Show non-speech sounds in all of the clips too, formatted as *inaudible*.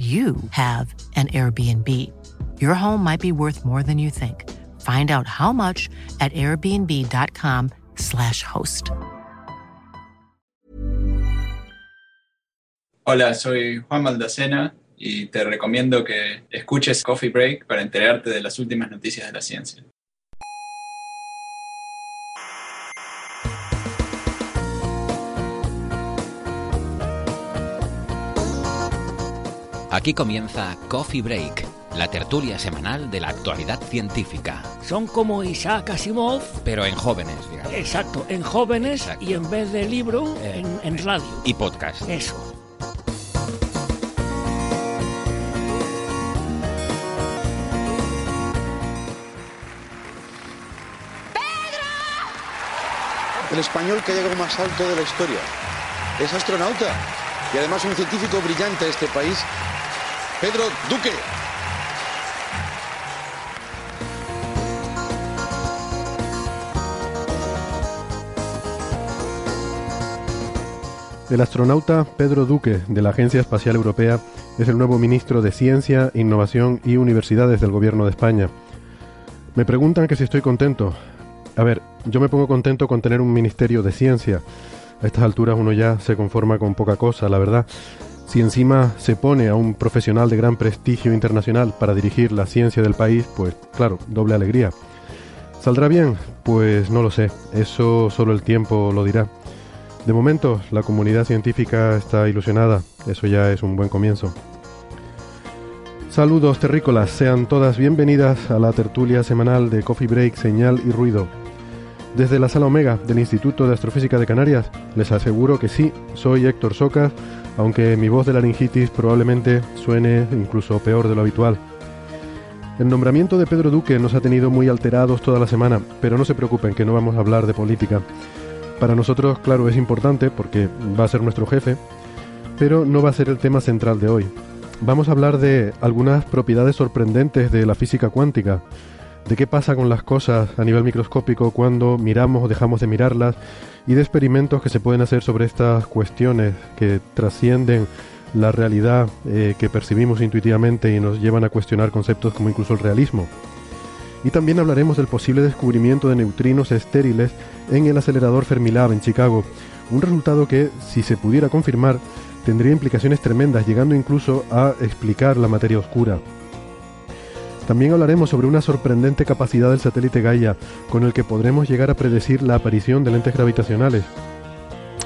you have an Airbnb. Your home might be worth more than you think. Find out how much at airbnb.com/slash host. Hola, soy Juan Maldacena y te recomiendo que escuches Coffee Break para enterarte de las últimas noticias de la ciencia. Aquí comienza Coffee Break, la tertulia semanal de la actualidad científica. Son como Isaac Asimov. Pero en jóvenes, digamos. Exacto, en jóvenes Exacto. y en vez de libro, Eh, en, en radio. Y podcast. Eso. el español que ha llegado más alto de la historia. Es astronauta y además un científico brillante de este país, Pedro Duque. El astronauta Pedro Duque, de la Agencia Espacial Europea, es el nuevo ministro de Ciencia, Innovación y Universidades del Gobierno de España. Me preguntan que si estoy contento. A ver, yo me pongo contento con tener un ministerio de ciencia. A estas alturas uno ya se conforma con poca cosa, la verdad. Si encima se pone a un profesional de gran prestigio internacional para dirigir la ciencia del país, pues claro, doble alegría. ¿Saldrá bien? Pues no lo sé, eso solo el tiempo lo dirá. De momento, la comunidad científica está ilusionada, eso ya es un buen comienzo. Saludos terrícolas, sean todas bienvenidas a la tertulia semanal de Coffee Break, Señal y Ruido. Desde la sala Omega del Instituto de Astrofísica de Canarias, les aseguro que sí, soy Héctor Socas, aunque mi voz de laringitis probablemente suene incluso peor de lo habitual. El nombramiento de Pedro Duque nos ha tenido muy alterados toda la semana, pero no se preocupen que no vamos a hablar de política. Para nosotros, claro, es importante porque va a ser nuestro jefe, pero no va a ser el tema central de hoy. Vamos a hablar de algunas propiedades sorprendentes de la física cuántica, de qué pasa con las cosas a nivel microscópico cuando miramos o dejamos de mirarlas y de experimentos que se pueden hacer sobre estas cuestiones que trascienden la realidad eh, que percibimos intuitivamente y nos llevan a cuestionar conceptos como incluso el realismo. Y también hablaremos del posible descubrimiento de neutrinos estériles en el acelerador Fermilab en Chicago, un resultado que, si se pudiera confirmar, tendría implicaciones tremendas, llegando incluso a explicar la materia oscura. También hablaremos sobre una sorprendente capacidad del satélite Gaia, con el que podremos llegar a predecir la aparición de lentes gravitacionales.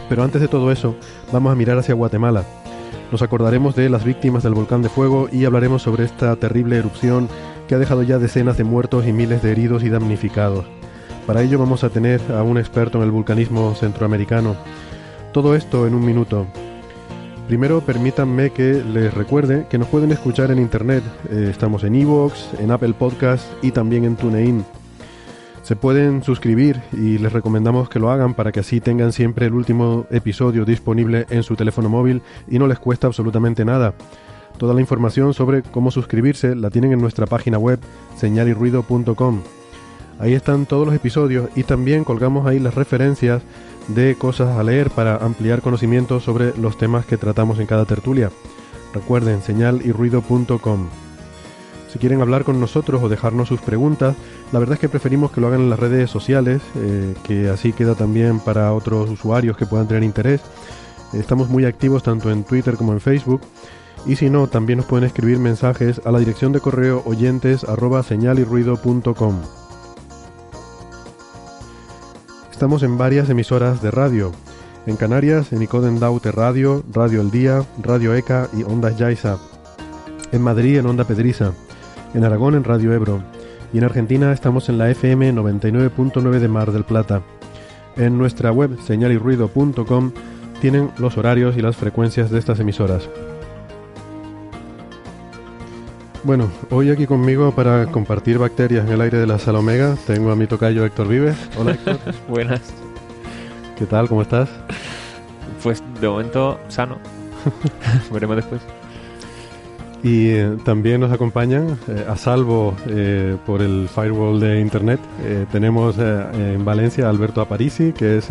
Pero antes de todo eso, vamos a mirar hacia Guatemala. Nos acordaremos de las víctimas del volcán de fuego y hablaremos sobre esta terrible erupción que ha dejado ya decenas de muertos y miles de heridos y damnificados. Para ello vamos a tener a un experto en el vulcanismo centroamericano. Todo esto en un minuto. Primero permítanme que les recuerde que nos pueden escuchar en internet. Eh, estamos en Evox, en Apple Podcast y también en TuneIn. Se pueden suscribir y les recomendamos que lo hagan para que así tengan siempre el último episodio disponible en su teléfono móvil y no les cuesta absolutamente nada. Toda la información sobre cómo suscribirse la tienen en nuestra página web señalirruido.com. Ahí están todos los episodios y también colgamos ahí las referencias de cosas a leer para ampliar conocimientos sobre los temas que tratamos en cada tertulia. Recuerden señalirruido.com. Si quieren hablar con nosotros o dejarnos sus preguntas, la verdad es que preferimos que lo hagan en las redes sociales, eh, que así queda también para otros usuarios que puedan tener interés. Estamos muy activos tanto en Twitter como en Facebook. Y si no, también nos pueden escribir mensajes a la dirección de correo oyentes arroba señalirruido.com. Estamos en varias emisoras de radio. En Canarias, en Icoden Daute Radio, Radio El Día, Radio ECA y Ondas Yaiza. En Madrid, en Onda Pedriza. En Aragón, en Radio Ebro. Y en Argentina estamos en la FM 99.9 de Mar del Plata. En nuestra web señalirruido.com tienen los horarios y las frecuencias de estas emisoras. Bueno, hoy aquí conmigo para compartir bacterias en el aire de la sala Omega tengo a mi tocayo Héctor Vives. Hola Héctor. *laughs* Buenas. ¿Qué tal? ¿Cómo estás? Pues de momento sano. *laughs* Veremos después. Y eh, también nos acompañan, eh, a salvo eh, por el firewall de Internet, tenemos en Valencia a Alberto Aparici, que es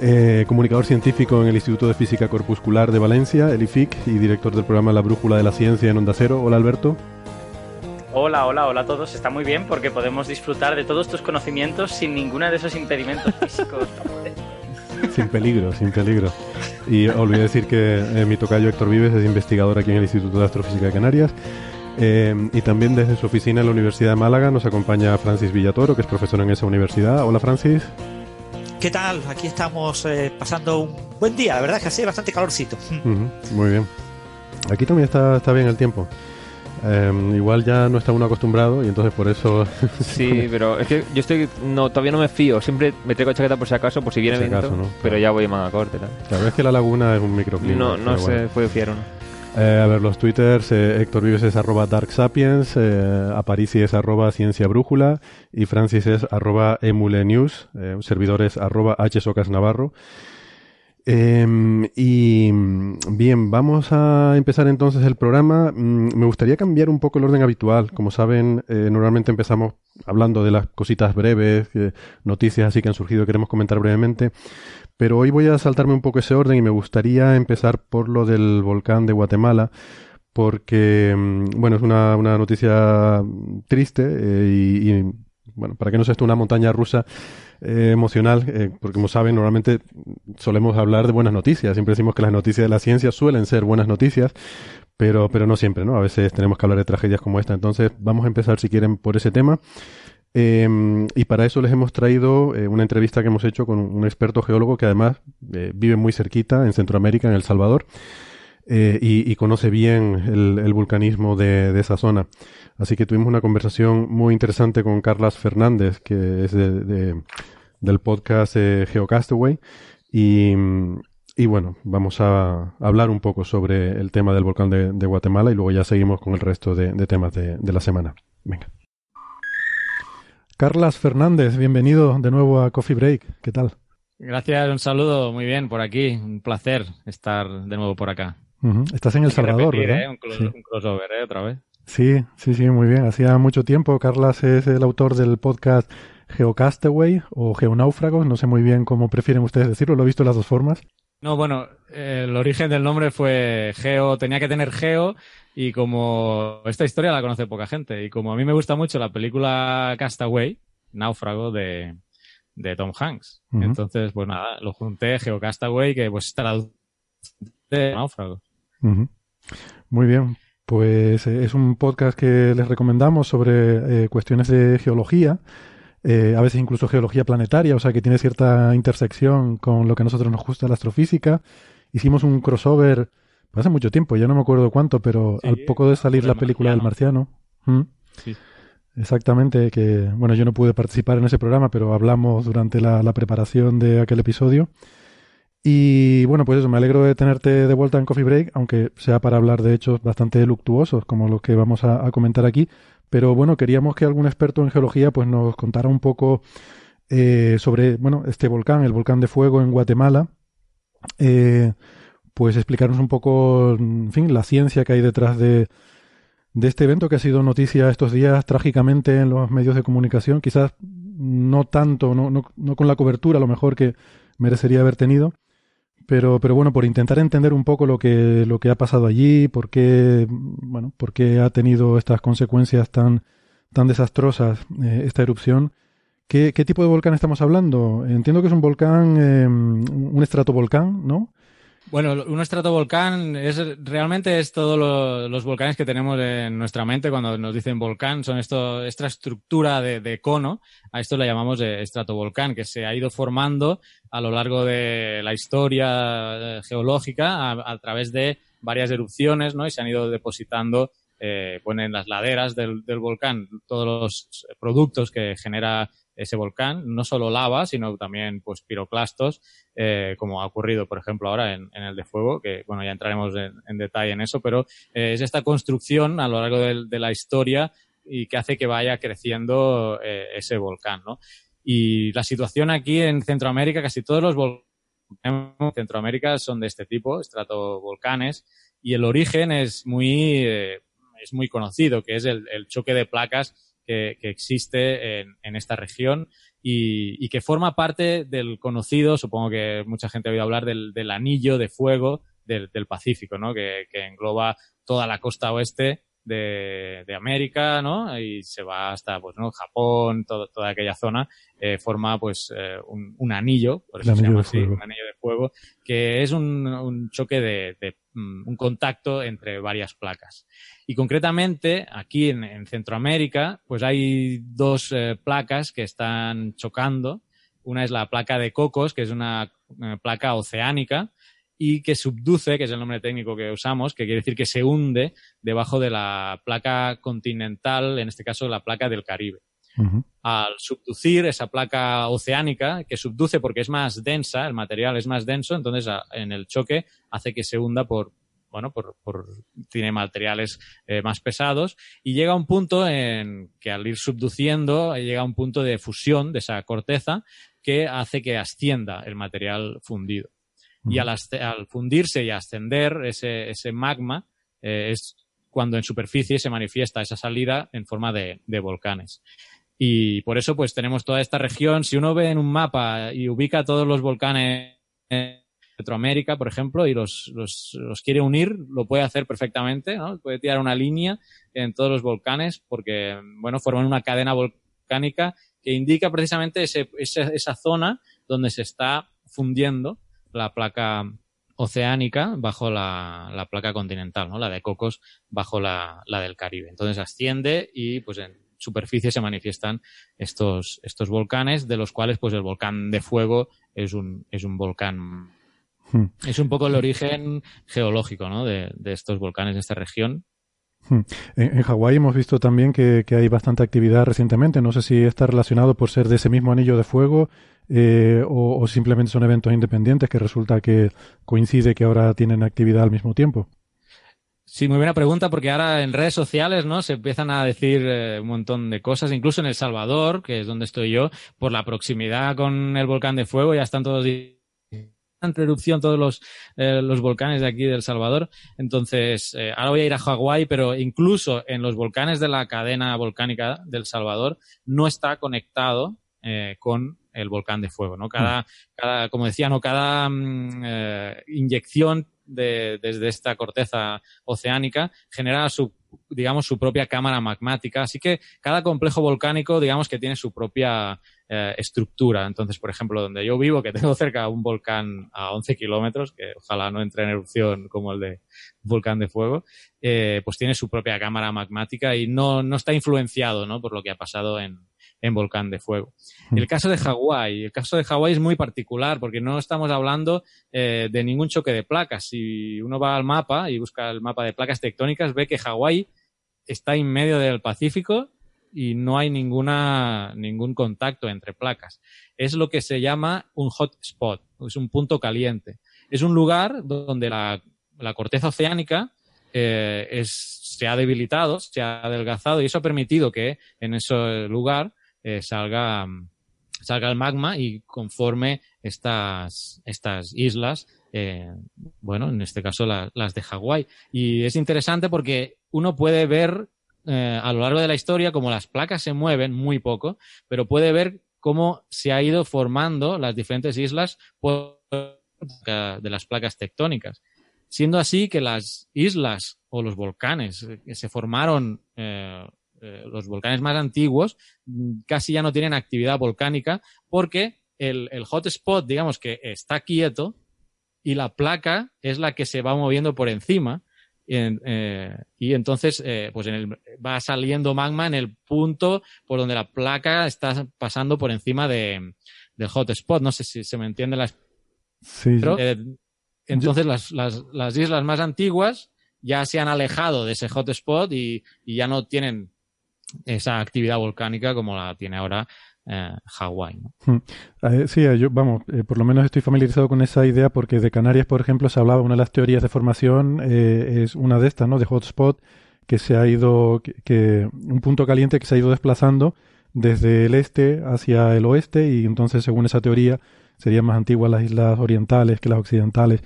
eh, comunicador científico en el Instituto de Física Corpuscular de Valencia, el IFIC, y director del programa La Brújula de la Ciencia en Onda Cero. Hola Alberto. Hola, hola, hola a todos. Está muy bien porque podemos disfrutar de todos tus conocimientos sin ninguno de esos impedimentos físicos. *laughs* Sin peligro, sin peligro. Y olvidé decir que eh, mi tocayo Héctor Vives es investigador aquí en el Instituto de Astrofísica de Canarias. Eh, y también desde su oficina en la Universidad de Málaga nos acompaña Francis Villatoro, que es profesor en esa universidad. Hola Francis. ¿Qué tal? Aquí estamos eh, pasando un buen día, la verdad es que hace bastante calorcito. Ujú, muy bien. Aquí también está, está bien el tiempo. Eh, igual ya no está uno acostumbrado y entonces por eso... *laughs* Sí, pero es que yo estoy no todavía no me fío. Siempre me traigo chaqueta por si acaso, por si viene Por si viento. acaso, ¿no? Pero Claro. ya voy más a corte. La verdad es que la laguna es un microclima. No, no sé, bueno. puedo fiar o no. Eh, a ver, los twitters, eh, Héctor Vives es arroba darksapiens, eh, Aparici es arroba ciencia brújula y Francis es arroba emulenews, eh, servidor es arroba hsocasnavarro. Eh, y mm, bien, vamos a empezar entonces el programa. Mm, Me gustaría cambiar un poco el orden habitual. Como saben, eh, normalmente empezamos hablando de las cositas breves, eh, noticias así que han surgido, queremos comentar brevemente. Pero hoy voy a saltarme un poco ese orden y me gustaría empezar por lo del volcán de Guatemala, porque, mm, bueno, es una, una noticia triste eh, y, y, bueno, para que no sea esto una montaña rusa eh, emocional, eh, porque como saben, normalmente solemos hablar de buenas noticias, siempre decimos que las noticias de la ciencia suelen ser buenas noticias, pero, pero no siempre, ¿no? A veces tenemos que hablar de tragedias como esta, entonces vamos a empezar, si quieren, por ese tema. Eh, y para eso les hemos traído eh, una entrevista que hemos hecho con un experto geólogo que además vive muy cerquita en Centroamérica, en El Salvador, y, conoce bien el, vulcanismo de, esa zona. Así que tuvimos una conversación muy interesante con Carlas Fernández, que es de- del podcast eh, Geocastaway. Y, y bueno, vamos a hablar un poco sobre el tema del volcán de, de Guatemala y luego ya seguimos con el resto de, de temas de, de la semana. Venga. Carlas Fernández, bienvenido de nuevo a Coffee Break. ¿Qué tal? Gracias, un saludo, muy bien, por aquí. Un placer estar de nuevo por acá. Estás en El Salvador, repetir, ¿verdad? ¿eh? Un, clo- Sí. un crossover, ¿eh? Otra vez. Sí, sí, sí, muy bien. Hacía mucho tiempo. Carlas es el autor del podcast Geocastaway o Geonáufragos. No sé muy bien cómo prefieren ustedes decirlo. Lo he visto de las dos formas. No, bueno, eh, el origen del nombre fue Geo, tenía que tener Geo y como esta historia la conoce poca gente y como a mí me gusta mucho la película Castaway, Náufrago de, de Tom Hanks. Entonces, pues nada, lo junté Geocastaway que pues traduce Náufrago. Muy bien. Pues eh, es un podcast que les recomendamos sobre eh, cuestiones de geología, eh, a veces incluso geología planetaria, o sea que tiene cierta intersección con lo que a nosotros nos gusta, la astrofísica. Hicimos un crossover hace mucho tiempo, ya no me acuerdo cuánto, pero Sí, al poco de salir la película del marciano. ¿Mm? Sí. Exactamente, que bueno, yo no pude participar en ese programa, pero hablamos durante la, la preparación de aquel episodio. Y bueno, pues eso, me alegro de tenerte de vuelta en Coffee Break, aunque sea para hablar de hechos bastante luctuosos, como los que vamos a, a comentar aquí. Pero bueno, queríamos que algún experto en geología pues nos contara un poco eh, sobre, bueno, este volcán, el volcán de fuego en Guatemala. Eh, pues explicarnos un poco, en fin, la ciencia que hay detrás de, de este evento que ha sido noticia estos días trágicamente en los medios de comunicación, quizás no tanto, no, no, no con la cobertura a lo mejor que merecería haber tenido, pero, pero bueno, por intentar entender un poco lo que, lo que ha pasado allí, por qué, bueno, por qué ha tenido estas consecuencias tan, tan desastrosas eh, esta erupción. ¿Qué, ¿Qué tipo de volcán estamos hablando? Entiendo que es un volcán, eh, un estratovolcán, ¿no? Bueno, un estratovolcán es realmente es todos lo- los volcanes que tenemos en nuestra mente cuando nos dicen volcán, son esto, esta estructura de, de cono, a esto le llamamos eh, estratovolcán, que se ha ido formando a lo largo de la historia eh, geológica a, través de varias erupciones, ¿no? Y se han ido depositando eh, pues en las laderas del, del volcán todos los productos que genera ese volcán, no solo lava, sino también pues piroclastos, eh, como ha ocurrido, por ejemplo, ahora en, el de fuego, que bueno, ya entraremos en, detalle en eso, pero eh, es esta construcción a lo largo de, la historia y que hace que vaya creciendo eh, ese volcán, ¿no? Y la situación aquí en Centroamérica, casi todos los volcanes en Centroamérica son de este tipo, estratovolcanes, y el origen es muy, es muy conocido, que es el, choque de placas que, existe en, esta región y, que forma parte del conocido, supongo que mucha gente ha oído hablar del, anillo de fuego del, Pacífico, ¿no? Que, engloba toda la costa oeste de, América, ¿no? Y se va hasta, pues, ¿no? Japón, toda aquella zona, eh, forma, pues, eh, un, anillo, por eso se llama así, un anillo de fuego, que es un, choque de, mm, un contacto entre varias placas. Y concretamente, aquí en, Centroamérica, pues hay dos eh, placas que están chocando. Una es la placa de Cocos, que es una placa oceánica, y que subduce, que es el nombre técnico que usamos, que quiere decir que se hunde debajo de la placa continental, en este caso la placa del Caribe. Al subducir esa placa oceánica, que subduce porque es más densa, el material es más denso, entonces en el choque hace que se hunda por, bueno, por, tiene materiales eh, más pesados y llega a un punto en que al ir subduciendo llega a un punto de fusión de esa corteza que hace que ascienda el material fundido. Y al, fundirse y ascender ese, ese magma eh, es cuando en superficie se manifiesta esa salida en forma de, de, volcanes. Y por eso pues tenemos toda esta región. Si uno ve en un mapa y ubica todos los volcanes en Centroamérica, por ejemplo, y los, los, los, quiere unir, lo puede hacer perfectamente, ¿no? Puede tirar una línea en todos los volcanes porque, bueno, forman una cadena volcánica que indica precisamente ese, esa, esa zona donde se está fundiendo la placa oceánica bajo la, la, placa continental, ¿no? La de Cocos bajo la, la, del Caribe. Entonces asciende y pues en superficie se manifiestan estos, estos volcanes, de los cuales pues el volcán de fuego es un, es un volcán. Hmm. Es un poco el origen geológico, ¿no? De, de estos volcanes de esta región. Hmm. En, Hawái hemos visto también que, que, hay bastante actividad recientemente. No sé si está relacionado por ser de ese mismo anillo de fuego eh, o, simplemente son eventos independientes que resulta que coincide que ahora tienen actividad al mismo tiempo? Sí, muy buena pregunta, porque ahora en redes sociales, ¿no? Se empiezan a decir eh, un montón de cosas, incluso en El Salvador, que es donde estoy yo, por la proximidad con el volcán de fuego, ya están todos entre erupción todos los, eh, los volcanes de aquí del Salvador. Entonces, ahora voy a ir a Hawái, pero incluso en los volcanes de la cadena volcánica del Salvador no está conectado con el volcán de fuego, ¿no? Cada, cada como decía, ¿no? Cada mm, eh, inyección de, desde esta corteza oceánica genera su, digamos, su propia cámara magmática. Así que cada complejo volcánico, digamos, que tiene su propia eh, estructura. Entonces, por ejemplo, donde yo vivo, que tengo cerca un volcán a 11 kilómetros, que ojalá no entre en erupción como el de volcán de fuego, eh, pues tiene su propia cámara magmática y no, no está influenciado, ¿no? Por lo que ha pasado en, en volcán de fuego. Hmm. El caso de Hawái, el caso de Hawái es muy particular porque no estamos hablando eh, de ningún choque de placas. Si uno va al mapa y busca el mapa de placas tectónicas, ve que Hawái está en medio del Pacífico y no hay ninguna, ningún contacto entre placas. Es lo que se llama un hotspot, es un punto caliente. Es un lugar donde la, corteza oceánica eh, se ha debilitado, se ha adelgazado y eso ha permitido que en ese lugar eh, salga, salga el magma y conforme estas, estas islas, eh, bueno, en este caso las de Hawái. Y es interesante porque uno puede ver eh, a lo largo de la historia como las placas se mueven muy poco, pero puede ver cómo se ha ido formando las diferentes islas de las placas tectónicas. Siendo así que las islas o los volcanes que se formaron los volcanes más antiguos mm, casi ya no tienen actividad volcánica porque el, el hotspot, digamos que está quieto y la placa es la que se va moviendo por encima. Eh, y entonces eh, pues en el, va saliendo magma en el punto por donde la placa está pasando por encima de, del hotspot. No sé si se me entiende la sí. entonces las, las, las, islas más antiguas ya se han alejado de ese hotspot y, y ya no tienen esa actividad volcánica como la tiene ahora eh, Hawái. Hmm. Eh, sí, yo, vamos, eh, por lo menos estoy familiarizado con esa idea porque de Canarias, por ejemplo, se hablaba, una de las teorías de formación eh, es una de estas, ¿no? De hotspot, que se ha ido, que, un punto caliente que se ha ido desplazando desde el este hacia el oeste y entonces, según esa teoría, serían más antiguas las islas orientales que las occidentales.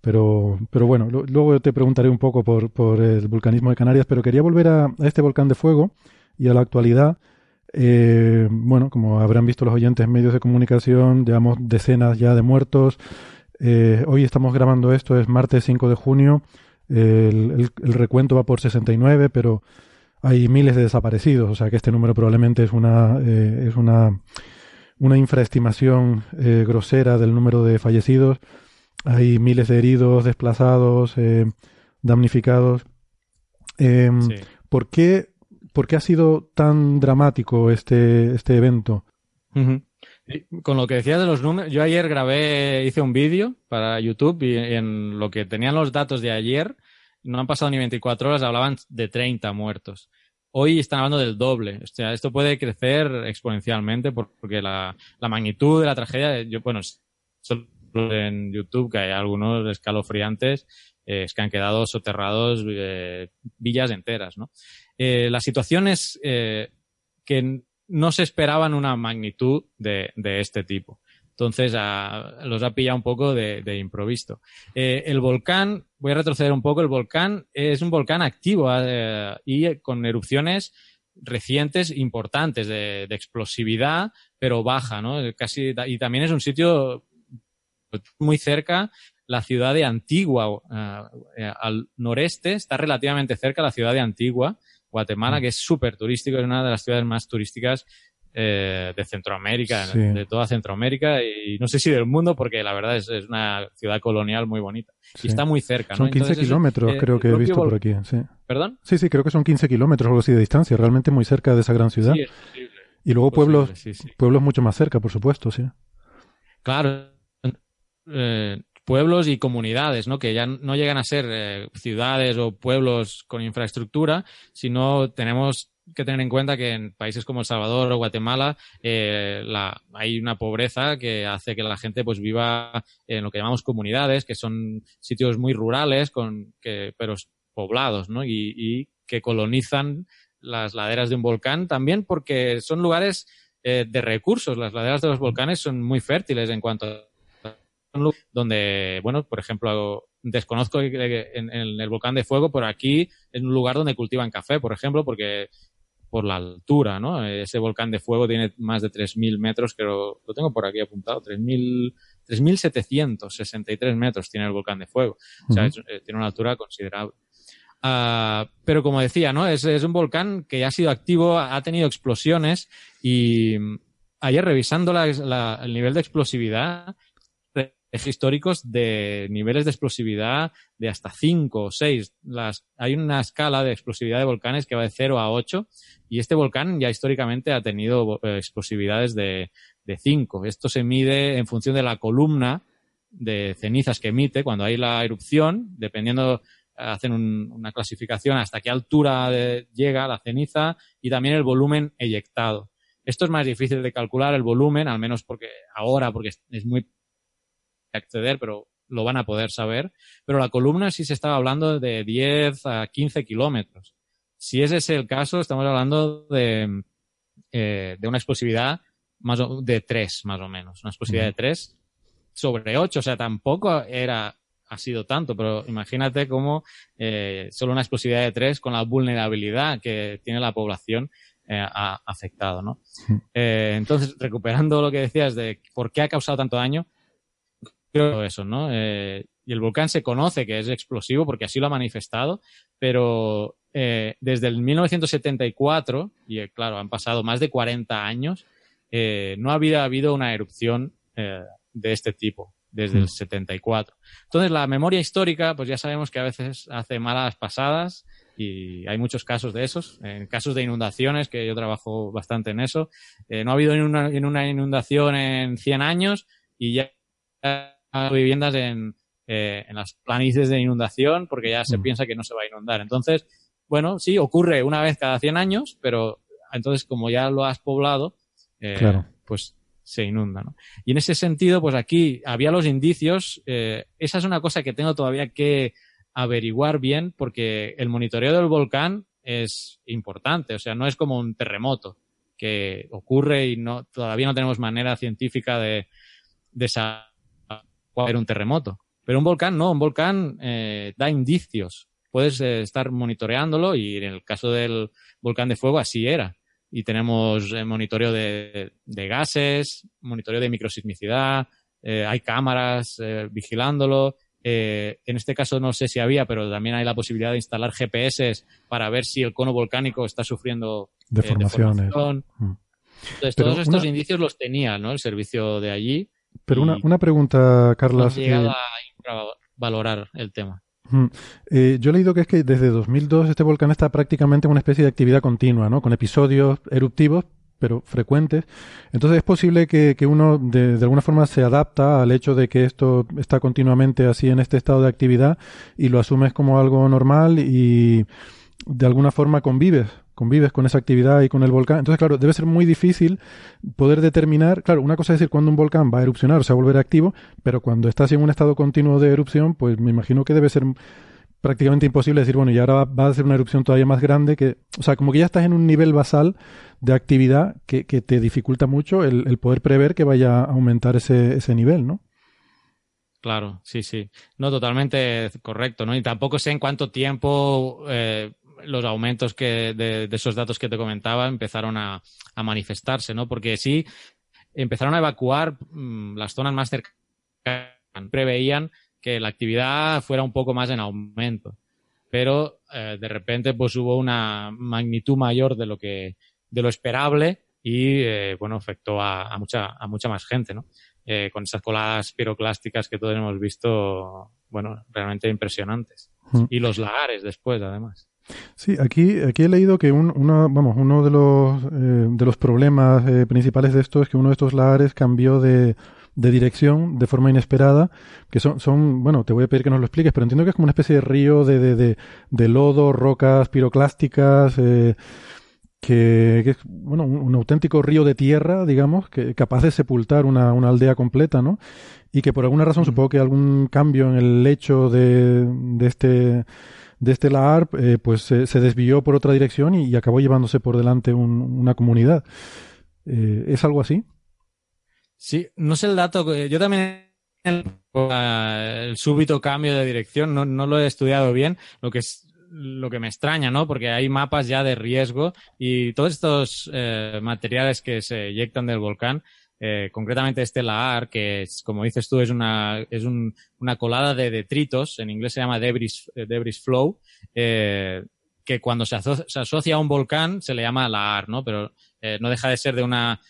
Pero, pero bueno, lo- luego te preguntaré un poco por, por el vulcanismo de Canarias, pero quería volver a este volcán de fuego y a la actualidad. Eh, bueno, como habrán visto los oyentes en medios de comunicación, llevamos decenas ya de muertos. Eh, hoy estamos grabando esto, es martes 5 de junio. El, el- el recuento va por 69, pero hay miles de desaparecidos, o sea que este número probablemente es una, eh, es una, una infraestimación grosera del número de fallecidos. Hay miles de heridos, desplazados, damnificados. Em, Sí. ¿por, qué, por qué ha sido tan dramático este, este evento? Con lo que decías de los números, yo ayer grabé, hice un vídeo para YouTube y en lo que tenían los datos de ayer, no han pasado ni 24 horas, hablaban de 30 muertos. Hoy están hablando del doble. O sea, esto puede crecer exponencialmente por- porque la, magnitud de la tragedia, yo, bueno, en YouTube que hay algunos escalofriantes eh, es que han quedado soterrados eh, villas enteras, ¿no? Eh, la situación es eh, que no se esperaban una magnitud de, de este tipo. Entonces a- los ha pillado un poco de, de improviso. Eh, el volcán, voy a retroceder un poco, el volcán es un volcán activo eh, y con erupciones recientes importantes de, de explosividad, pero baja, ¿no? Casi, y también es un sitio muy cerca la ciudad de Antigua, eh, eh, al noreste, está relativamente cerca la ciudad de Antigua, Guatemala, que es súper turístico, es una de las ciudades más turísticas eh, de Centroamérica, Sí. de toda Centroamérica y no sé si del mundo, porque la verdad es, es una ciudad colonial muy bonita. Sí. Y está muy cerca, Son ¿no? 15 Entonces, eso- kilómetros, creo que he visto por aquí. Sí. ¿Perdón? sí, sí, creo que son 15 kilómetros o algo así de distancia, realmente muy cerca de esa gran ciudad. Es y luego posible, pueblos, pueblos mucho más cerca, por supuesto, sí. Claro, eh, pueblos y comunidades, ¿no? Que ya no llegan a ser eh, ciudades o pueblos con infraestructura, sino tenemos que tener en cuenta que en países como El Salvador o Guatemala eh, la, hay una pobreza que hace que la gente pues viva en lo que llamamos comunidades, que son sitios muy rurales, con que, pero poblados, ¿no? Y, que colonizan las laderas de un volcán también porque son lugares eh, de recursos. Las laderas de los volcanes son muy fértiles en cuanto a donde, bueno, por ejemplo, desconozco en, en el volcán de fuego, pero aquí es un lugar donde cultivan café, por ejemplo, porque por la altura, ¿no? Ese volcán de fuego tiene más de 3.000 metros, creo, lo tengo por aquí apuntado, 3.000 3.763 metros tiene el volcán de fuego. O sea, es- eh, tiene una altura considerable. Ah, pero como decía, ¿no? Es, es un volcán que ha sido activo, ha ha tenido explosiones y mm, ayer revisando la- la- el nivel de explosividad, re- históricos de niveles de explosividad de hasta 5 o 6. Las, hay una escala de explosividad de volcanes que va de 0 a 8 y este volcán ya históricamente ha tenido eh, explosividades de, de 5. Esto se mide en función de la columna de cenizas que emite cuando hay la erupción, dependiendo, hacen un- una clasificación hasta qué altura llega la ceniza y también el volumen eyectado. Esto es más difícil de calcular, el volumen, al menos porque ahora, porque es muy acceder, pero lo van a poder saber. Pero la columna sí se estaba hablando de 10 a 15 kilómetros. Si ese es el caso, estamos hablando de, eh, de una explosividad más o- de 3, más o menos. Una explosividad de 3 sobre 8. O sea, tampoco era, ha sido tanto, pero imagínate cómo eh, solo una explosividad de 3 con la vulnerabilidad que tiene la población eh, ha afectado, ¿no? Eh, entonces, recuperando lo que decías de por qué ha causado tanto daño, creo eso, ¿no? Eh, y el volcán se conoce que es explosivo porque así lo ha manifestado, pero eh, desde el 1974, y eh, claro, han pasado más de 40 años, eh, no había habido una erupción de este tipo desde el 74. Entonces, la memoria histórica, pues ya sabemos que a veces hace malas pasadas y hay muchos casos de esos. En casos de inundaciones, que yo trabajo bastante en eso, eh, no ha habido ni una, una inundación en 100 años y ya hay viviendas en, eh, en las planicies de inundación porque ya se piensa que no se va a inundar. Entonces, bueno, sí, ocurre una vez cada 100 años, pero entonces como ya lo has poblado, eh, Claro. pues se inunda. ¿no? Y en ese sentido, pues aquí había los indicios. eh, esa es una cosa que tengo todavía que averiguar bien porque el monitoreo del volcán es importante. O sea, no es como un terremoto que ocurre y no todavía no tenemos manera científica de, de saber cuál era un terremoto. Pero un volcán no, un volcán eh, da indicios. Puedes eh, estar monitoreándolo y en el caso del volcán de fuego así era. Y tenemos eh, monitoreo de, de gases, monitoreo de microsismicidad, eh, hay cámaras eh, vigilándolo. Eh, en este caso no sé si había, pero también hay la posibilidad de instalar GPS para ver si el cono volcánico está sufriendo eh, Deformaciones. deformación. Mm. Entonces, Pero todos estos una- indicios los tenía ¿no? el servicio de allí. Pero una, una pregunta, Carlas. han llegado eh, a infravalorar el tema. Eh, yo he leído que es que desde 2002 este volcán está prácticamente en una especie de actividad continua, ¿no? Con episodios eruptivos, pero frecuentes. Entonces es posible que, que uno de, de alguna forma se adapta al hecho de que esto está continuamente así en este estado de actividad y lo asumes como algo normal y de alguna forma convives, convives con esa actividad y con el volcán. Entonces, claro, debe ser muy difícil poder determinar, claro, una cosa es decir cuando un volcán va a erupcionar o se va a volver activo, pero cuando estás en un estado continuo de erupción, pues me imagino que debe ser prácticamente imposible decir, bueno, y ahora va, a ser una erupción todavía más grande que, o sea, como que ya estás en un nivel basal de actividad que, que te dificulta mucho el, el poder prever que vaya a aumentar ese, ese nivel, ¿no? Claro, sí, sí. No, totalmente correcto, ¿no? Y tampoco sé en cuánto tiempo eh, los aumentos que de, de esos datos que te comentaba empezaron a, a manifestarse, ¿no? Porque sí, empezaron a evacuar mm, las zonas más cercanas. Preveían que la actividad fuera un poco más en aumento. Pero eh, de repente pues hubo una magnitud mayor de lo que de lo esperable y eh, bueno afectó a, a mucha a mucha más gente, ¿no? Eh, con esas coladas piroclásticas que todos hemos visto, bueno, realmente impresionantes. Mm. Y los lagares después, además. Sí, aquí, aquí he leído que un, uno, vamos, uno de los, eh, de los problemas eh, principales de esto es que uno de estos lagares cambió de, de dirección de forma inesperada, que son, son, bueno, te voy a pedir que nos lo expliques, pero entiendo que es como una especie de río de, de, de, de lodo, rocas piroclásticas, eh, que, que es, bueno, un, un auténtico río de tierra, digamos, que capaz de sepultar una, una aldea completa, ¿no? Y que por alguna razón, supongo que algún cambio en el lecho de, de este de este lahar, eh, pues se, desvió por otra dirección y, acabó llevándose por delante un- una comunidad. Eh, ¿Es algo así? Sí, no sé el dato. que- Yo también el, el súbito cambio de dirección no, no lo he estudiado bien. Lo que es lo que me extraña, ¿no? Porque hay mapas ya de riesgo y todos estos eh, materiales que se eyectan del volcán, eh, concretamente este lahar, que es, como dices tú, es una, es un- una colada de detritos, en inglés se llama debris, eh, debris flow, eh, que cuando se, aso- se asocia a un volcán se le llama lahar, ¿no? Pero no deja de ser de una,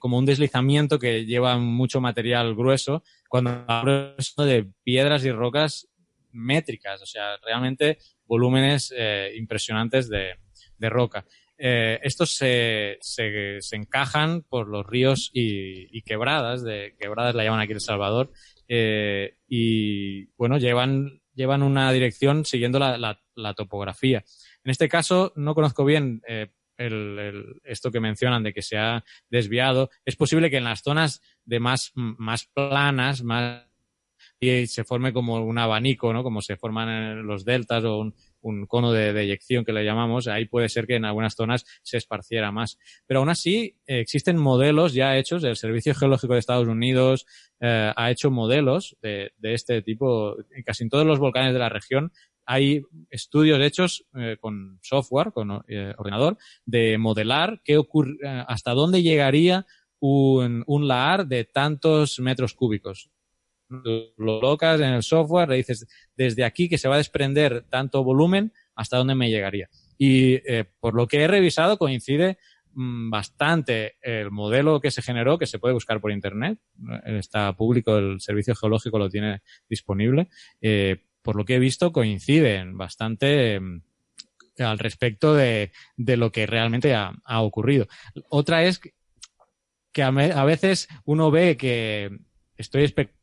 como un deslizamiento que lleva mucho material grueso, cuando hablo de piedras y rocas métricas, o sea, realmente volúmenes impresionantes de, de roca. Eh, estos se, se, se encajan por los ríos y, y quebradas, de quebradas la llaman aquí El Salvador, eh, y bueno, llevan, llevan una dirección siguiendo la, la, la topografía. En este caso, no conozco bien eh, esto que mencionan de que se ha desviado. Es posible que en las zonas de más, más planas, más y se forme como un abanico, ¿no? Como se forman en los deltas o un, un cono de, de eyección que le llamamos. Ahí puede ser que en algunas zonas se esparciera más. Pero aún así, eh, existen modelos ya hechos. El Servicio Geológico de Estados Unidos eh, ha hecho modelos de, de este tipo. En casi en todos los volcanes de la región hay estudios hechos eh, con software, con eh, ordenador, de modelar qué ocurre, eh, hasta dónde llegaría un, un lahar de tantos metros cúbicos lo colocas en el software, le dices desde aquí que se va a desprender tanto volumen, hasta dónde me llegaría. Y eh, por lo que he revisado coincide mm, bastante el modelo que se generó, que se puede buscar por internet, eh, está público, el servicio geológico lo tiene disponible. Eh, por lo que he visto coinciden bastante mm, al respecto de, lo que realmente ha, ocurrido. Otra es que- a, veces uno ve que estoy espe-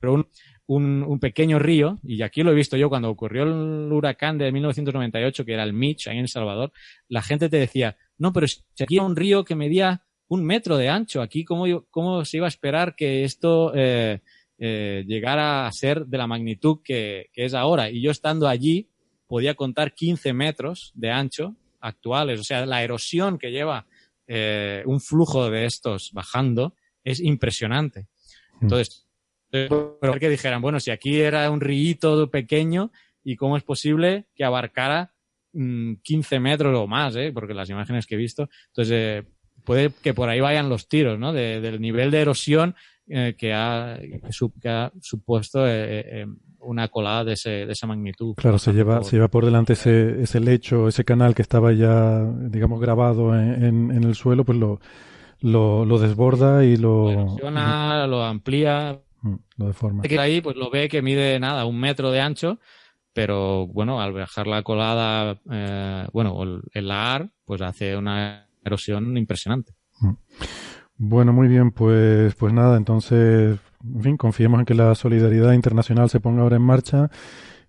pero un, un, un pequeño río, y aquí lo he visto yo cuando ocurrió el huracán de 1998, que era el Mitch, ahí en El Salvador, la gente te decía, no, pero si aquí hay un río que medía un metro de ancho. Aquí, ¿cómo, cómo se iba a esperar que esto eh, eh, llegara a ser de la magnitud que, que, es ahora? Y yo estando allí podía contar 15 metros de ancho actuales. O sea, la erosión que lleva eh, un flujo de estos bajando es impresionante. Mm. Entonces, pero que dijeran, bueno, si aquí era un río pequeño, ¿y cómo es posible que abarcara mm, 15 metros o más? ¿eh? Porque las imágenes que he visto. Entonces, eh, puede que por ahí vayan los tiros, ¿no? De, del nivel de erosión eh, que, ha, que, su, que, ha, supuesto eh, una colada de, ese, de esa magnitud. Claro, se lleva, por... se lleva por delante ese, ese lecho, ese canal que estaba ya, digamos, grabado en, en, en el suelo, pues lo, lo, lo desborda y lo... Lo, lo amplía. Mm, Lo deforma. Que ahí pues lo ve que mide nada, un metro de ancho, pero bueno, al bajar la colada, eh, bueno, el, el AR, pues hace una erosión impresionante. Mm. Bueno, muy bien, pues, pues nada, entonces, en fin, confiemos en que la solidaridad internacional se ponga ahora en marcha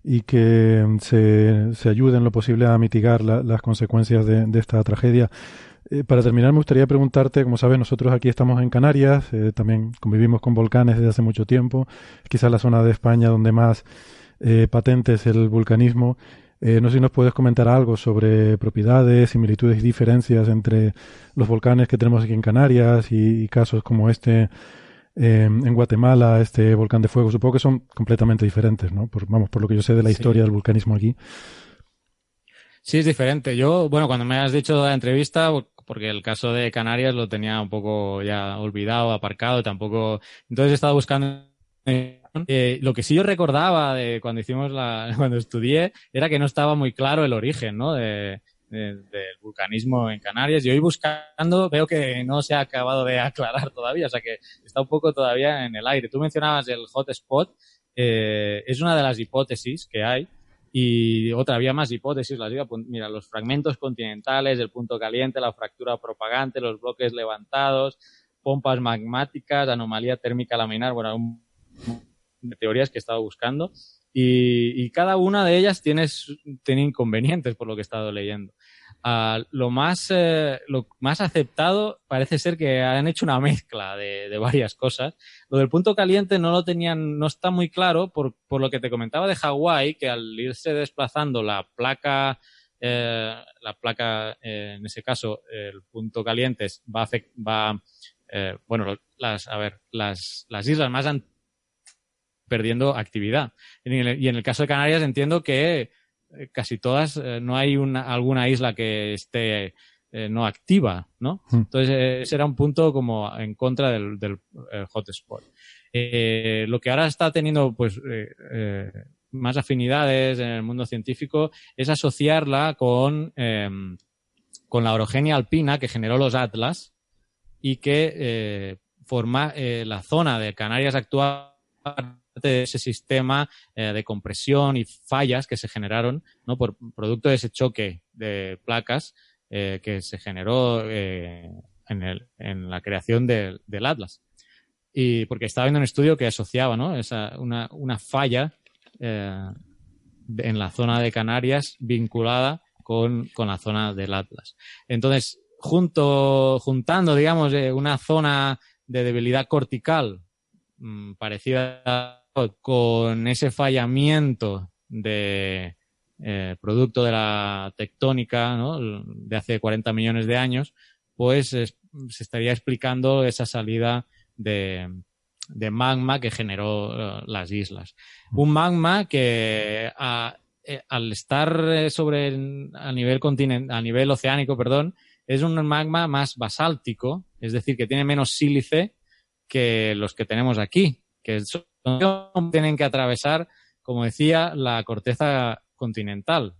y que se, se ayude en lo posible a mitigar la, las consecuencias de, de esta tragedia. Eh, para terminar, me gustaría preguntarte, como sabes, nosotros aquí estamos en Canarias, eh, también convivimos con volcanes desde hace mucho tiempo, quizás la zona de España donde más eh, patente es el vulcanismo. Eh, no sé si nos puedes comentar algo sobre propiedades, similitudes y diferencias entre los volcanes que tenemos aquí en Canarias y, y casos como este eh, en Guatemala, este volcán de fuego. Supongo que son completamente diferentes, ¿no? Por, vamos, por lo que yo sé de la Sí. historia del vulcanismo aquí. Sí, es diferente. Yo, bueno, cuando me has dicho la entrevista, porque el caso de Canarias lo tenía un poco ya olvidado, aparcado, tampoco. Entonces he estado buscando. Eh, lo que sí yo recordaba de cuando hicimos la, *laughs* cuando estudié, era que no estaba muy claro el origen, ¿no? De, de, del vulcanismo en Canarias. Y hoy buscando veo que no se ha acabado de aclarar *laughs* todavía, o sea que está un poco todavía en el aire. Tú mencionabas el hotspot, eh, es una de las hipótesis que hay. Y otra, había más hipótesis, las digo, pues, mira, los fragmentos continentales, el punto caliente, la fractura propagante, los bloques levantados, pompas magmáticas, anomalía térmica laminar, bueno, un, de teorías que he estado buscando. Y, y cada una de ellas tiene, tiene, inconvenientes, por lo que he estado leyendo. Uh, lo, más, eh, lo más aceptado parece ser que han hecho una mezcla de, varias cosas. Lo del punto caliente no lo tenían, no está muy claro por, por lo que te comentaba de Hawái, que al irse desplazando la placa, eh, la placa, eh, en ese caso, el punto caliente va, va eh, bueno, las, a ver, las, las islas más perdiendo actividad. Y en, el, y en el caso de Canarias entiendo que casi todas, eh, no hay una, alguna isla que esté eh, no activa, ¿no? Mm. Entonces, eh, ese era un punto como en contra del, del hotspot. Eh, lo que ahora está teniendo, pues, eh, más afinidades en el mundo científico es asociarla con, em, con la orogenia alpina que generó los Atlas y que forma la zona de Canarias actual de ese sistema eh, de compresión y fallas que se generaron ¿no? por producto de ese choque de placas eh, que se generó eh, en, el, en, la creación de, del Atlas. Y porque estaba viendo un estudio que asociaba ¿no? Esa, una, una falla en la zona de Canarias vinculada con, con la zona del Atlas. Entonces, junto, juntando, digamos, una zona de debilidad cortical mmm, parecida con ese fallamiento de eh, producto de la tectónica de hace 40 millones de años, pues es, se estaría explicando esa salida de, de magma que generó uh, las islas. Un magma que eh, al estar sobre a nivel a nivel oceánico, perdón, es un magma más basáltico, es decir, que tiene menos sílice que los que tenemos aquí, que tienen que atravesar, como decía, la corteza continental.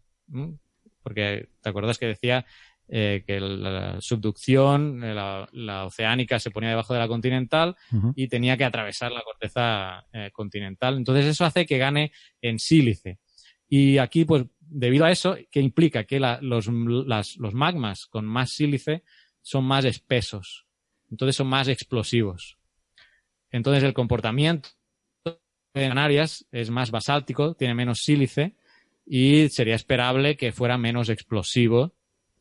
Porque te acuerdas que decía eh, que la subducción, la, la, oceánica se ponía debajo de la continental uh -huh. y tenía que atravesar la corteza eh, continental. Entonces eso hace que gane en sílice. Y aquí, pues, debido a eso, que implica que la, los, las, los magmas con más sílice son más espesos. Entonces son más explosivos. Entonces el comportamiento en Canarias es más basáltico, tiene menos sílice y sería esperable que fuera menos explosivo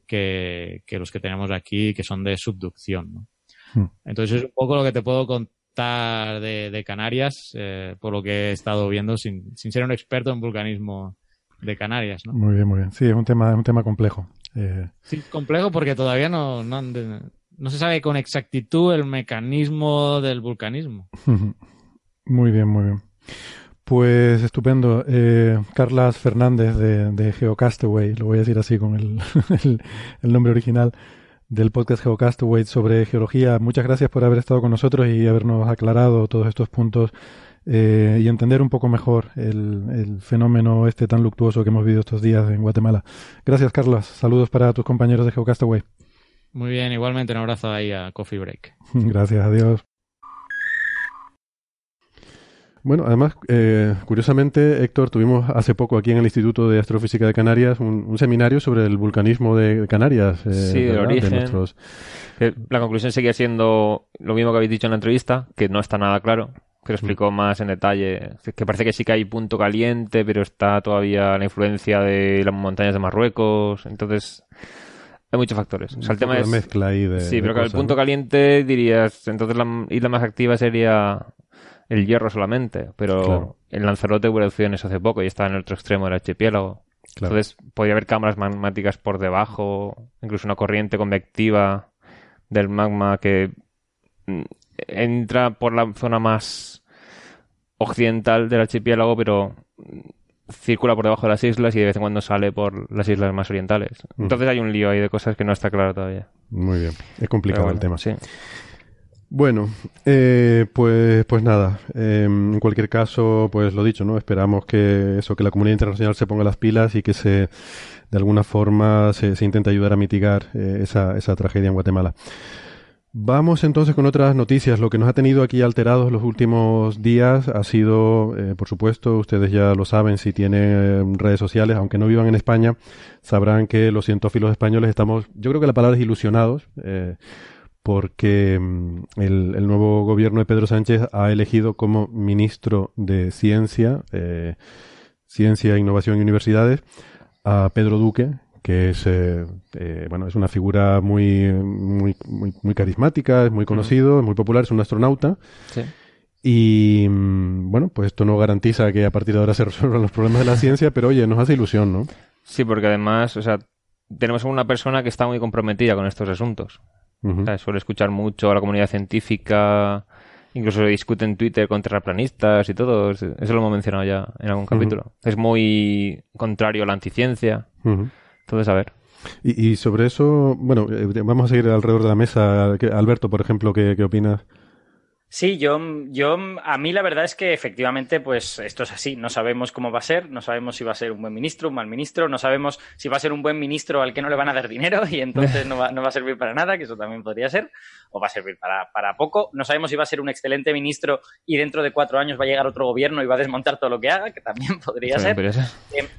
que, que los que tenemos aquí, que son de subducción. ¿no? Hmm. Entonces es un poco lo que te puedo contar de, de Canarias, eh, por lo que he estado viendo, sin, sin ser un experto en vulcanismo de Canarias. ¿no? Muy bien, muy bien. Sí, es un tema, es un tema complejo. Eh, Sí, complejo porque todavía no, de- no se sabe con exactitud el mecanismo del vulcanismo. *laughs* Muy bien, muy bien. Pues estupendo. Eh, Carlas Fernández de, de Geocastaway, lo voy a decir así con el, *laughs* el, el nombre original del podcast Geocastaway sobre geología. Muchas gracias por haber estado con nosotros y habernos aclarado todos estos puntos eh, y entender un poco mejor el, el fenómeno este tan luctuoso que hemos vivido estos días en Guatemala. Gracias, Carlas. Saludos para tus compañeros de Geocastaway. Muy bien, igualmente un abrazo ahí a Coffee Break. *laughs* Gracias, adiós. Bueno, además, eh, curiosamente, Héctor, tuvimos hace poco aquí en el Instituto de Astrofísica de Canarias un, un seminario sobre el vulcanismo de Canarias. eh, Sí, el ¿verdad? De origen. nuestros- Que La conclusión seguía siendo lo mismo que habéis dicho en la entrevista, que no está nada claro, que lo explicó más en detalle, que parece que sí que hay punto caliente, pero está todavía la influencia de las montañas de Marruecos, entonces hay muchos factores. O sea, el tema es... mezcla ahí de- sí, de pero que el cosas, punto ¿no? caliente dirías, entonces la isla más activa sería el hierro solamente, pero Claro. en Lanzarote hubo erupciones hace poco y estaba en el otro extremo del archipiélago. Claro. Entonces podría haber cámaras magmáticas por debajo, incluso una corriente convectiva del magma que mm, entra por la zona más occidental del archipiélago, pero mm, circula por debajo de las islas y de vez en cuando sale por las islas más orientales. Mm. Entonces hay un lío ahí de cosas que no está claro todavía. Muy bien, es complicado el tema. Sí. Bueno, eh, pues, pues nada. eh, en cualquier caso, pues lo dicho, ¿no? Esperamos que eso, que la comunidad internacional se ponga las pilas y que se, de alguna forma, se, se intente ayudar a mitigar eh, esa, esa tragedia en Guatemala. Vamos entonces con otras noticias. Lo que nos ha tenido aquí alterados los últimos días ha sido, eh, por supuesto, ustedes ya lo saben si tienen eh, redes sociales, aunque no vivan en España, sabrán que los cientófilos españoles estamos, yo creo que la palabra es ilusionados, eh, porque mm, el, el nuevo gobierno de Pedro Sánchez ha elegido como ministro de Ciencia, eh, Ciencia, Innovación y Universidades a Pedro Duque, que es eh, eh, bueno es una figura muy muy muy, muy carismática, es muy conocido, es muy popular, es un astronauta. Sí. Y mm, bueno, pues esto no garantiza que a partir de ahora se *laughs* resuelvan los problemas de la ciencia, pero oye, nos hace ilusión, ¿no? Sí, porque además, o sea, tenemos una persona que está muy comprometida con estos asuntos. O sea, suele escuchar mucho a la comunidad científica, incluso discute en Twitter con terraplanistas y todo. Eso lo hemos mencionado ya en algún capítulo. Es muy contrario a la anticiencia. Entonces, a ver. Y, y sobre eso, bueno, eh, vamos a seguir alrededor de la mesa. ¿Qué- Alberto, por ejemplo, ¿qué, qué opinas? Sí, yo, yo, a mí la verdad es que efectivamente, pues esto es así. No sabemos cómo va a ser, no sabemos si va a ser un buen ministro, un mal ministro, no sabemos si va a ser un buen ministro al que no le van a dar dinero y entonces no va, no va a servir para nada, que eso también podría ser, o va a servir para, para poco. No sabemos si va a ser un excelente ministro y dentro de cuatro años va a llegar otro gobierno y va a desmontar todo lo que haga, que también *laughs* podría ser. Eh,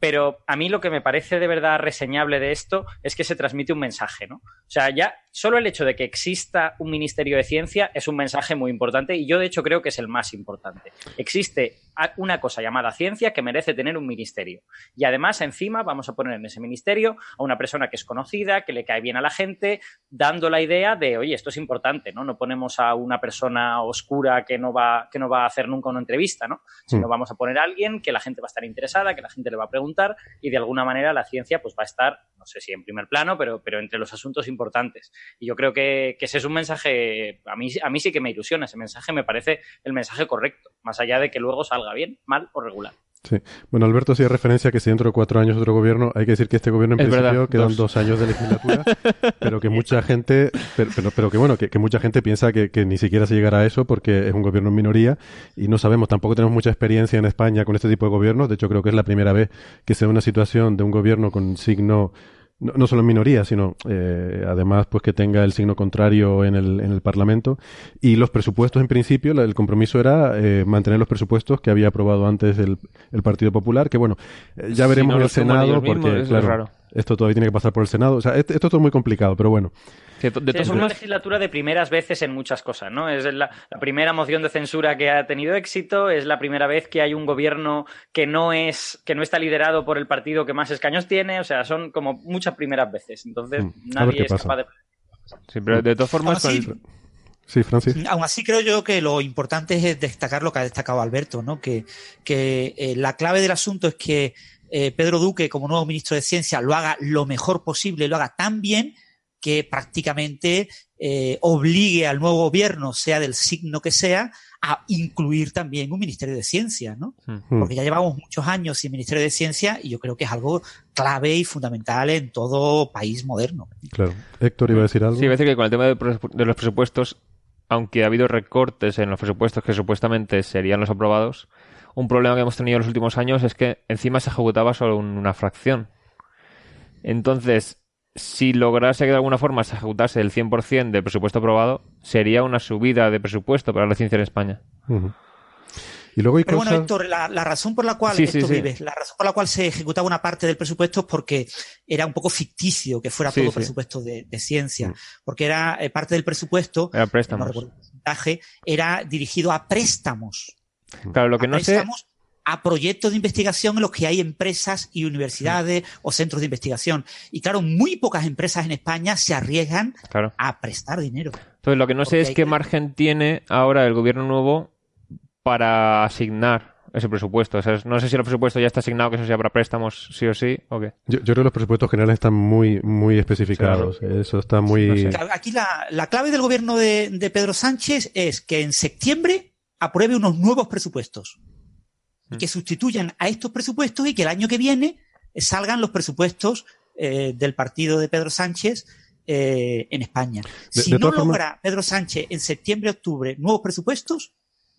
pero a mí lo que me parece de verdad reseñable de esto es que se transmite un mensaje, ¿no? O sea, ya solo el hecho de que exista un Ministerio de Ciencia es un mensaje muy importante y yo de hecho creo que es el más importante. Existe una cosa llamada ciencia que merece tener un ministerio. Y además, encima, vamos a poner en ese ministerio a una persona que es conocida, que le cae bien a la gente, dando la idea de, oye, esto es importante, ¿no? No ponemos a una persona oscura que no va, que no va a hacer nunca una entrevista, ¿no? Sino Mm. vamos a poner a alguien que la gente va a estar interesada, que la gente le va a preguntar y de alguna manera la ciencia pues va a estar, no sé si en primer plano, pero, pero entre los asuntos importantes. Y yo creo que, que ese es un mensaje, a mí, a mí sí que me ilusiona, ese mensaje me parece el mensaje correcto, más allá de que luego salga bien, mal o regular. Sí. Bueno, Alberto hacía referencia a que si dentro de cuatro años otro gobierno, hay que decir que este gobierno en Es principio verdad, quedan dos. dos. años de legislatura, *laughs* pero que mucha gente, pero, pero, pero que bueno, que, que mucha gente piensa que, que ni siquiera se llegará a eso porque es un gobierno en minoría y no sabemos, tampoco tenemos mucha experiencia en España con este tipo de gobiernos, de hecho creo que es la primera vez que se da una situación de un gobierno con signo no, no solo en minoría, sino eh, además pues que tenga el signo contrario en el, en el Parlamento. Y los presupuestos, en principio, la- el compromiso era eh, mantener los presupuestos que había aprobado antes el, el Partido Popular, que bueno, eh, ya Si veremos no en el Senado, mismos, porque claro, esto todavía tiene que pasar por el Senado. O sea, esto, esto es todo muy complicado, pero bueno. De Sí, es una legislatura de primeras veces en muchas cosas, ¿no? Es la, la primera moción de censura que ha tenido éxito, es la primera vez que hay un gobierno que no es, que no está liderado por el partido que más escaños tiene, o sea, son como muchas primeras veces. Entonces, Mm, nadie es pasa. capaz de. Sí, pero de todas formas, Aún con así- el- Sí, Francis. Aún así creo yo que lo importante es destacar lo que ha destacado Alberto, ¿no? Que, que eh, la clave del asunto es que eh, Pedro Duque, como nuevo ministro de Ciencia, lo haga lo mejor posible, lo haga tan bien que prácticamente eh, obligue al nuevo gobierno, sea del signo que sea, a incluir también un Ministerio de Ciencia, ¿no? Mm. Porque ya llevamos muchos años sin Ministerio de Ciencia y yo creo que es algo clave y fundamental en todo país moderno. Claro. Héctor iba a decir algo. Sí, iba a decir que con el tema de, los presupuestos, aunque ha habido recortes en los presupuestos que supuestamente serían los aprobados, un problema que hemos tenido en los últimos años es que encima se ejecutaba solo un- una fracción. Entonces, si lograse que de alguna forma se ejecutase el 100% del presupuesto aprobado, sería una subida de presupuesto para la ciencia en España. Y luego hay Pero cosas... bueno, Héctor, la, la razón por la cual Sí, sí, la razón por la cual se ejecutaba una parte del presupuesto es porque era un poco ficticio que fuera Sí, todo sí. presupuesto de, de ciencia, Mm. porque era eh, parte del presupuesto, Era no préstamos. recuerdo el porcentaje, era dirigido a préstamos, Claro, lo que a no sé... a proyectos de investigación en los que hay empresas y universidades o centros de investigación. Y claro, muy pocas empresas en España se arriesgan Claro. a prestar dinero. Entonces, lo que no sé es qué que- margen tiene ahora el gobierno nuevo para asignar ese presupuesto. O sea, no sé si el presupuesto ya está asignado, que eso sea para préstamos sí o sí, o qué. Yo, yo creo que los presupuestos generales están muy, muy especificados. Eso está muy... No sé. Claro, Aquí la, la clave del gobierno de, de Pedro Sánchez es que en septiembre apruebe unos nuevos presupuestos y que sustituyan a estos presupuestos y que el año que viene salgan los presupuestos eh, del partido de Pedro Sánchez eh, en España. De- si de no formas- logra Pedro Sánchez en septiembre, octubre nuevos presupuestos,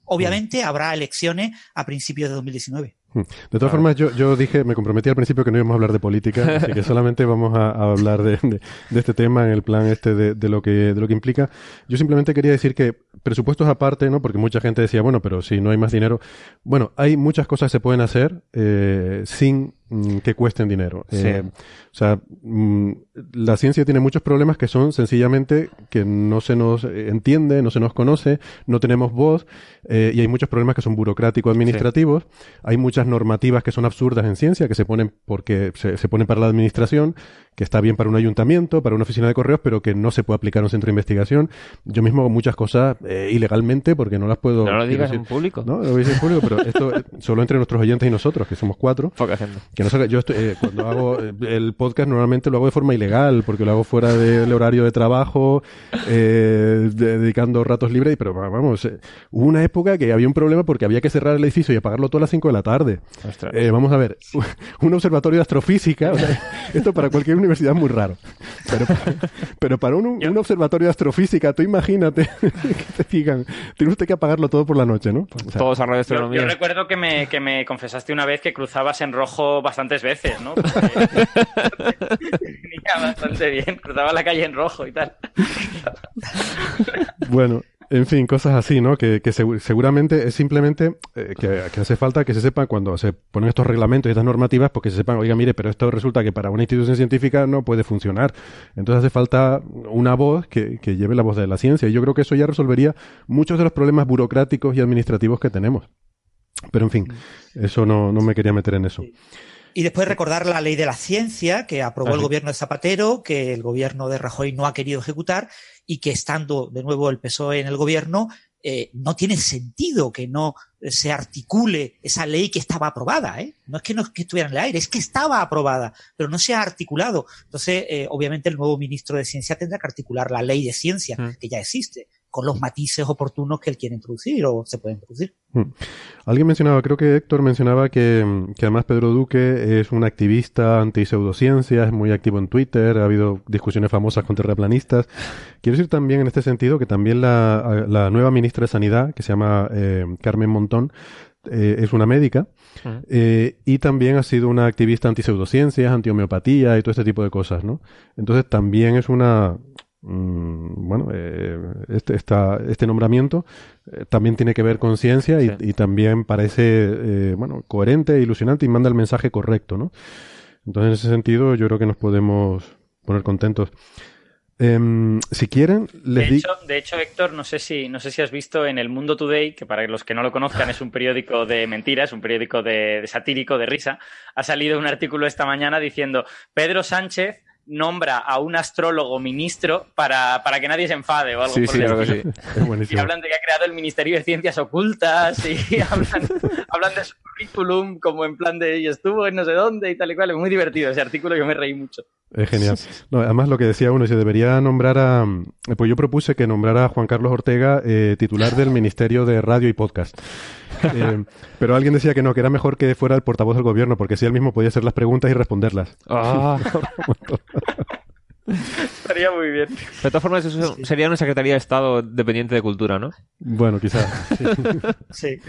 obviamente habrá elecciones a principios de 2019. De todas formas, yo, yo dije, me comprometí al principio que no íbamos a hablar de política, *laughs* así que solamente vamos a, a hablar de, de- de este tema en el plan este de, de lo que, de lo que implica. Yo simplemente quería decir que presupuestos aparte, ¿no? Porque mucha gente decía, bueno, pero si no hay más dinero. Bueno, hay muchas cosas que se pueden hacer eh, sin que cuesten dinero. Sí. Eh, o sea, mm, la ciencia tiene muchos problemas que son sencillamente que no se nos entiende, no se nos conoce, no tenemos voz, eh, y hay muchos problemas que son burocrático-administrativos. Hay muchas normativas que son absurdas en ciencia, que se ponen porque se, se ponen para la administración, que está bien para un ayuntamiento, para una oficina de correos, pero que no se puede aplicar a un centro de investigación. Yo mismo hago muchas cosas eh, ilegalmente porque no las puedo. No lo digas decir- en público. No, lo voy a decir en público, pero esto *laughs* solo entre nuestros oyentes y nosotros, que somos cuatro. Poca gente. Que no sé, yo estoy, eh, cuando hago eh, el podcast normalmente lo hago de forma ilegal, porque lo hago fuera del horario de trabajo, eh, de- dedicando ratos libres, pero va- vamos, eh, hubo una época que había un problema porque había que cerrar el edificio y apagarlo todo a las 5 de la tarde. Eh, vamos a ver, *laughs* un observatorio de astrofísica, o sea, esto para cualquier universidad es muy raro, pero, pero para un, un observatorio de astrofísica, tú imagínate *laughs* que te digan, tiene usted que apagarlo todo por la noche, ¿no? O sea, Todos a Yo, radioastronomía. yo recuerdo que me, que me confesaste una vez que cruzabas en rojo bastantes veces, ¿no? *laughs* Porque- Venía *laughs* bastante bien, cruzaba la calle en rojo y tal. Bueno, en fin, cosas así, ¿no? Que, que segu- seguramente es simplemente eh, que, que hace falta que se sepa cuando se ponen estos reglamentos y estas normativas, porque se sepan, oiga, mire, pero esto resulta que para una institución científica no puede funcionar. Entonces hace falta una voz que, que lleve la voz de la ciencia. Y yo creo que eso ya resolvería muchos de los problemas burocráticos y administrativos que tenemos. Pero en fin, eso no, no me quería meter en eso. Y después recordar la ley de la ciencia que aprobó el gobierno de Zapatero, que el gobierno de Rajoy no ha querido ejecutar y que estando de nuevo el PSOE en el gobierno, eh, no tiene sentido que no se articule esa ley que estaba aprobada. ¿eh? No es que no es que estuviera en el aire, es que estaba aprobada, pero no se ha articulado. Entonces, eh, obviamente, el nuevo ministro de Ciencia tendrá que articular la ley de ciencia, Mm. que ya existe, con los matices oportunos que él quiere introducir o se pueden introducir. Mm. Alguien mencionaba, creo que Héctor mencionaba que, que además Pedro Duque es un activista anti-pseudociencia, es muy activo en Twitter, ha habido discusiones famosas con terraplanistas. Quiero decir también en este sentido que también la, la nueva ministra de Sanidad, que se llama eh, Carmen Montón, eh, es una médica Ujú. eh, y también ha sido una activista anti-pseudociencias, anti-homeopatía y todo este tipo de cosas, ¿no? Entonces también es una... mm, bueno, eh, este, esta- este nombramiento eh, también tiene que ver con ciencia y, Sí. y también parece, eh, bueno, coherente, ilusionante y manda el mensaje correcto, ¿no? Entonces, en ese sentido, yo creo que nos podemos poner contentos. Em, si quieren, les De hecho, de hecho, Héctor, no sé si no sé si has visto en el Mundo Today, que para los que no lo conozcan es un periódico de mentiras, un periódico de, de satírico, de risa, ha salido un artículo esta mañana diciendo Pedro Sánchez nombra a un astrólogo ministro para, para que nadie se enfade o algo Sí, por sí, el estilo. sí. Es Y hablan de que ha creado el Ministerio de Ciencias Ocultas y *laughs* hablan, hablan de su currículum como en plan de y estuvo en no sé dónde y tal y cual. Es muy divertido ese artículo, yo me reí mucho. Es genial. No, además, lo que decía uno, se debería nombrar a. Pues yo propuse que nombrara a Juan Carlos Ortega eh, titular del Ministerio de Radio y Podcast. *laughs* Eh, pero alguien decía que no, que era mejor que fuera el portavoz del gobierno, porque si él mismo podía hacer las preguntas y responderlas. Ah. *laughs* Estaría muy bien. De todas formas, eso sería una Secretaría de Estado dependiente de Cultura, ¿no? Bueno, quizás. sí. Sí.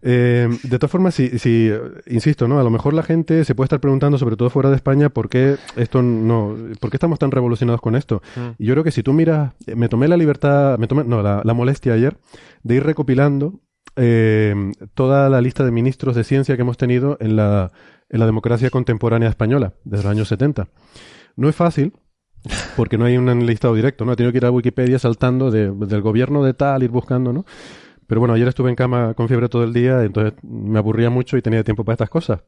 Eh, de todas formas, eh, insisto, ¿no? A lo mejor la gente se puede estar preguntando, sobre todo fuera de España, por qué esto no, por qué estamos tan revolucionados con esto. Mm. Y yo creo que si tú miras, me tomé la libertad, me tomé, no, la, la molestia ayer de ir recopilando eh, toda la lista de ministros de ciencia que hemos tenido en la, en la democracia contemporánea española, desde los años 70. No es fácil, porque no hay un listado directo, ¿no? He tenido que ir a Wikipedia saltando de- del gobierno de tal, ir buscando, ¿no? Pero bueno, ayer estuve en cama con fiebre todo el día, entonces me aburría mucho y tenía tiempo para estas cosas.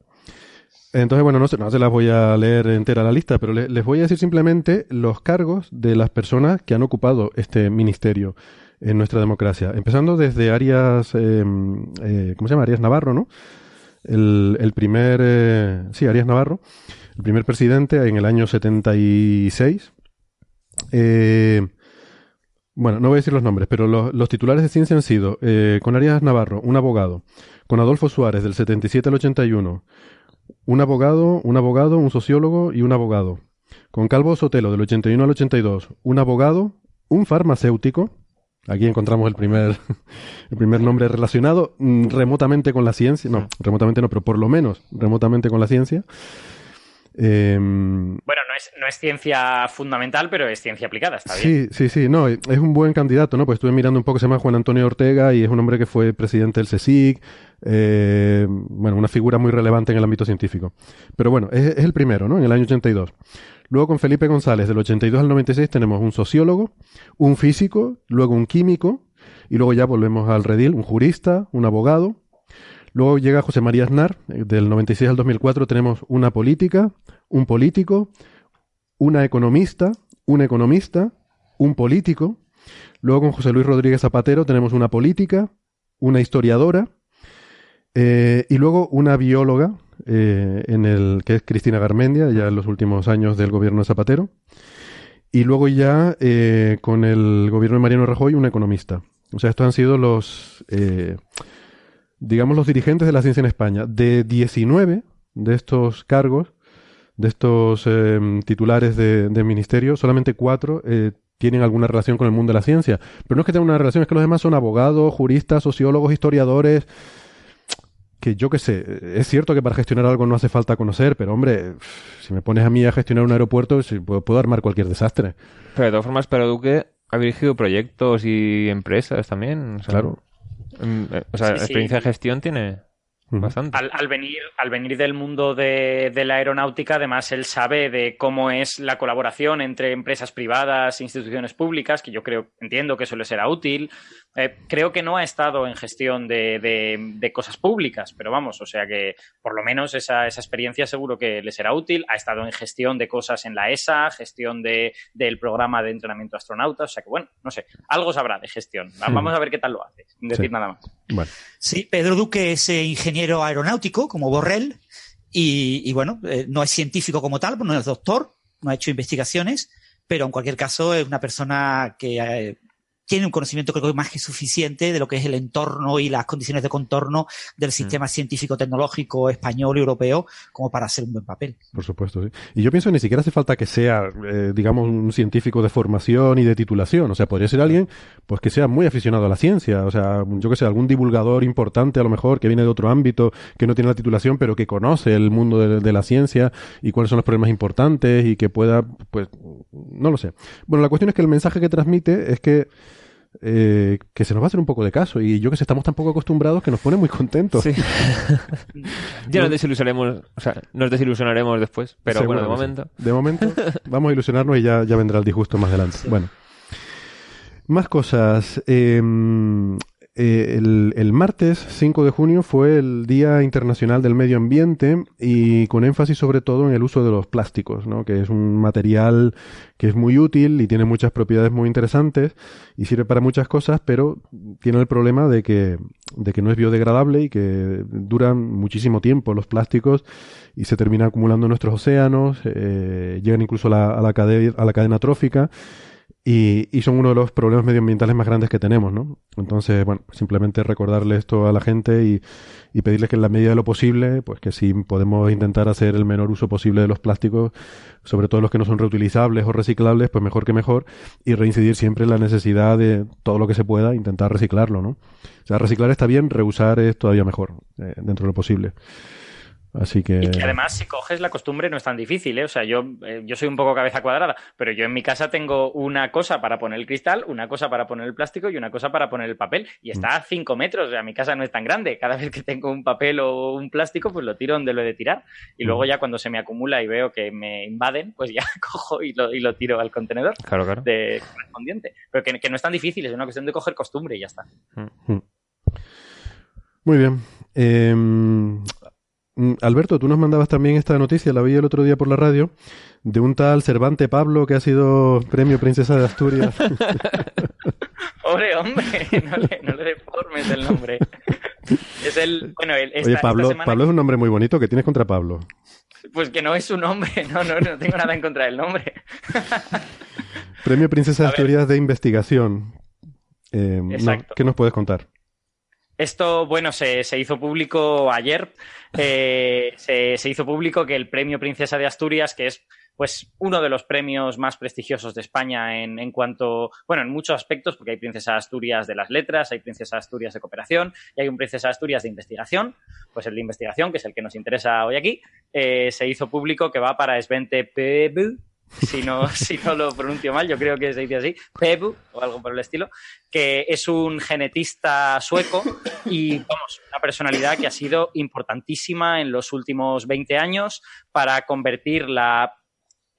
Entonces, bueno, no se, no se las voy a leer entera la lista, pero le- les voy a decir simplemente los cargos de las personas que han ocupado este ministerio en nuestra democracia. Empezando desde Arias, eh, eh, ¿cómo se llama? Arias Navarro, ¿no? El, primer, eh, sí, Arias Navarro, el primer presidente en el año 76. Eh, bueno, no voy a decir los nombres, pero los, los titulares de ciencia han sido eh, con Arias Navarro, un abogado, con Adolfo Suárez del 77 al 81, un abogado, un abogado, un sociólogo y un abogado. Con Calvo Sotelo del 81 al 82, un abogado, un farmacéutico. Aquí encontramos el primer, *laughs* el primer nombre relacionado mm, remotamente con la ciencia. No, remotamente no, pero por lo menos remotamente con la ciencia. Em, Bueno, no es, no es ciencia fundamental, pero es ciencia aplicada, está bien. Sí, sí, sí, no, es un buen candidato, ¿no? Pues estuve mirando un poco, se llama Juan Antonio Ortega y es un hombre que fue presidente del CSIC, eh, bueno, una figura muy relevante en el ámbito científico. Pero bueno, es, es el primero, ¿no? En el año 82. Luego con Felipe González, del 82 al 96, tenemos un sociólogo, un físico, luego un químico, y luego ya volvemos al redil, un jurista, un abogado. Luego llega José María Aznar, eh, del 96 al 2004 tenemos una política, un político, una economista, un economista, un político. Luego con José Luis Rodríguez Zapatero tenemos una política, una historiadora eh, y luego una bióloga, eh, en el que es Cristina Garmendia, ya en los últimos años del gobierno de Zapatero. Y luego ya con el gobierno de Mariano Rajoy, un economista. O sea, estos han sido los, digamos, los dirigentes de la ciencia en España. De 19 de estos cargos, de estos eh, titulares de, de ministerio, solamente cuatro eh, tienen alguna relación con el mundo de la ciencia. Pero no es que tengan una relación, es que los demás son abogados, juristas, sociólogos, historiadores. Que yo qué sé, es cierto que para gestionar algo no hace falta conocer, pero hombre, si me pones a mí a gestionar un aeropuerto, sí, puedo, puedo armar cualquier desastre. Pero de todas formas, Pedro Duque ha dirigido proyectos y empresas también. o sea, Claro. Mm, eh, O sea, Sí, sí. experiencia de gestión tiene. Bastante. Al, al venir, al venir del mundo de, de la aeronáutica, además, él sabe de cómo es la colaboración entre empresas privadas e instituciones públicas, que yo creo, entiendo que eso le será útil. Eh, creo que no ha estado en gestión de, de- de cosas públicas, pero vamos, o sea que por lo menos esa, esa experiencia seguro que le será útil. Ha estado en gestión de cosas en la ESA, gestión de, del programa de entrenamiento de astronautas, o sea que bueno, no sé, algo sabrá de gestión. Va-. Vamos a ver qué tal lo hace, sin decir Sí. nada más. Bueno, Sí, Pedro Duque es eh, ingeniero aeronáutico, como Borrell, y, bueno, eh, no es científico como tal, no es doctor, no ha hecho investigaciones, pero en cualquier caso es una persona que eh, tiene un conocimiento creo que más que suficiente de lo que es el entorno y las condiciones de contorno del sistema científico-tecnológico español y europeo como para hacer un buen papel. por supuesto, sí. Y yo pienso que ni siquiera hace falta que sea, eh, digamos, un científico de formación y de titulación. O sea, podría ser alguien pues que sea muy aficionado a la ciencia. O sea, yo que sé, algún divulgador importante a lo mejor que viene de otro ámbito, que no tiene la titulación, pero que conoce el mundo de, de la ciencia y cuáles son los problemas importantes y que pueda, pues, no lo sé. Bueno, la cuestión es que el mensaje que transmite es que eh, que se nos va a hacer un poco de caso y yo que sé, estamos tan poco acostumbrados que nos pone muy contentos. Sí. *laughs* ya nos desilusionaremos, o sea, nos desilusionaremos después, pero bueno, de sí. momento. De momento, *laughs* vamos a ilusionarnos y ya, ya vendrá el disgusto más adelante. Bueno. Más cosas. Eh, eh, el, el, martes 5 de junio fue el Día Internacional del Medio Ambiente y con énfasis sobre todo en el uso de los plásticos, ¿no? que es un material que es muy útil y tiene muchas propiedades muy interesantes y sirve para muchas cosas, pero tiene el problema de que, de que no es biodegradable y que duran muchísimo tiempo los plásticos y se terminan acumulando en nuestros océanos, eh, llegan incluso a la, a la, cadena, a la cadena trófica y, y, son uno de los problemas medioambientales más grandes que tenemos, ¿no? Entonces, bueno, simplemente recordarle esto a la gente y, y, pedirles que en la medida de lo posible, pues que si podemos intentar hacer el menor uso posible de los plásticos, sobre todo los que no son reutilizables o reciclables, pues mejor que mejor, y reincidir siempre en la necesidad de todo lo que se pueda, intentar reciclarlo, ¿no? O sea, reciclar está bien, reusar es todavía mejor, eh, dentro de lo posible. Así que... Y que además, si coges la costumbre, no es tan difícil, ¿eh? O sea, yo, eh, yo soy un poco cabeza cuadrada, pero yo en mi casa tengo una cosa para poner el cristal, una cosa para poner el plástico y una cosa para poner el papel. Y está a 5 metros, o sea, mi casa no es tan grande. Cada vez que tengo un papel o un plástico, pues lo tiro donde lo he de tirar. Y luego ya cuando se me acumula y veo que me invaden, pues ya *laughs* cojo y lo, y lo tiro al contenedor claro, claro. de correspondiente. Pero que, que, no es tan difícil, es una cuestión de coger costumbre y ya está. Muy bien. Eh, Alberto, tú nos mandabas también esta noticia, la vi el otro día por la radio, de un tal Cervante Pablo que ha sido premio Princesa de Asturias. *laughs* Pobre hombre, no le, no le deformes el nombre. Es el, bueno, el, esta, Oye, Pablo, esta semana... Pablo es un nombre muy bonito. ¿Qué tienes contra Pablo? Pues que no es su nombre, *laughs* no, no, no tengo nada en contra del nombre. Premio Princesa de Asturias de Investigación. Eh, no, ¿Qué nos puedes contar? Esto, bueno, se, se hizo público ayer. Eh, se, se, hizo público que el premio Princesa de Asturias, que es pues uno de los premios más prestigiosos de España en, en, cuanto, bueno, en muchos aspectos, porque hay Princesa Asturias de las letras, hay Princesa Asturias de cooperación y hay un Princesa Asturias de investigación. Pues el de investigación, que es el que nos interesa hoy aquí, eh, se hizo público que va para Svente Pebu, si no, *laughs* si no lo pronuncio mal, yo creo que se dice así, Pebu o algo por el estilo, que es un genetista sueco y, vamos, una personalidad que ha sido importantísima en los últimos 20 años para convertir la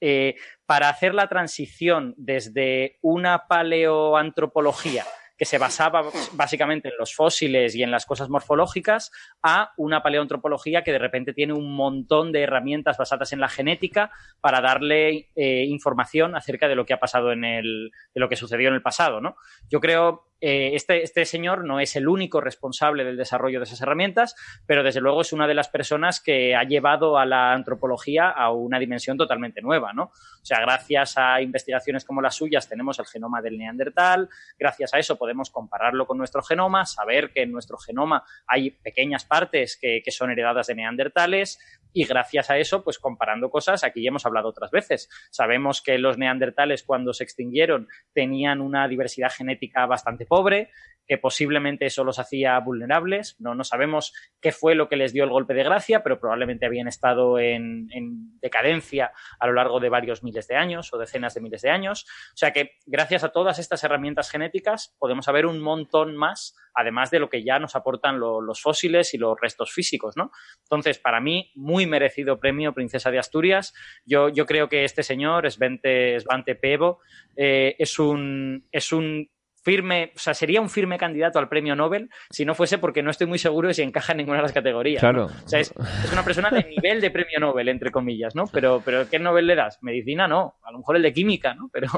eh, para hacer la transición desde una paleoantropología que se basaba básicamente en los fósiles y en las cosas morfológicas, a una paleoantropología que de repente tiene un montón de herramientas basadas en la genética para darle eh, información acerca de lo que ha pasado en el, de lo que sucedió en el pasado, ¿no? Yo creo eh, este, este, señor no es el único responsable del desarrollo de esas herramientas, pero desde luego es una de las personas que ha llevado a la antropología a una dimensión totalmente nueva, ¿no? O sea, gracias a investigaciones como las suyas tenemos el genoma del neandertal, gracias a eso podemos compararlo con nuestro genoma, saber que en nuestro genoma hay pequeñas partes que, que son heredadas de neandertales y gracias a eso, pues comparando cosas, aquí ya hemos hablado otras veces, sabemos que los neandertales cuando se extinguieron tenían una diversidad genética bastante pobre, que posiblemente eso los hacía vulnerables. No, no sabemos qué fue lo que les dio el golpe de gracia, pero probablemente habían estado en, en, decadencia a lo largo de varios miles de años o decenas de miles de años. O sea que gracias a todas estas herramientas genéticas podemos saber un montón más, además de lo que ya nos aportan lo, los fósiles y los restos físicos, ¿no? Entonces, para mí, muy merecido premio Princesa de Asturias. Yo, yo creo que este señor, Svante, Svante Pevo, eh, es un, es un firme, o sea, sería un firme candidato al premio Nobel si no fuese porque no estoy muy seguro de si encaja en ninguna de las categorías. Claro. ¿no? O sea, es, es, una persona de nivel de premio Nobel, entre comillas, ¿no? Pero, pero ¿qué Nobel le das? Medicina no, a lo mejor el de química, ¿no? Pero.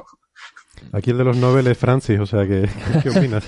Aquí el de los Nobel es Francis, o sea, ¿qué, qué *laughs* opinas?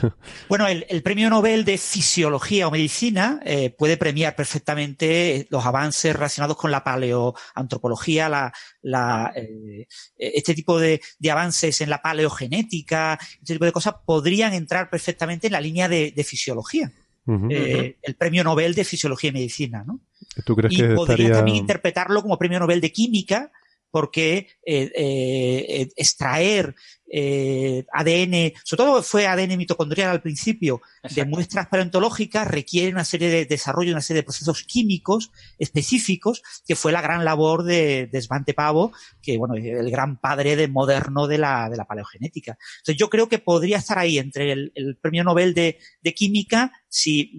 bueno, el, el, premio Nobel de Fisiología o Medicina eh, puede premiar perfectamente los avances relacionados con la paleoantropología, la, la, eh, este tipo de, de, avances en la paleogenética, este tipo de cosas podrían entrar perfectamente en la línea de, de fisiología. Uh -huh. eh, el premio Nobel de Fisiología y Medicina, ¿no? ¿Tú crees y que podría estaría... también interpretarlo como premio Nobel de Química, porque eh, eh, extraer eh, ADN, sobre todo fue ADN mitocondrial al principio, Exacto. de muestras paleontológicas, requiere una serie de desarrollo, una serie de procesos químicos específicos, que fue la gran labor de, de Svante Pavo, que bueno, el gran padre de moderno de la, de la paleogenética. Entonces yo creo que podría estar ahí entre el, el premio Nobel de, de Química, si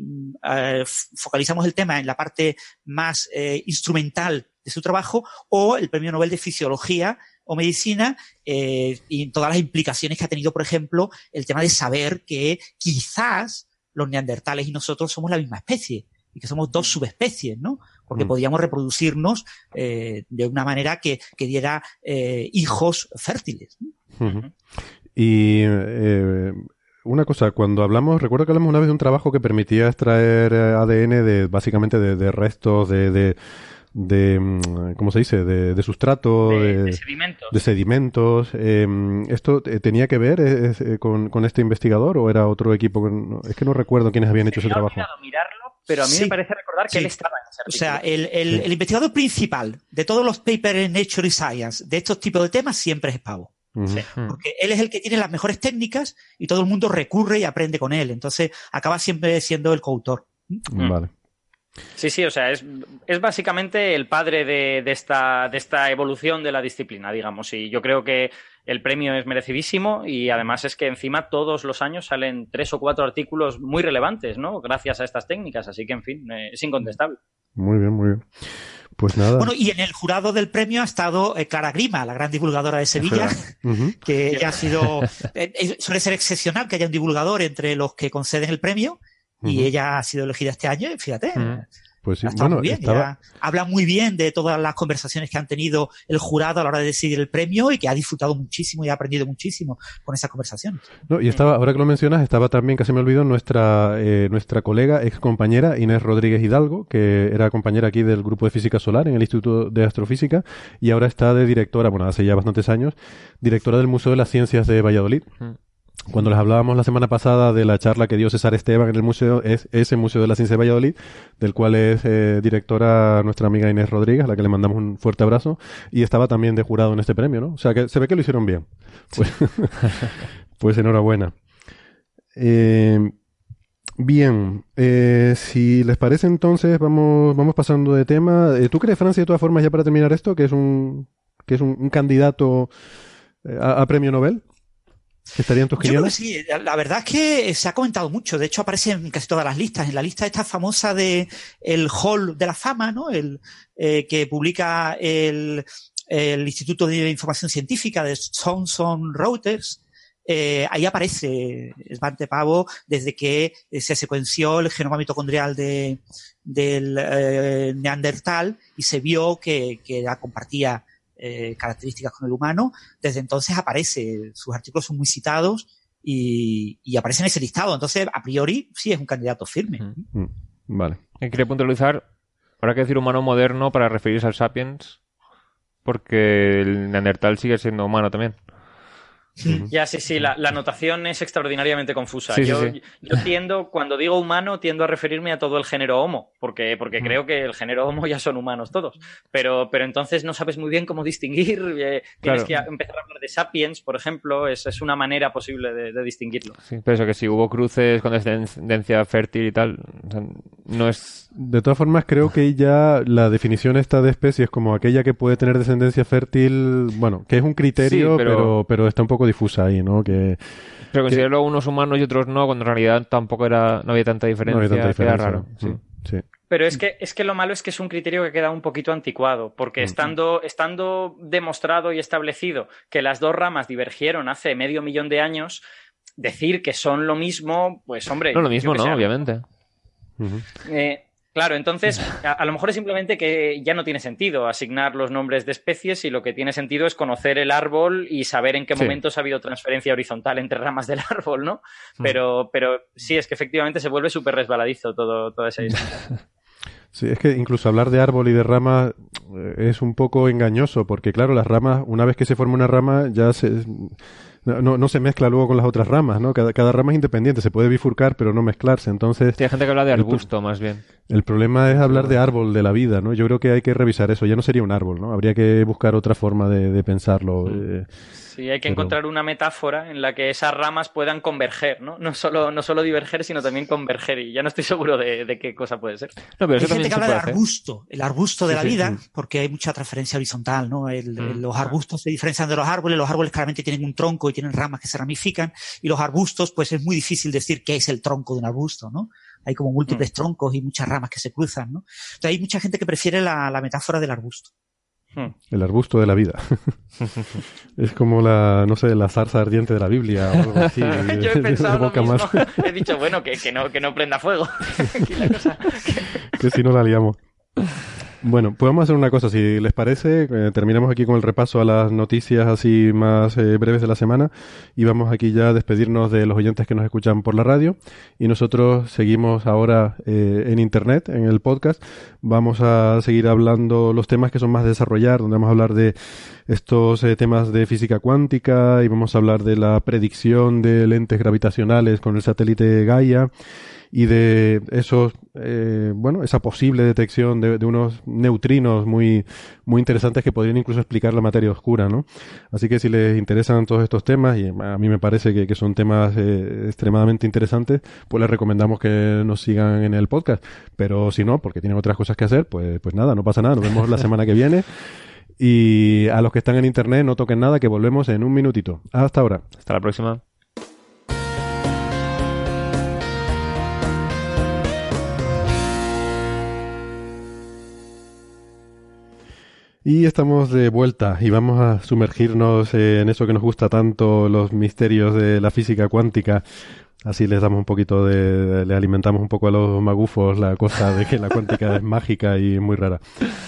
uh, focalizamos el tema en la parte más eh, instrumental de su trabajo, o el premio Nobel de Fisiología, o medicina eh, y todas las implicaciones que ha tenido, por ejemplo, el tema de saber que quizás los neandertales y nosotros somos la misma especie y que somos dos subespecies, ¿no? Porque Mm. podíamos reproducirnos eh, de una manera que, que diera eh, hijos fértiles. ¿no? Ujú. Y eh, una cosa, cuando hablamos, recuerdo que hablamos una vez de un trabajo que permitía extraer ADN de básicamente de, de restos de, de, de, mm, ¿cómo se dice? De, de sustrato, De, de, de sedimentos. de sedimentos. Eh, ¿Esto tenía que ver eh, es, eh, con, con este investigador o era otro equipo? Es que no recuerdo quiénes habían hecho Se ese me ha trabajo. mirarlo, pero a mí Sí. me parece recordar que Sí. él estaba en ese O sea, el, el- Sí. el investigador principal de todos los papers en Nature y Science de estos tipos de temas siempre es Pavo. Porque él es el que tiene las mejores técnicas y todo el mundo recurre y aprende con él. Entonces acaba siempre siendo el coautor. Vale. Sí, sí, o sea, es, es básicamente el padre de, de esta, de esta evolución de la disciplina, digamos. Y yo creo que el premio es merecidísimo y además es que encima todos los años salen tres o cuatro artículos muy relevantes, ¿no? Gracias a estas técnicas. Así que, en fin, eh, es incontestable. Muy bien, muy bien. Pues nada. Bueno, y en el jurado del premio ha estado eh, Clara Grima, la gran divulgadora de Sevilla, *laughs* Ujú. que ella ha sido, eh, suele ser excepcional que haya un divulgador entre los que conceden el premio y ella ha sido elegida este año, y fíjate. Pues sí, bueno, muy bien. estaba, habla muy bien de todas las conversaciones que han tenido el jurado a la hora de decidir el premio y que ha disfrutado muchísimo y ha aprendido muchísimo con esas conversaciones. No, y estaba, ahora que lo mencionas, estaba también, casi me olvido, nuestra, eh, nuestra colega, ex compañera Inés Rodríguez Hidalgo, que era compañera aquí del grupo de física solar en el Instituto de Astrofísica y ahora está de directora, bueno, hace ya bastantes años, directora del Museo de las Ciencias de Valladolid. Cuando les hablábamos la semana pasada de la charla que dio César Esteban en el museo, es ese Museo de la Ciencia de Valladolid, del cual es eh, directora nuestra amiga Inés Rodríguez, a la que le mandamos un fuerte abrazo, y estaba también de jurado en este premio, ¿no? O sea que se ve que lo hicieron bien. Pues, *laughs* pues enhorabuena. Eh, bien, eh, si les parece entonces vamos, vamos pasando de tema. Eh, ¿Tú crees, Francia, de todas formas, ya para terminar esto, que es un, que es un, un candidato eh, a, a premio Nobel? ¿Que estaría en tus Yo creo que quinielas? sí, la verdad es que se ha comentado mucho, de hecho aparece en casi todas las listas, en la lista esta famosa de el Hall de la Fama, ¿no? El eh, que publica el, el Instituto de Información Científica de Thomson Reuters, eh, ahí aparece Svante Pavo desde que se secuenció el genoma mitocondrial de, del eh, Neandertal y se vio que, que la compartía eh, características con el humano. Desde entonces aparece, sus artículos son muy citados y, y aparece en ese listado. Entonces, a priori, sí es un candidato firme. Mm, Vale. Y quería puntualizar, habrá que decir humano moderno para referirse al sapiens, porque el neandertal sigue siendo humano también. Ya, sí, sí, la, la notación es extraordinariamente confusa. Sí, yo, sí. yo tiendo, cuando digo humano, tiendo a referirme a todo el género Homo, porque, porque Mm. creo que el género Homo ya son humanos todos. Pero, pero entonces no sabes muy bien cómo distinguir. eh, tienes Claro. que empezar a hablar de sapiens, por ejemplo, es, es una manera posible de, de distinguirlo. Sí, pero eso que si hubo cruces con descendencia fértil y tal, o sea, no es... De todas formas, creo que ya la definición esta de especie es como aquella que puede tener descendencia fértil, bueno, que es un criterio, Sí, pero... pero- Pero, está un poco difusa ahí, ¿no? Que Pero considerarlo unos humanos y otros no, cuando en realidad tampoco era, no había tanta no diferencia, hay tanta queda diferencia. raro. sí. Mm, sí. Pero es que, es que lo malo es que es un criterio que queda un poquito anticuado, porque Mm. estando, estando demostrado y establecido que las dos ramas divergieron hace medio millón de años, decir que son lo mismo, pues hombre. No, lo mismo, ¿no? Obviamente. Eh, claro, entonces a, a lo mejor es simplemente que ya no tiene sentido asignar los nombres de especies y lo que tiene sentido es conocer el árbol y saber en qué Sí. momentos ha habido transferencia horizontal entre ramas del árbol, ¿no? Mm. Pero, pero sí, es que efectivamente se vuelve súper resbaladizo todo, toda esa historia. *laughs* Sí, es que incluso hablar de árbol y de rama eh, es un poco engañoso, porque claro, las ramas, una vez que se forma una rama, ya se, no, no, no se mezcla luego con las otras ramas, ¿no? Cada, cada rama es independiente, se puede bifurcar, pero no mezclarse. Entonces, Sí, hay gente que habla de El arbusto, más bien. el problema es hablar de árbol de la vida, ¿no? Yo creo que hay que revisar eso. Ya no sería un árbol, ¿no? Habría que buscar otra forma de, de pensarlo. eh. Sí, hay que Pero- encontrar una metáfora en la que esas ramas puedan converger, ¿no? No solo, no solo diverger, sino también converger. Y ya no estoy *laughs* seguro de, de qué cosa puede ser. No, pero Hay gente que habla puede de hacer. arbusto, el arbusto de Sí, la sí, vida, mm. porque hay mucha transferencia horizontal, ¿no? El- Mm. el- los arbustos se diferencian de los árboles, los árboles claramente tienen un tronco y tienen ramas que se ramifican, y los arbustos, pues es muy difícil decir qué es el tronco de un arbusto, ¿no? Hay como múltiples troncos y muchas ramas que se cruzan, ¿no? Entonces hay mucha gente que prefiere la, la metáfora del arbusto. Hmm. El arbusto de la vida. *laughs* es como la, no sé, la zarza ardiente de la Biblia o algo así. *laughs* Yo he pensado lo Evoca mismo. más He dicho, bueno, que, que no, que no prenda fuego. *laughs* La cosa- que si no la liamos. Bueno, pues vamos a hacer una cosa, si les parece, eh, terminamos aquí con el repaso a las noticias así más eh, breves de la semana y vamos aquí ya a despedirnos de los oyentes que nos escuchan por la radio. Y nosotros seguimos ahora eh, en internet, en el podcast, vamos a seguir hablando los temas que son más de desarrollar, donde vamos a hablar de estos temas de física cuántica y vamos a hablar de la predicción de lentes gravitacionales con el satélite Gaia y de esos, eh, bueno, esa posible detección de, unos neutrinos muy, muy interesantes que podrían incluso explicar la materia oscura, ¿no? Así que si les interesan todos estos temas, y a mí me parece que, que son temas eh, extremadamente interesantes, pues les recomendamos que nos sigan en el podcast. Pero si no, porque tienen otras cosas que hacer, pues, pues nada, no pasa nada, nos vemos la semana que viene. Y a los que están en internet, no toquen nada, que volvemos en un minutito. Hasta ahora. Hasta la próxima. Y estamos de vuelta y vamos a sumergirnos en eso que nos gusta tanto, los misterios de la física cuántica. Así les damos un poquito de, le alimentamos un poco a los magufos la cosa de que la cuántica es mágica y muy rara.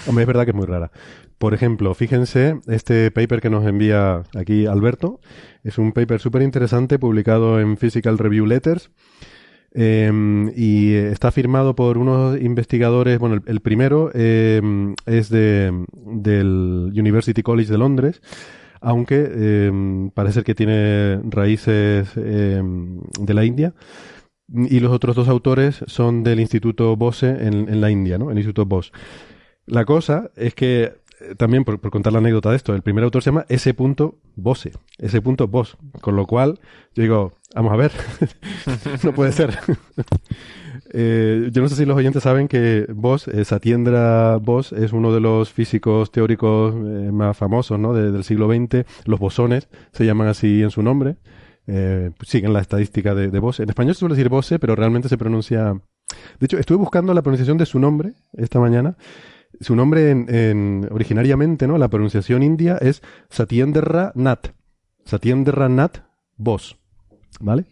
Hombre, es verdad que es muy rara. Por ejemplo, fíjense, este paper que nos envía aquí Alberto es un paper súper interesante publicado en Physical Review Letters. Eh, y está firmado por unos investigadores. Bueno, el, primero eh, es de, del University College de Londres, aunque eh, parece que tiene raíces de la India. Y los otros dos autores son del Instituto Bose en, en la India, ¿no? El Instituto Bose. La cosa es que también por, contar la anécdota de esto, el primer autor se llama S. Bose, S. Bose, con lo cual yo digo, vamos a ver, *laughs* no puede ser. *laughs* eh, yo no sé si los oyentes saben que Bose, eh, Satyendra Bose, es uno de los físicos teóricos eh, más famosos ¿no? de, del siglo XX, los bosones se llaman así en su nombre. Eh, siguen la estadística de, de. En español se suele decir Bose, pero realmente se pronuncia. De hecho, estuve buscando la pronunciación de su nombre esta mañana su nombre en, en, originariamente, ¿no? La pronunciación india es Satyendra Nath. Satyendra Nath Bose. ¿Vale?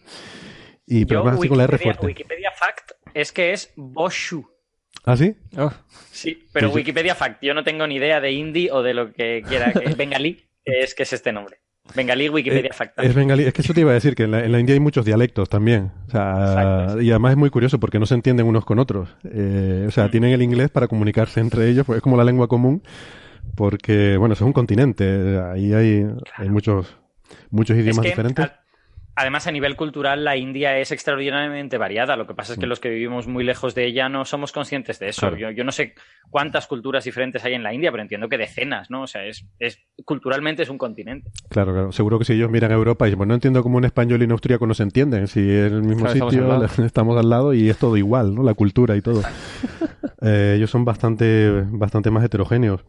Y pero Yo, más así con la R Wikipedia, fuerte. Wikipedia Fact es que es Boshu. ¿Ah, sí? Oh, Sí, pero. Wikipedia Fact, yo no tengo ni idea de hindi o de lo que quiera que *laughs* bengalí, que es que es este nombre. Bengalí Wikipedia Eh. Es bengalí. Es que eso te iba a decir, que en la, en la India hay muchos dialectos también. O sea, Exacto, y además es muy curioso porque no se entienden unos con otros. Eh, o sea, Mm. tienen el inglés para comunicarse entre ellos, pues es como la lengua común. Porque, bueno, eso es un continente. Ahí hay, hay muchos, muchos Es idiomas que, diferentes. Además, a nivel cultural, la India es extraordinariamente variada. Lo que pasa es Mm. que los que vivimos muy lejos de ella no somos conscientes de eso. Claro. Yo, yo no sé cuántas culturas diferentes hay en la India, pero entiendo que decenas, ¿no? O sea, es, es culturalmente es un continente. Claro, claro. Seguro que si ellos miran a Europa y dicen, pues no entiendo cómo un español y un austríaco no se entienden. Si es el mismo Claro, estamos sitio, al *laughs* estamos al lado y es todo igual, ¿no? La cultura y todo. Eh, ellos son bastante, bastante más heterogéneos.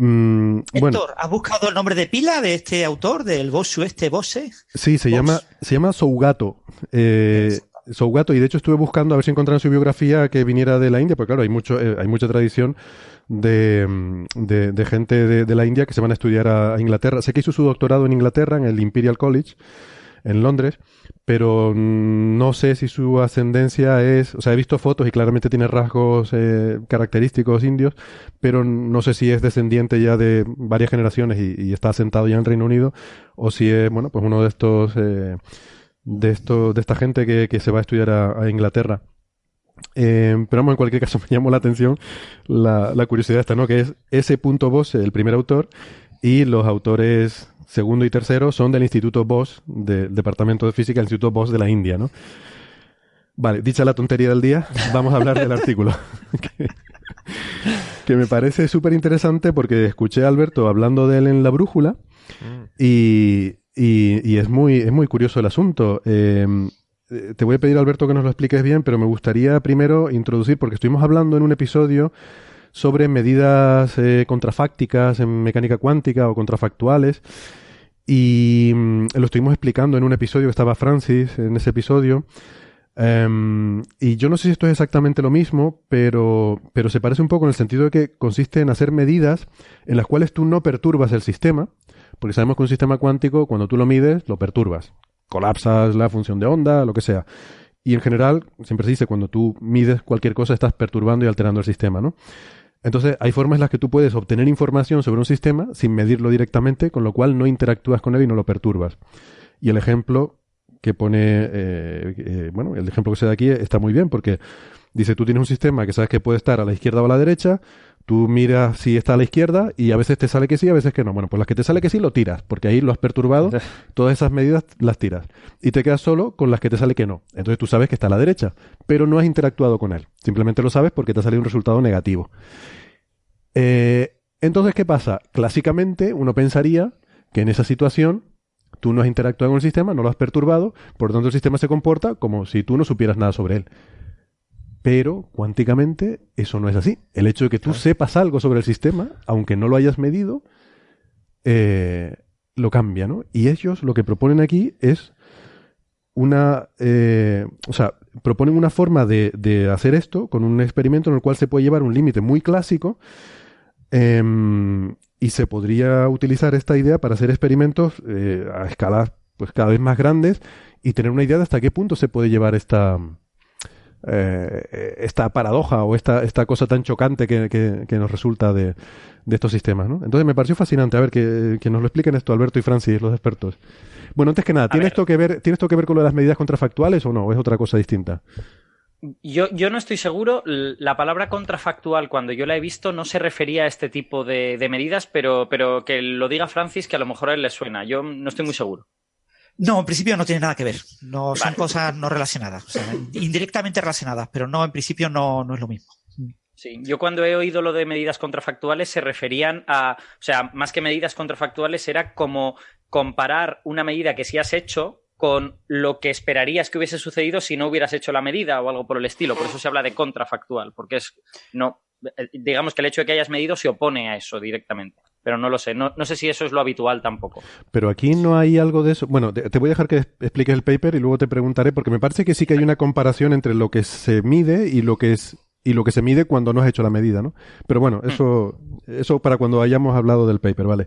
Mm, bueno, Héctor, ¿has buscado el nombre de pila de este autor, del Bossu este Bose? sí, se llama, se llama Sougato. Eh, Sougato, y de hecho estuve buscando a ver si encontraba en su biografía que viniera de la India, porque claro, hay mucho, eh, hay mucha tradición de, mm, de, de gente de, de la India que se van a estudiar a, a Inglaterra. Sé que hizo su doctorado en Inglaterra, en el Imperial College, en Londres, pero no sé si su ascendencia es, o sea, he visto fotos y claramente tiene rasgos eh, característicos indios, pero no sé si es descendiente ya de varias generaciones y, está asentado ya en Reino Unido, o si es, bueno, pues uno de estos, eh, de estos, de esta gente que, que se va a estudiar a, Inglaterra. Eh, pero vamos, en cualquier caso *laughs* me llamó la atención la, la curiosidad esta, ¿no? Que es S. Bose, el primer autor, y los autores segundo y tercero son del Instituto Bose, del Departamento de Física del Instituto Bose de la India, ¿no? Vale, dicha la tontería del día, *laughs* vamos a hablar del artículo. que, que me parece súper interesante porque escuché a Alberto hablando de él en La Brújula y, y- y es, muy, es muy curioso el asunto. Eh, eh, te voy a pedir, Alberto, que nos lo expliques bien, pero me gustaría primero introducir, porque estuvimos hablando en un episodio sobre medidas eh, contrafácticas en mecánica cuántica o contrafactuales. Y mm, lo estuvimos explicando en un episodio estaba Francis en ese episodio. Em, y yo no sé si esto es exactamente lo mismo, pero, pero se parece un poco en el sentido de que consiste en hacer medidas en las cuales tú no perturbas el sistema, porque sabemos que un sistema cuántico, cuando tú lo mides, lo perturbas. Colapsas la función de onda, lo que sea. Y en general, siempre se dice, cuando tú mides cualquier cosa, estás perturbando y alterando el sistema, ¿no? Entonces, hay formas en las que tú puedes obtener información sobre un sistema sin medirlo directamente, con lo cual no interactúas con él y no lo perturbas. Y el ejemplo que pone, eh, eh, bueno, el ejemplo que se da aquí está muy bien porque dice, tú tienes un sistema que sabes que puede estar a la izquierda o a la derecha, tú miras si está a la izquierda y a veces te sale que sí, a veces que no. Bueno, pues las que te sale que sí lo tiras, porque ahí lo has perturbado, *laughs* todas esas medidas las tiras. Y te quedas solo con las que te sale que no. Entonces tú sabes que está a la derecha, pero no has interactuado con él. Simplemente lo sabes porque te ha salido un resultado negativo. Eh, entonces, ¿qué pasa? Clásicamente uno pensaría que en esa situación Tú no has interactuado con el sistema, no lo has perturbado, por lo tanto el sistema se comporta como si tú no supieras nada sobre él. Pero cuánticamente eso no es así. El hecho de que tú sepas algo sobre el sistema, aunque no lo hayas medido, eh, lo cambia, ¿no? Y ellos lo que proponen aquí es una, eh, o sea, proponen una forma de, de, hacer esto con un experimento en el cual se puede llevar un límite muy clásico em, y se podría utilizar esta idea para hacer experimentos eh, a escalas pues cada vez más grandes y tener una idea de hasta qué punto se puede llevar esta eh, esta paradoja o esta, esta cosa tan chocante que, que, nos resulta de, de, estos sistemas. ¿no? Entonces me pareció fascinante. A ver, que, que, nos lo expliquen esto Alberto y Francis, los expertos. Bueno, antes que nada, ¿tiene esto, que ver, ¿tiene esto que ver con lo de las medidas contrafactuales o no? ¿O es otra cosa distinta? Yo, yo, no estoy seguro. La palabra contrafactual, cuando yo la he visto, no se refería a este tipo de, de, medidas, pero, pero que lo diga Francis, que a lo mejor a él le suena. Yo no estoy muy seguro. No, en principio no tiene nada que ver. No son cosas no relacionadas, o sea, indirectamente relacionadas, pero no, en principio no, no es lo mismo. Sí, yo cuando he oído lo de medidas contrafactuales se referían a, o sea, más que medidas contrafactuales era como comparar una medida que sí has hecho con lo que esperarías que hubiese sucedido si no hubieras hecho la medida o algo por el estilo. Por eso se habla de contrafactual, porque es no eh, digamos que el hecho de que hayas medido se opone a eso directamente. Pero no lo sé, no, sé si eso es lo habitual tampoco. Pero aquí no hay algo de eso. Bueno, te, voy a dejar que expliques el paper y luego te preguntaré, porque me parece que sí que hay una comparación entre lo que se mide y lo que es y lo que se mide cuando no has hecho la medida, ¿no? Pero bueno, hmm. eso, eso para cuando hayamos hablado del paper, ¿vale?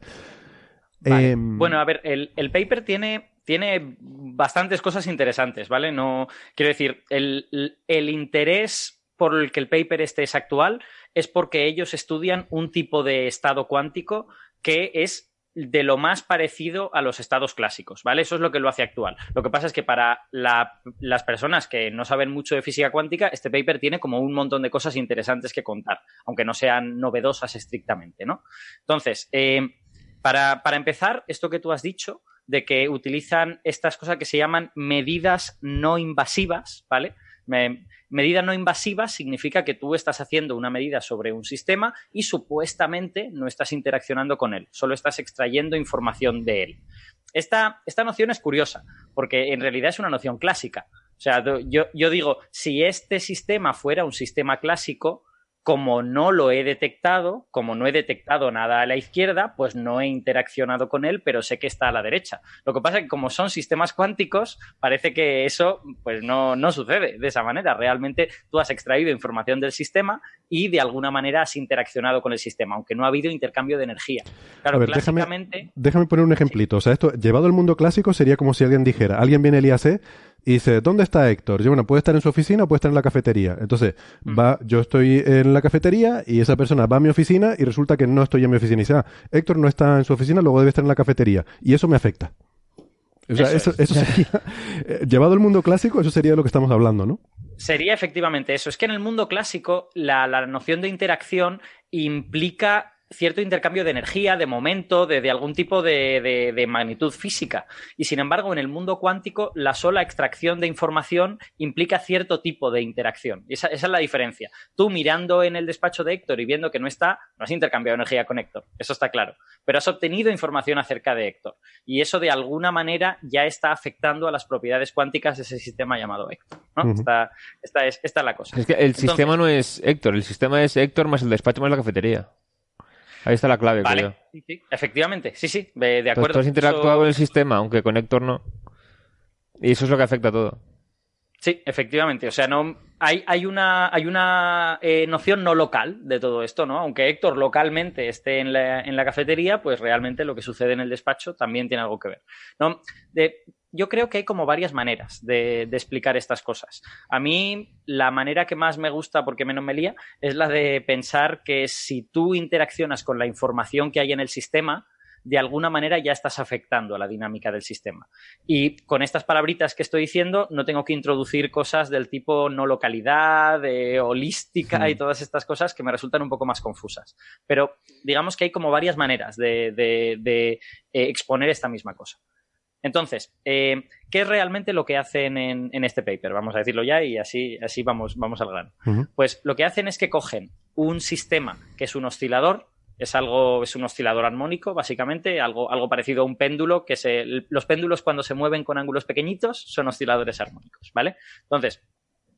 Em, bueno, a ver, el, el paper tiene tiene bastantes cosas interesantes, ¿vale? No, quiero decir, el, el, interés por el que el paper este es actual es porque ellos estudian un tipo de estado cuántico que es de lo más parecido a los estados clásicos, ¿vale? Eso es lo que lo hace actual. Lo que pasa es que para las personas que no saben mucho de física cuántica, este paper tiene como un montón de cosas interesantes que contar, aunque no sean novedosas estrictamente, ¿no? Entonces, eh, para, para empezar, esto que tú has dicho, de que utilizan estas cosas que se llaman medidas no invasivas, ¿vale? Medida no invasiva significa que tú estás haciendo una medida sobre un sistema y supuestamente no estás interaccionando con él, solo estás extrayendo información de él. Esta, esta noción es curiosa, porque en realidad es una noción clásica. O sea, yo, yo digo, si este sistema fuera un sistema clásico, como no lo he detectado, como no he detectado nada a la izquierda, pues no he interaccionado con él, pero sé que está a la derecha. Lo que pasa es que como son sistemas cuánticos, parece que eso pues no, no sucede de esa manera. Realmente tú has extraído información del sistema y de alguna manera has interaccionado con el sistema, aunque no ha habido intercambio de energía. Claro, clásicamente... Déjame, poner un ejemplito. O sea, esto, llevado al mundo clásico, sería como si alguien dijera, alguien viene el IAC y dice, ¿dónde está Héctor? Yo, bueno, puede estar en su oficina o puede estar en la cafetería. Entonces, mm. va, yo estoy en la cafetería y esa persona va a mi oficina y resulta que no estoy en mi oficina. Y dice, ah, Héctor no está en su oficina, luego debe estar en la cafetería. Y eso me afecta. O sea, eso, eso, sería, *laughs* eh, llevado al mundo clásico, eso sería lo que estamos hablando, ¿no? Sería efectivamente eso. Es que en el mundo clásico la, la noción de interacción implica cierto intercambio de energía, de momento, de, algún tipo de, magnitud física. Y sin embargo, en el mundo cuántico, la sola extracción de información implica cierto tipo de interacción. Esa, esa, es la diferencia. Tú mirando en el despacho de Héctor y viendo que no está, no has intercambiado energía con Héctor. Eso está claro. Pero has obtenido información acerca de Héctor. Y eso de alguna manera ya está afectando a las propiedades cuánticas de ese sistema llamado Héctor. esta, es, esta, la cosa. Es que el sistema no es Héctor, el sistema es Héctor más el despacho más la cafetería. Ahí está la clave, vale. Sí, sí, efectivamente, sí, sí, de, acuerdo. Entonces, tú has interactuado con el sistema, aunque con Héctor no. Y eso es lo que afecta a todo. Sí, efectivamente. O sea, no hay, hay una, hay una eh, noción no local de todo esto, ¿no? Aunque Héctor localmente esté en la, en la, cafetería, pues realmente lo que sucede en el despacho también tiene algo que ver. ¿no? Yo creo que hay como varias maneras de, de, explicar estas cosas. A mí, la manera que más me gusta, porque menos me lía, es la de pensar que si tú interaccionas con la información que hay en el sistema, de alguna manera ya estás afectando a la dinámica del sistema. Y con estas palabritas que estoy diciendo, no tengo que introducir cosas del tipo no localidad, eh, holística y todas estas cosas que me resultan un poco más confusas. Pero digamos que hay como varias maneras de, de, de eh, exponer esta misma cosa. Entonces, eh, ¿qué es realmente lo que hacen en, en, este paper? Vamos a decirlo ya y así, así vamos, vamos al grano. Uh -huh. Pues lo que hacen es que cogen un sistema que es un oscilador, es algo, es un oscilador armónico, básicamente, algo, algo parecido a un péndulo, que se, los péndulos cuando se mueven con ángulos pequeñitos son osciladores armónicos, ¿vale? Entonces,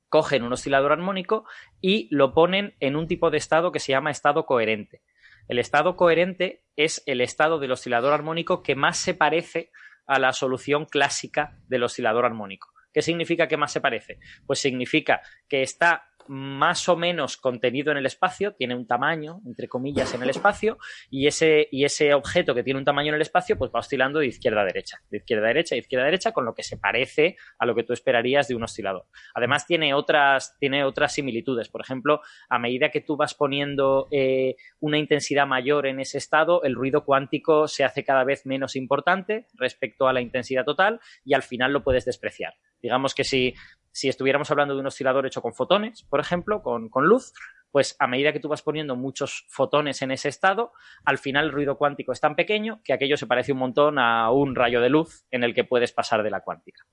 cogen un oscilador armónico y lo ponen en un tipo de estado que se llama estado coherente. El estado coherente es el estado del oscilador armónico que más se parece a la solución clásica del oscilador armónico. ¿Qué significa que más se parece? Pues significa que está más o menos contenido en el espacio, tiene un tamaño, entre comillas, en el espacio, y ese, y ese objeto que tiene un tamaño en el espacio, pues va oscilando de izquierda a derecha, de izquierda a derecha, de izquierda a derecha, con lo que se parece a lo que tú esperarías de un oscilador. Además, tiene otras, tiene otras similitudes. Por ejemplo, a medida que tú vas poniendo eh, una intensidad mayor en ese estado, el ruido cuántico se hace cada vez menos importante respecto a la intensidad total y al final lo puedes despreciar. Digamos que si si estuviéramos hablando de un oscilador hecho con fotones, por ejemplo, con, luz, pues a medida que tú vas poniendo muchos fotones en ese estado, al final el ruido cuántico es tan pequeño que aquello se parece un montón a un rayo de luz en el que puedes pasar de la cuántica.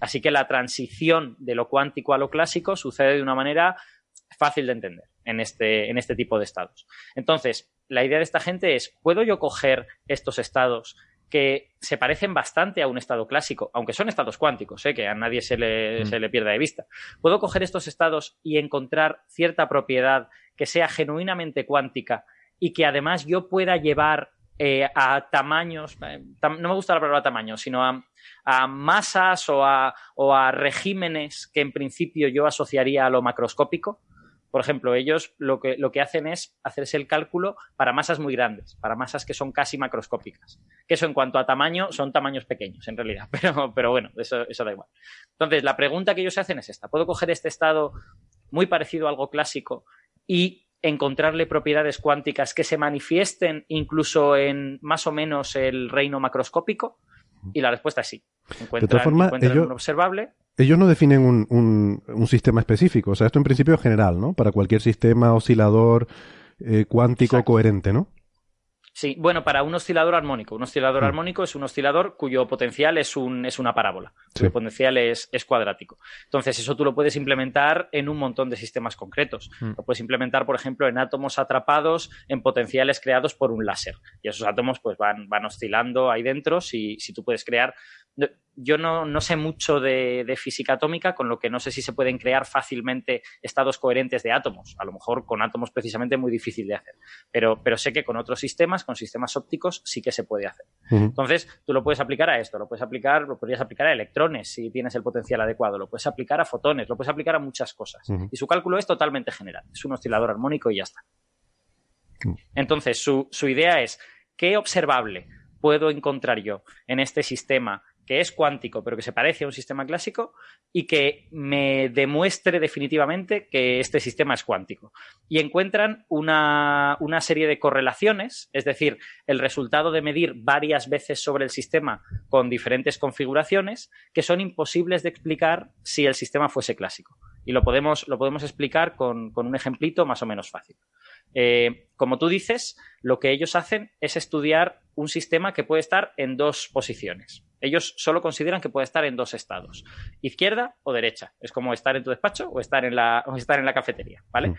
Así que la transición de lo cuántico a lo clásico sucede de una manera fácil de entender en este, en este tipo de estados. Entonces, la idea de esta gente es, ¿puedo yo coger estos estados que se parecen bastante a un estado clásico, aunque son estados cuánticos, ¿eh? que a nadie se le, mm. se le pierda de vista. Puedo coger estos estados y encontrar cierta propiedad que sea genuinamente cuántica y que además yo pueda llevar eh, a tamaños, eh, tam, no me gusta la palabra tamaño, sino a, a masas o a, o a regímenes que en principio yo asociaría a lo macroscópico. Por ejemplo, ellos lo que, lo que hacen es hacerse el cálculo para masas muy grandes, para masas que son casi macroscópicas. Que eso en cuanto a tamaño son tamaños pequeños, en realidad. *laughs* Pero, pero bueno, eso, eso da igual. Entonces, la pregunta que ellos hacen es esta. ¿Puedo coger este estado muy parecido a algo clásico y encontrarle propiedades cuánticas que se manifiesten incluso en más o menos el reino macroscópico? Y la respuesta es sí. Encuentran, de todas formas, encuentran ellos, un observable ellos no definen un, un, un, sistema específico, o sea, esto en principio es general, ¿no? Para cualquier sistema oscilador eh, cuántico Exacto. coherente, ¿no? Sí, bueno, para un oscilador armónico. Un oscilador mm. armónico es un oscilador cuyo potencial es, un, es una parábola. Sí. Cuyo potencial es, es, cuadrático. Entonces, eso tú lo puedes implementar en un montón de sistemas concretos. Mm. Lo puedes implementar, por ejemplo, en átomos atrapados en potenciales creados por un láser. Y esos átomos pues van, van oscilando ahí dentro si, si tú puedes crear yo no, no sé mucho de, de, física atómica, con lo que no sé si se pueden crear fácilmente estados coherentes de átomos. A lo mejor con átomos precisamente muy difícil de hacer. Pero, pero sé que con otros sistemas, con sistemas ópticos, sí que se puede hacer. Uh -huh. Entonces, tú lo puedes aplicar a esto, lo puedes aplicar, lo podrías aplicar a electrones si tienes el potencial adecuado, lo puedes aplicar a fotones, lo puedes aplicar a muchas cosas. Uh -huh. Y su cálculo es totalmente general. Es un oscilador armónico y ya está. Entonces, su, su idea es, ¿qué observable puedo encontrar yo en este sistema que es cuántico, pero que se parece a un sistema clásico y que me demuestre definitivamente que este sistema es cuántico. Y encuentran una, una, serie de correlaciones, es decir, el resultado de medir varias veces sobre el sistema con diferentes configuraciones que son imposibles de explicar si el sistema fuese clásico. Y lo podemos, lo podemos explicar con, con un ejemplito más o menos fácil. Eh, como tú dices, lo que ellos hacen es estudiar un sistema que puede estar en dos posiciones. Ellos solo consideran que puede estar en dos estados, izquierda o derecha. Es como estar en tu despacho o estar en la, o estar en la cafetería, ¿vale? Mm.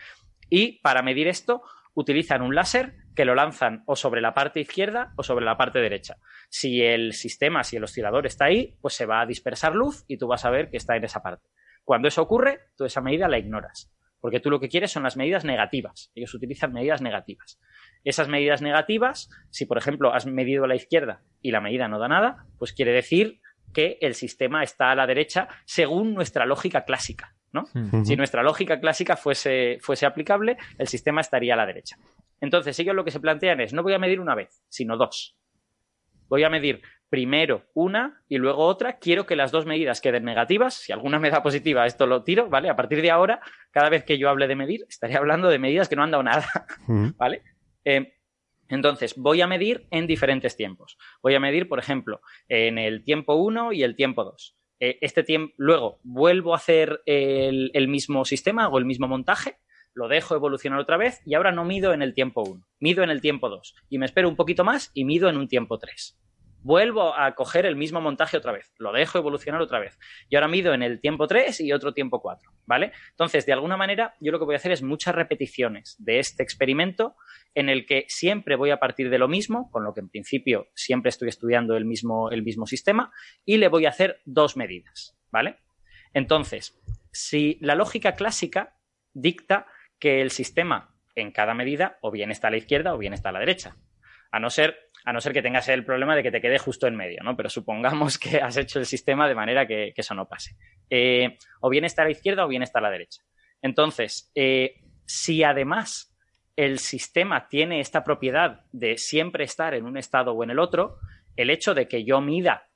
Y para medir esto, utilizan un láser que lo lanzan o sobre la parte izquierda o sobre la parte derecha. Si el sistema, si el oscilador está ahí, pues se va a dispersar luz y tú vas a ver que está en esa parte. Cuando eso ocurre, tú esa medida la ignoras porque tú lo que quieres son las medidas negativas. Ellos utilizan medidas negativas. Esas medidas negativas, si por ejemplo has medido a la izquierda y la medida no da nada, pues quiere decir que el sistema está a la derecha según nuestra lógica clásica. ¿no? Si nuestra lógica clásica fuese, fuese aplicable, el sistema estaría a la derecha. Entonces, ellos lo que se plantean es, no voy a medir una vez, sino dos. Voy a medir primero una y luego otra. Quiero que las dos medidas queden negativas. Si alguna me da positiva, esto lo tiro, ¿vale? A partir de ahora, cada vez que yo hable de medir, estaré hablando de medidas que no han dado nada, *laughs* ¿vale? Eh, entonces, voy a medir en diferentes tiempos. Voy a medir, por ejemplo, en el tiempo 1 y el tiempo 2. Eh, este tiempo, luego vuelvo a hacer el, el, mismo sistema, hago el mismo montaje, lo dejo evolucionar otra vez y ahora no mido en el tiempo 1, mido en el tiempo 2 y me espero un poquito más y mido en un tiempo 3 vuelvo a coger el mismo montaje otra vez, lo dejo evolucionar otra vez. Y ahora mido en el tiempo 3 y otro tiempo 4, ¿vale? Entonces, de alguna manera, yo lo que voy a hacer es muchas repeticiones de este experimento en el que siempre voy a partir de lo mismo, con lo que en principio siempre estoy estudiando el mismo, el mismo sistema, y le voy a hacer dos medidas, ¿vale? Entonces, si la lógica clásica dicta que el sistema en cada medida o bien está a la izquierda o bien está a la derecha, a no ser a no ser que tengas el problema de que te quede justo en medio, ¿no? Pero supongamos *laughs* que has hecho el sistema de manera que, eso no pase. Eh, o bien está a la izquierda o bien está a la derecha. Entonces, eh, si además el sistema tiene esta propiedad de siempre estar en un estado o en el otro, el hecho de que yo mida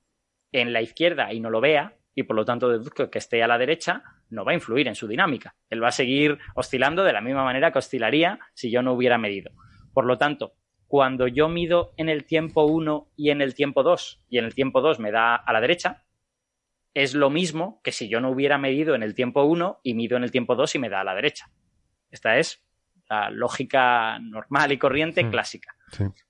en la izquierda y no lo vea, y por lo tanto deduzco que esté a la derecha, no va a influir en su dinámica. Él va a seguir oscilando de la misma manera que oscilaría si yo no hubiera medido. Por lo tanto, cuando yo mido en el tiempo 1 y en el tiempo 2, y en el tiempo 2 me da a la derecha, es lo mismo que si yo no hubiera medido en el tiempo 1 y mido en el tiempo 2 y me da a la derecha. Esta es la lógica normal y corriente Mm. clásica.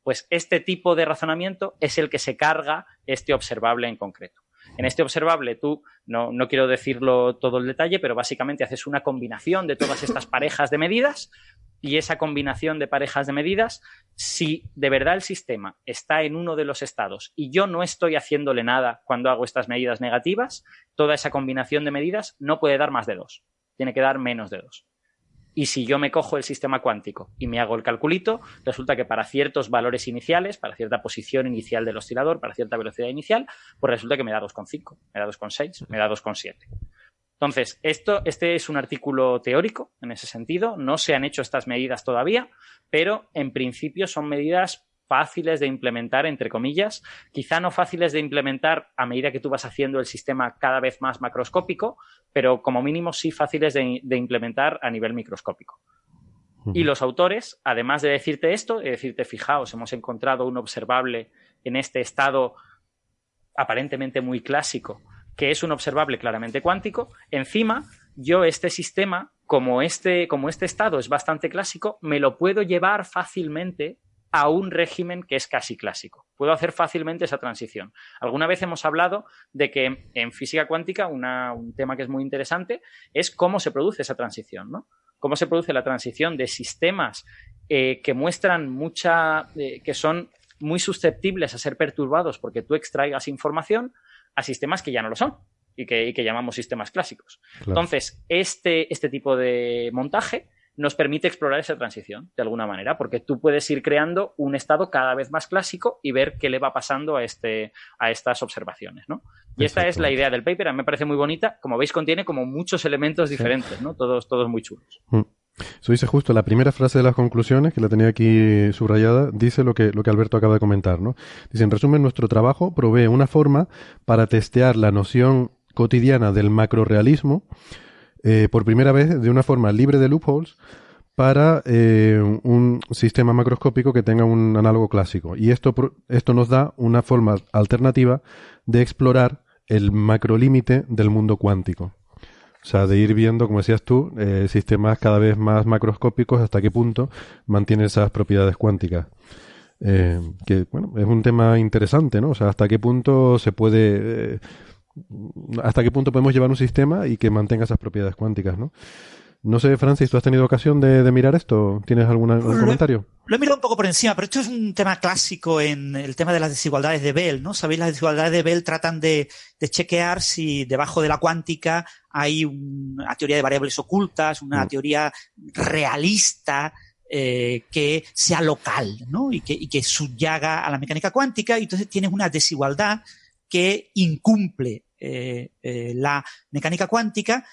Pues este tipo de razonamiento es el que se carga este observable en concreto. En este observable tú, no, no quiero decirlo todo el detalle, pero básicamente haces una combinación de todas estas *laughs* parejas de medidas y esa combinación de parejas de medidas, si de verdad el sistema está en uno de los estados y yo no estoy haciéndole nada cuando hago estas medidas negativas, toda esa combinación de medidas no puede dar más de dos, tiene que dar menos de dos. Y si yo me cojo el sistema cuántico y me hago el calculito, resulta que para ciertos valores iniciales, para cierta posición inicial del oscilador, para cierta velocidad inicial, pues resulta que me da 2,5, me da 2,6, me da 2,7. Entonces, esto, este es un artículo teórico en ese sentido, no se han hecho estas medidas todavía, pero en principio son medidas fáciles de implementar, entre comillas, quizá no fáciles de implementar a medida que tú vas haciendo el sistema cada vez más macroscópico, pero como mínimo sí fáciles de, de implementar a nivel microscópico. Y los autores, además de decirte esto, de decirte, fijaos, hemos encontrado un observable en este estado aparentemente muy clásico, que es un observable claramente cuántico, encima yo este sistema, como este, como este estado es bastante clásico, me lo puedo llevar fácilmente a un régimen que es casi clásico. Puedo hacer fácilmente esa transición. Alguna vez hemos hablado de que en física cuántica una, un tema que es muy interesante es cómo se produce esa transición, ¿no? Cómo se produce la transición de sistemas eh, que muestran mucha, eh, que son muy susceptibles a ser perturbados porque tú extraigas información a sistemas que ya no lo son y que, y que llamamos sistemas clásicos. Claro. Entonces, este, este tipo de montaje nos permite explorar esa transición de alguna manera, porque tú puedes ir creando un estado cada vez más clásico y ver qué le va pasando a, este, a estas observaciones. ¿no? Y esta es la idea del paper, a mí me parece muy bonita. Como veis, contiene como muchos elementos diferentes, ¿no? todos, todos muy chulos. Mm. Eso dice justo la primera frase de las conclusiones, que la tenía aquí subrayada, dice lo que, lo que Alberto acaba de comentar, ¿no? Dice, en resumen, nuestro trabajo provee una forma para testear la noción cotidiana del macrorealismo eh, por primera vez de una forma libre de loopholes para eh, un sistema macroscópico que tenga un análogo clásico. Y esto, esto nos da una forma alternativa de explorar el macrolímite del mundo cuántico. O sea, de ir viendo, como decías tú, eh, sistemas cada vez más macroscópicos, hasta qué punto mantienen esas propiedades cuánticas. Que, bueno, es un tema interesante, ¿no? O sea, hasta qué punto se puede... hasta qué punto podemos llevar un sistema y que mantenga esas propiedades cuánticas, ¿no? No sé, Francis, ¿tú has tenido ocasión de, de mirar esto? ¿Tienes alguna- algún Lo comentario? Lo he mirado un poco por encima, pero esto es un tema clásico en el tema de las desigualdades de Bell, ¿no? Sabéis, las desigualdades de Bell tratan de, de chequear si debajo de la cuántica hay una teoría de variables ocultas, una Mm. teoría realista eh, que sea local, ¿no? Y que, y que subyaga a la mecánica cuántica, y entonces tienes una desigualdad que incumple eh, eh, la mecánica cuántica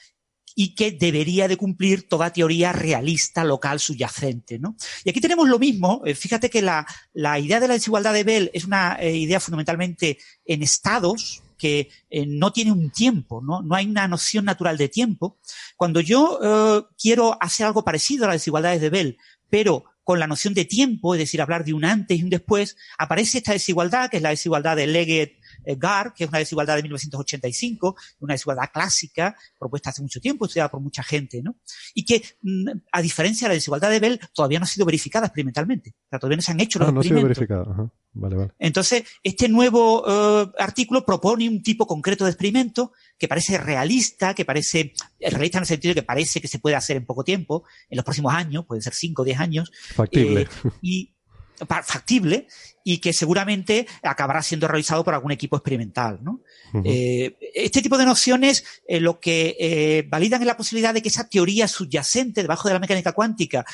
y que debería de cumplir toda teoría realista local subyacente. ¿no? Y aquí tenemos lo mismo. Eh, fíjate que la, la, idea de la desigualdad de Bell es una idea fundamentalmente en estados que no tiene un tiempo, ¿no? no hay una noción natural de tiempo. Cuando yo quiero hacer algo parecido a las desigualdades de Bell, pero con la noción de tiempo, es decir, hablar de un antes y un después, aparece esta desigualdad, que es la desigualdad de Leggett GAR, que es una desigualdad de 1985, una desigualdad clásica, propuesta hace mucho tiempo, estudiada por mucha gente, ¿no? Y que, mm, a diferencia de la desigualdad de Bell, todavía no ha sido verificada experimentalmente. O sea, todavía no se han hecho los Ah, no ha sido experimentos. verificada. Ajá. Vale, vale. Entonces, este nuevo eh, artículo propone un tipo concreto de experimento que parece realista, que parece eh, realista en el sentido de que parece que se puede hacer en poco tiempo, en los próximos años, pueden ser 5 o 10 años, Factible. eh, y factible y que seguramente acabará siendo realizado por algún equipo experimental. ¿no? Eh, este tipo de nociones eh, lo que eh, validan es la posibilidad de que esa teoría subyacente debajo de la mecánica cuántica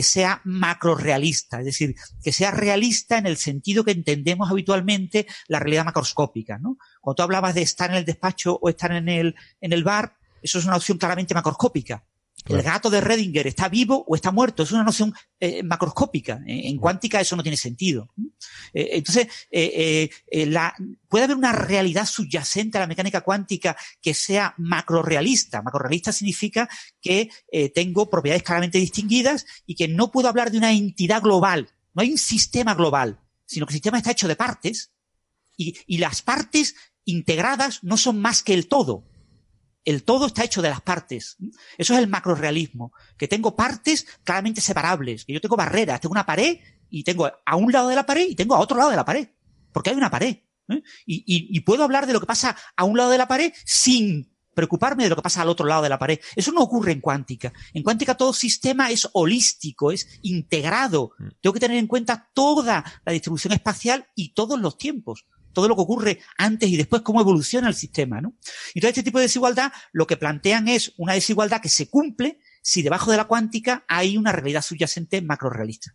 sea macrorealista, es decir, que sea realista en el sentido que entendemos habitualmente la realidad macroscópica. ¿no? Cuando tú hablabas de estar en el despacho o estar en el, en el bar, eso es una opción claramente macroscópica. El gato de Redinger está vivo o está muerto. Es una noción eh, macroscópica. Eh, En cuántica eso no tiene sentido. Eh, entonces, eh, la- puede haber una realidad subyacente a la mecánica cuántica que sea macrorealista. Macrorealista significa que tengo propiedades claramente distinguidas y que no puedo hablar de una entidad global. No hay un sistema global, sino que el sistema está hecho de partes y, y las partes integradas no son más que el todo. El todo está hecho de las partes. Eso es el macrorealismo, que tengo partes claramente separables, que yo tengo barreras, tengo una pared y tengo a un lado de la pared y tengo a otro lado de la pared, porque hay una pared. ¿eh? Y, y- y puedo hablar de lo que pasa a un lado de la pared sin preocuparme de lo que pasa al otro lado de la pared. Eso no ocurre en cuántica. En cuántica todo sistema es holístico, es integrado. Tengo que tener en cuenta toda la distribución espacial y todos los tiempos. Todo lo que ocurre antes y después, cómo evoluciona el sistema, ¿no? Entonces, este tipo de desigualdad lo que plantean es una desigualdad que se cumple si debajo de la cuántica hay una realidad subyacente macrorealista.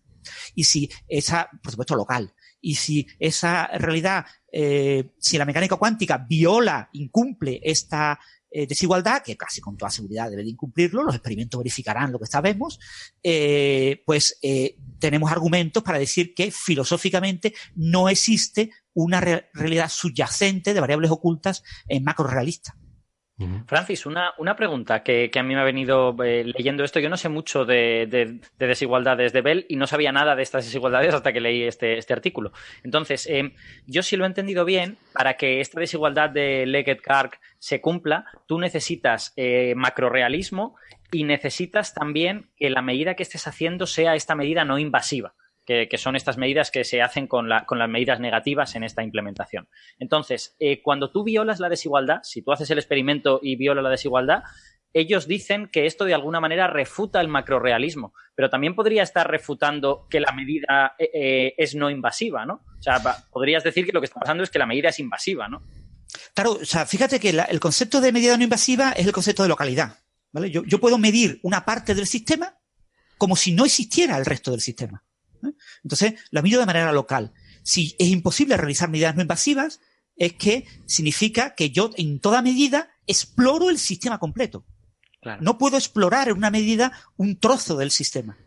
Y si esa, por supuesto, local. Y si esa realidad, eh, si la mecánica cuántica viola, incumple esta eh, desigualdad, que casi con toda seguridad debe de incumplirlo, los experimentos verificarán lo que sabemos, eh, pues eh, tenemos argumentos para decir que filosóficamente no existe una re- realidad subyacente de variables ocultas en macrorealista. Francis, una, una pregunta que, que a mí me ha venido eh, leyendo esto. Yo no sé mucho de, de- de desigualdades de Bell y no sabía nada de estas desigualdades hasta que leí este, este artículo. Entonces, eh, yo si lo he entendido bien, para que esta desigualdad de Leggett-Kark se cumpla, tú necesitas eh, macrorealismo y necesitas también que la medida que estés haciendo sea esta medida no invasiva. Que, son estas medidas que se hacen con, la- con las medidas negativas en esta implementación. Entonces, eh, cuando tú violas la desigualdad, si tú haces el experimento y viola la desigualdad, ellos dicen que esto de alguna manera refuta el macrorealismo, pero también podría estar refutando que la medida eh, eh, es no invasiva, ¿no? O sea, podrías decir que lo que está pasando es que la medida es invasiva, ¿no? Claro, o sea, fíjate que el concepto de medida no invasiva es el concepto de localidad. ¿vale? Yo puedo medir una parte del sistema como si no existiera el resto del sistema. ¿Eh? Entonces, la mido de manera local. Si es imposible realizar medidas no invasivas, es que significa que yo en toda medida exploro el sistema completo. Claro. No puedo explorar en una medida un trozo del sistema.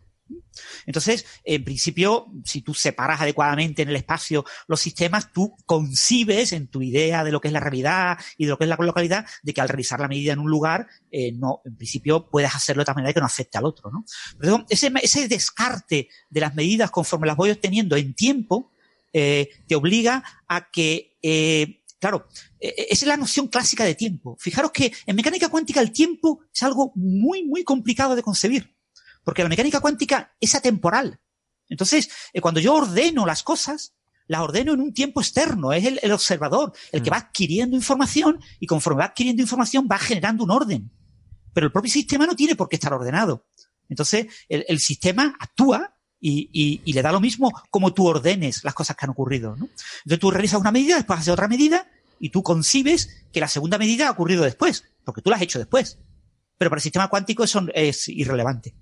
Entonces, en principio, si tú separas adecuadamente en el espacio los sistemas, tú concibes en tu idea de lo que es la realidad y de lo que es la localidad, de que al realizar la medida en un lugar, eh, no, en principio puedes hacerlo de tal manera que no afecte al otro, ¿no? Pero ese, ese descarte de las medidas conforme las voy obteniendo en tiempo, eh, te obliga a que, eh, claro, eh, esa es la noción clásica de tiempo. Fijaros que en mecánica cuántica el tiempo es algo muy, muy complicado de concebir. Porque la mecánica cuántica es atemporal. Entonces, eh, cuando yo ordeno las cosas, las ordeno en un tiempo externo, es el, el observador, el que va adquiriendo información y conforme va adquiriendo información va generando un orden. Pero el propio sistema no tiene por qué estar ordenado. Entonces, el, el sistema actúa y, y- y le da lo mismo como tú ordenes las cosas que han ocurrido. ¿no? Entonces tú realizas una medida, después haces otra medida y tú concibes que la segunda medida ha ocurrido después, porque tú la has hecho después. Pero para el sistema cuántico eso es irrelevante.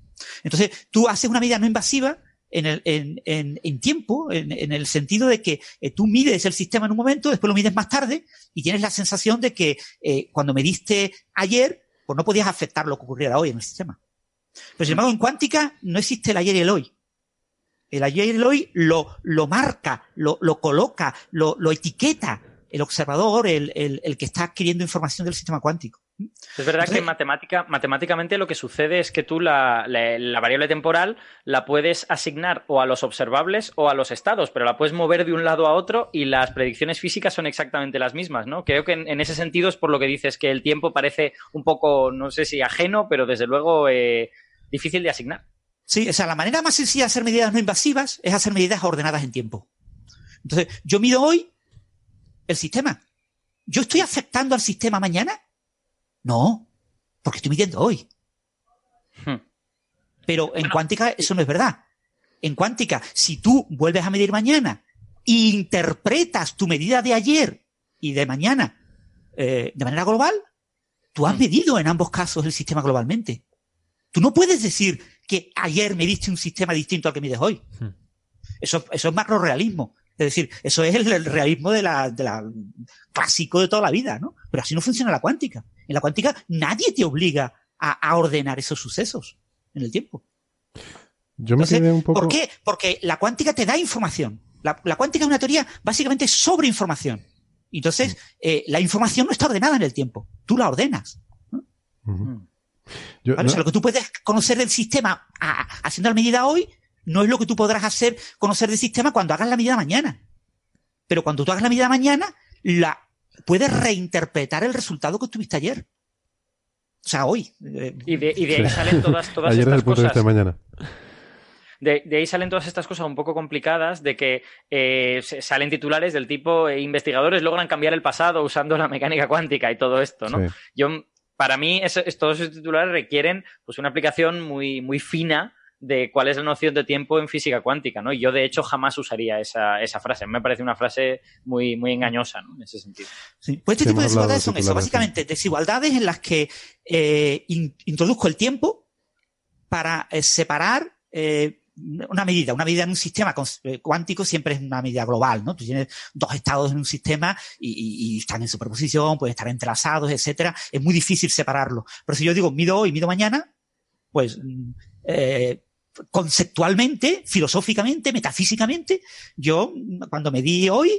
Entonces, tú haces una medida no invasiva en, el, en, en, tiempo, en, en, el sentido de que eh, tú mides el sistema en un momento, después lo mides más tarde y tienes la sensación de que eh, cuando mediste ayer, pues no podías afectar lo que ocurriera hoy en el sistema. Pero sin embargo, en cuántica no existe el ayer y el hoy. El ayer y el hoy lo, lo marca, lo, lo coloca, lo, lo etiqueta el observador, el, el, el que está adquiriendo información del sistema cuántico. Es verdad que matemática, matemáticamente lo que sucede es que tú la, la, la, variable temporal la puedes asignar o a los observables o a los estados, pero la puedes mover de un lado a otro y las predicciones físicas son exactamente las mismas, ¿no? Creo que en, en ese sentido es por lo que dices que el tiempo parece un poco, no sé si ajeno, pero desde luego eh, difícil de asignar. Sí, o sea, la manera más sencilla de hacer medidas no invasivas es hacer medidas ordenadas en tiempo. Entonces, yo mido hoy el sistema. ¿Yo estoy afectando al sistema mañana? No, porque estoy midiendo hoy. Hmm. Pero en cuántica eso no es verdad. En cuántica, si tú vuelves a medir mañana e interpretas tu medida de ayer y de mañana eh, de manera global, tú has medido en ambos casos el sistema globalmente. Tú no puedes decir que ayer mediste un sistema distinto al que mides hoy. Hmm. Eso, eso es macrorealismo. Es decir, eso es el, realismo de la, de la clásico de toda la vida, ¿no? Pero así no funciona la cuántica. En la cuántica nadie te obliga a, a ordenar esos sucesos en el tiempo. Yo me Entonces, quedé un poco... ¿Por qué? Porque la cuántica te da información. La, la cuántica es una teoría básicamente sobre información. Entonces, eh, la información no está ordenada en el tiempo. Tú la ordenas. ¿no? Uh -huh. Yo, ¿Vale? no... O sea, lo que tú puedes conocer del sistema a, haciendo la medida hoy no es lo que tú podrás hacer, conocer del sistema cuando hagas la medida mañana. Pero cuando tú hagas la medida mañana, la, puedes reinterpretar el resultado que tuviste ayer. O sea, hoy. Y de, y de ahí sí. salen todas, todas *laughs* ayer estas es el punto cosas. de mañana. De, de, ahí salen todas estas cosas un poco complicadas de que eh, salen titulares del tipo eh, investigadores logran cambiar el pasado usando la mecánica cuántica y todo esto, ¿no? Sí. Yo, para mí, todos esos titulares requieren pues, una aplicación muy, muy fina de cuál es la noción de tiempo en física cuántica, ¿no? Y yo, de hecho, jamás usaría esa, esa frase. Me parece una frase muy, muy engañosa, ¿no? En ese sentido. Sí. Pues este sí, tipo de desigualdades son eso, básicamente desigualdades en las que eh, in, introduzco el tiempo para eh, separar eh, una medida, una medida en un sistema cuántico siempre es una medida global, ¿no? Tú tienes dos estados en un sistema y, y, y están en superposición, pueden estar entrelazados, etcétera. Es muy difícil separarlo. Pero si yo digo mido hoy, mido mañana, pues eh, conceptualmente, filosóficamente, metafísicamente, yo cuando me di hoy,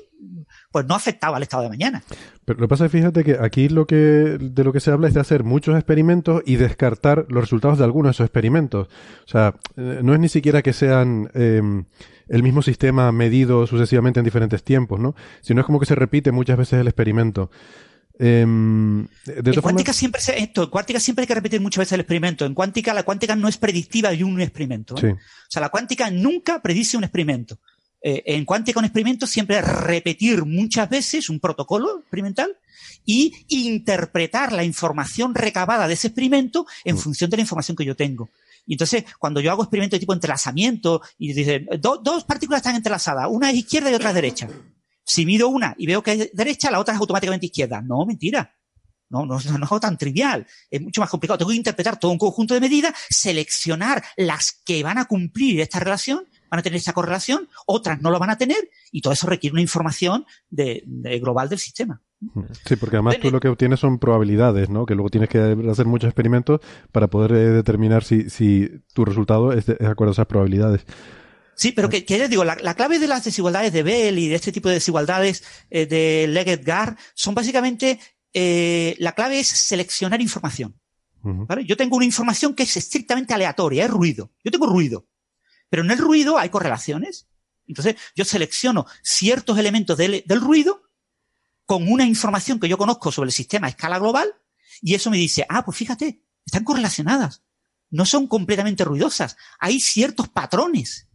pues no afectaba al estado de mañana. Pero lo que pasa es, fíjate que aquí lo que, de lo que se habla es de hacer muchos experimentos y descartar los resultados de algunos de esos experimentos. O sea, no es ni siquiera que sean eh, el mismo sistema medido sucesivamente en diferentes tiempos, ¿no? Sino es como que se repite muchas veces el experimento. Eh, de en cuántica siempre se, esto, en cuántica siempre hay que repetir muchas veces el experimento. En cuántica la cuántica no es predictiva de un experimento. ¿eh? Sí. O sea, la cuántica nunca predice un experimento. Eh, en cuántica un experimento siempre es repetir muchas veces un protocolo experimental y interpretar la información recabada de ese experimento en mm. función de la información que yo tengo. Y entonces, cuando yo hago experimentos de tipo entrelazamiento y dicen, do, dos partículas están entrelazadas, una es izquierda y otra es derecha. Si mido una y veo que es derecha, la otra es automáticamente izquierda. No, mentira. No, no, no, es tan trivial. Es mucho más complicado. Tengo que interpretar todo un conjunto de medidas, seleccionar las que van a cumplir esta relación, van a tener esta correlación, otras no lo van a tener, y todo eso requiere una información de, de global del sistema. Sí, porque además tú lo que obtienes son probabilidades, ¿no? Que luego tienes que hacer muchos experimentos para poder eh, determinar si, si tu resultado es de, es de acuerdo a esas probabilidades. Sí, pero que, que les digo, la, la, clave de las desigualdades de Bell y de este tipo de desigualdades eh, de Leggett-Gar son básicamente, eh, la clave es seleccionar información. Uh -huh. ¿vale? Yo tengo una información que es estrictamente aleatoria, es ruido. Yo tengo ruido. Pero en el ruido hay correlaciones. Entonces, yo selecciono ciertos elementos del, del ruido con una información que yo conozco sobre el sistema a escala global y eso me dice, ah, pues fíjate, están correlacionadas. No son completamente ruidosas. Hay ciertos patrones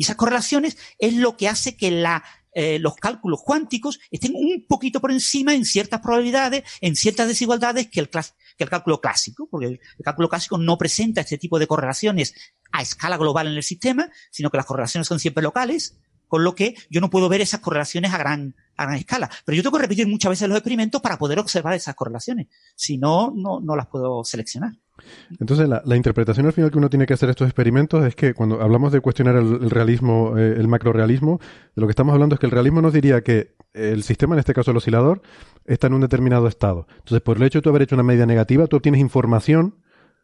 y esas correlaciones es lo que hace que la, eh, los cálculos cuánticos estén un poquito por encima en ciertas probabilidades, en ciertas desigualdades que el, que el cálculo clásico, porque el, el, cálculo clásico no presenta este tipo de correlaciones a escala global en el sistema, sino que las correlaciones son siempre locales, con lo que yo no puedo ver esas correlaciones a gran, a gran escala. Pero yo tengo que repetir muchas veces los experimentos para poder observar esas correlaciones. Si no, no, no las puedo seleccionar. Entonces, la, interpretación al final que uno tiene que hacer estos experimentos es que cuando hablamos de cuestionar el, el realismo, eh, el macrorealismo, de lo que estamos hablando es que el realismo nos diría que el sistema, en este caso el oscilador, está en un determinado estado. Entonces, por el hecho de tú haber hecho una medida negativa, tú obtienes información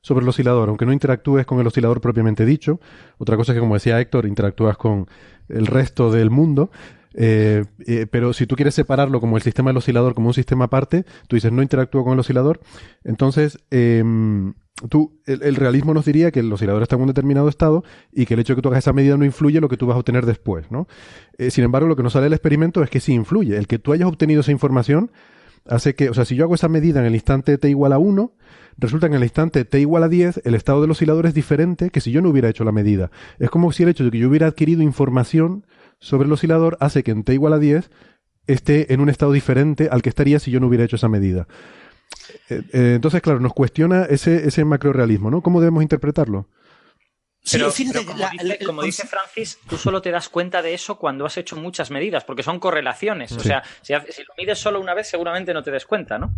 sobre el oscilador, aunque no interactúes con el oscilador propiamente dicho. Otra cosa es que, como decía Héctor, interactúas con el resto del mundo. Eh, eh, pero si tú quieres separarlo como el sistema del oscilador, como un sistema aparte, tú dices no interactúa con el oscilador, entonces em, tú, el, el realismo nos diría que el oscilador está en un determinado estado y que el hecho de que tú hagas esa medida no influye lo que tú vas a obtener después, ¿no? Eh, sin embargo, lo que nos sale del experimento es que sí influye. El que tú hayas obtenido esa información hace que, o sea, si yo hago esa medida en el instante t igual a 1, resulta que en el instante t igual a 10, el estado del oscilador es diferente que si yo no hubiera hecho la medida. Es como si el hecho de que yo hubiera adquirido información sobre el oscilador hace que en t igual a 10 esté en un estado diferente al que estaría si yo no hubiera hecho esa medida. Eh, eh, entonces, claro, nos cuestiona ese, ese macrorealismo, ¿no? ¿Cómo debemos interpretarlo? Pero, Sí, fíjate, pero como, la- dice, como Francis, tú solo te das cuenta de eso cuando has hecho muchas medidas, porque son correlaciones. O sea, si, lo mides solo una vez, seguramente no te des cuenta, ¿no?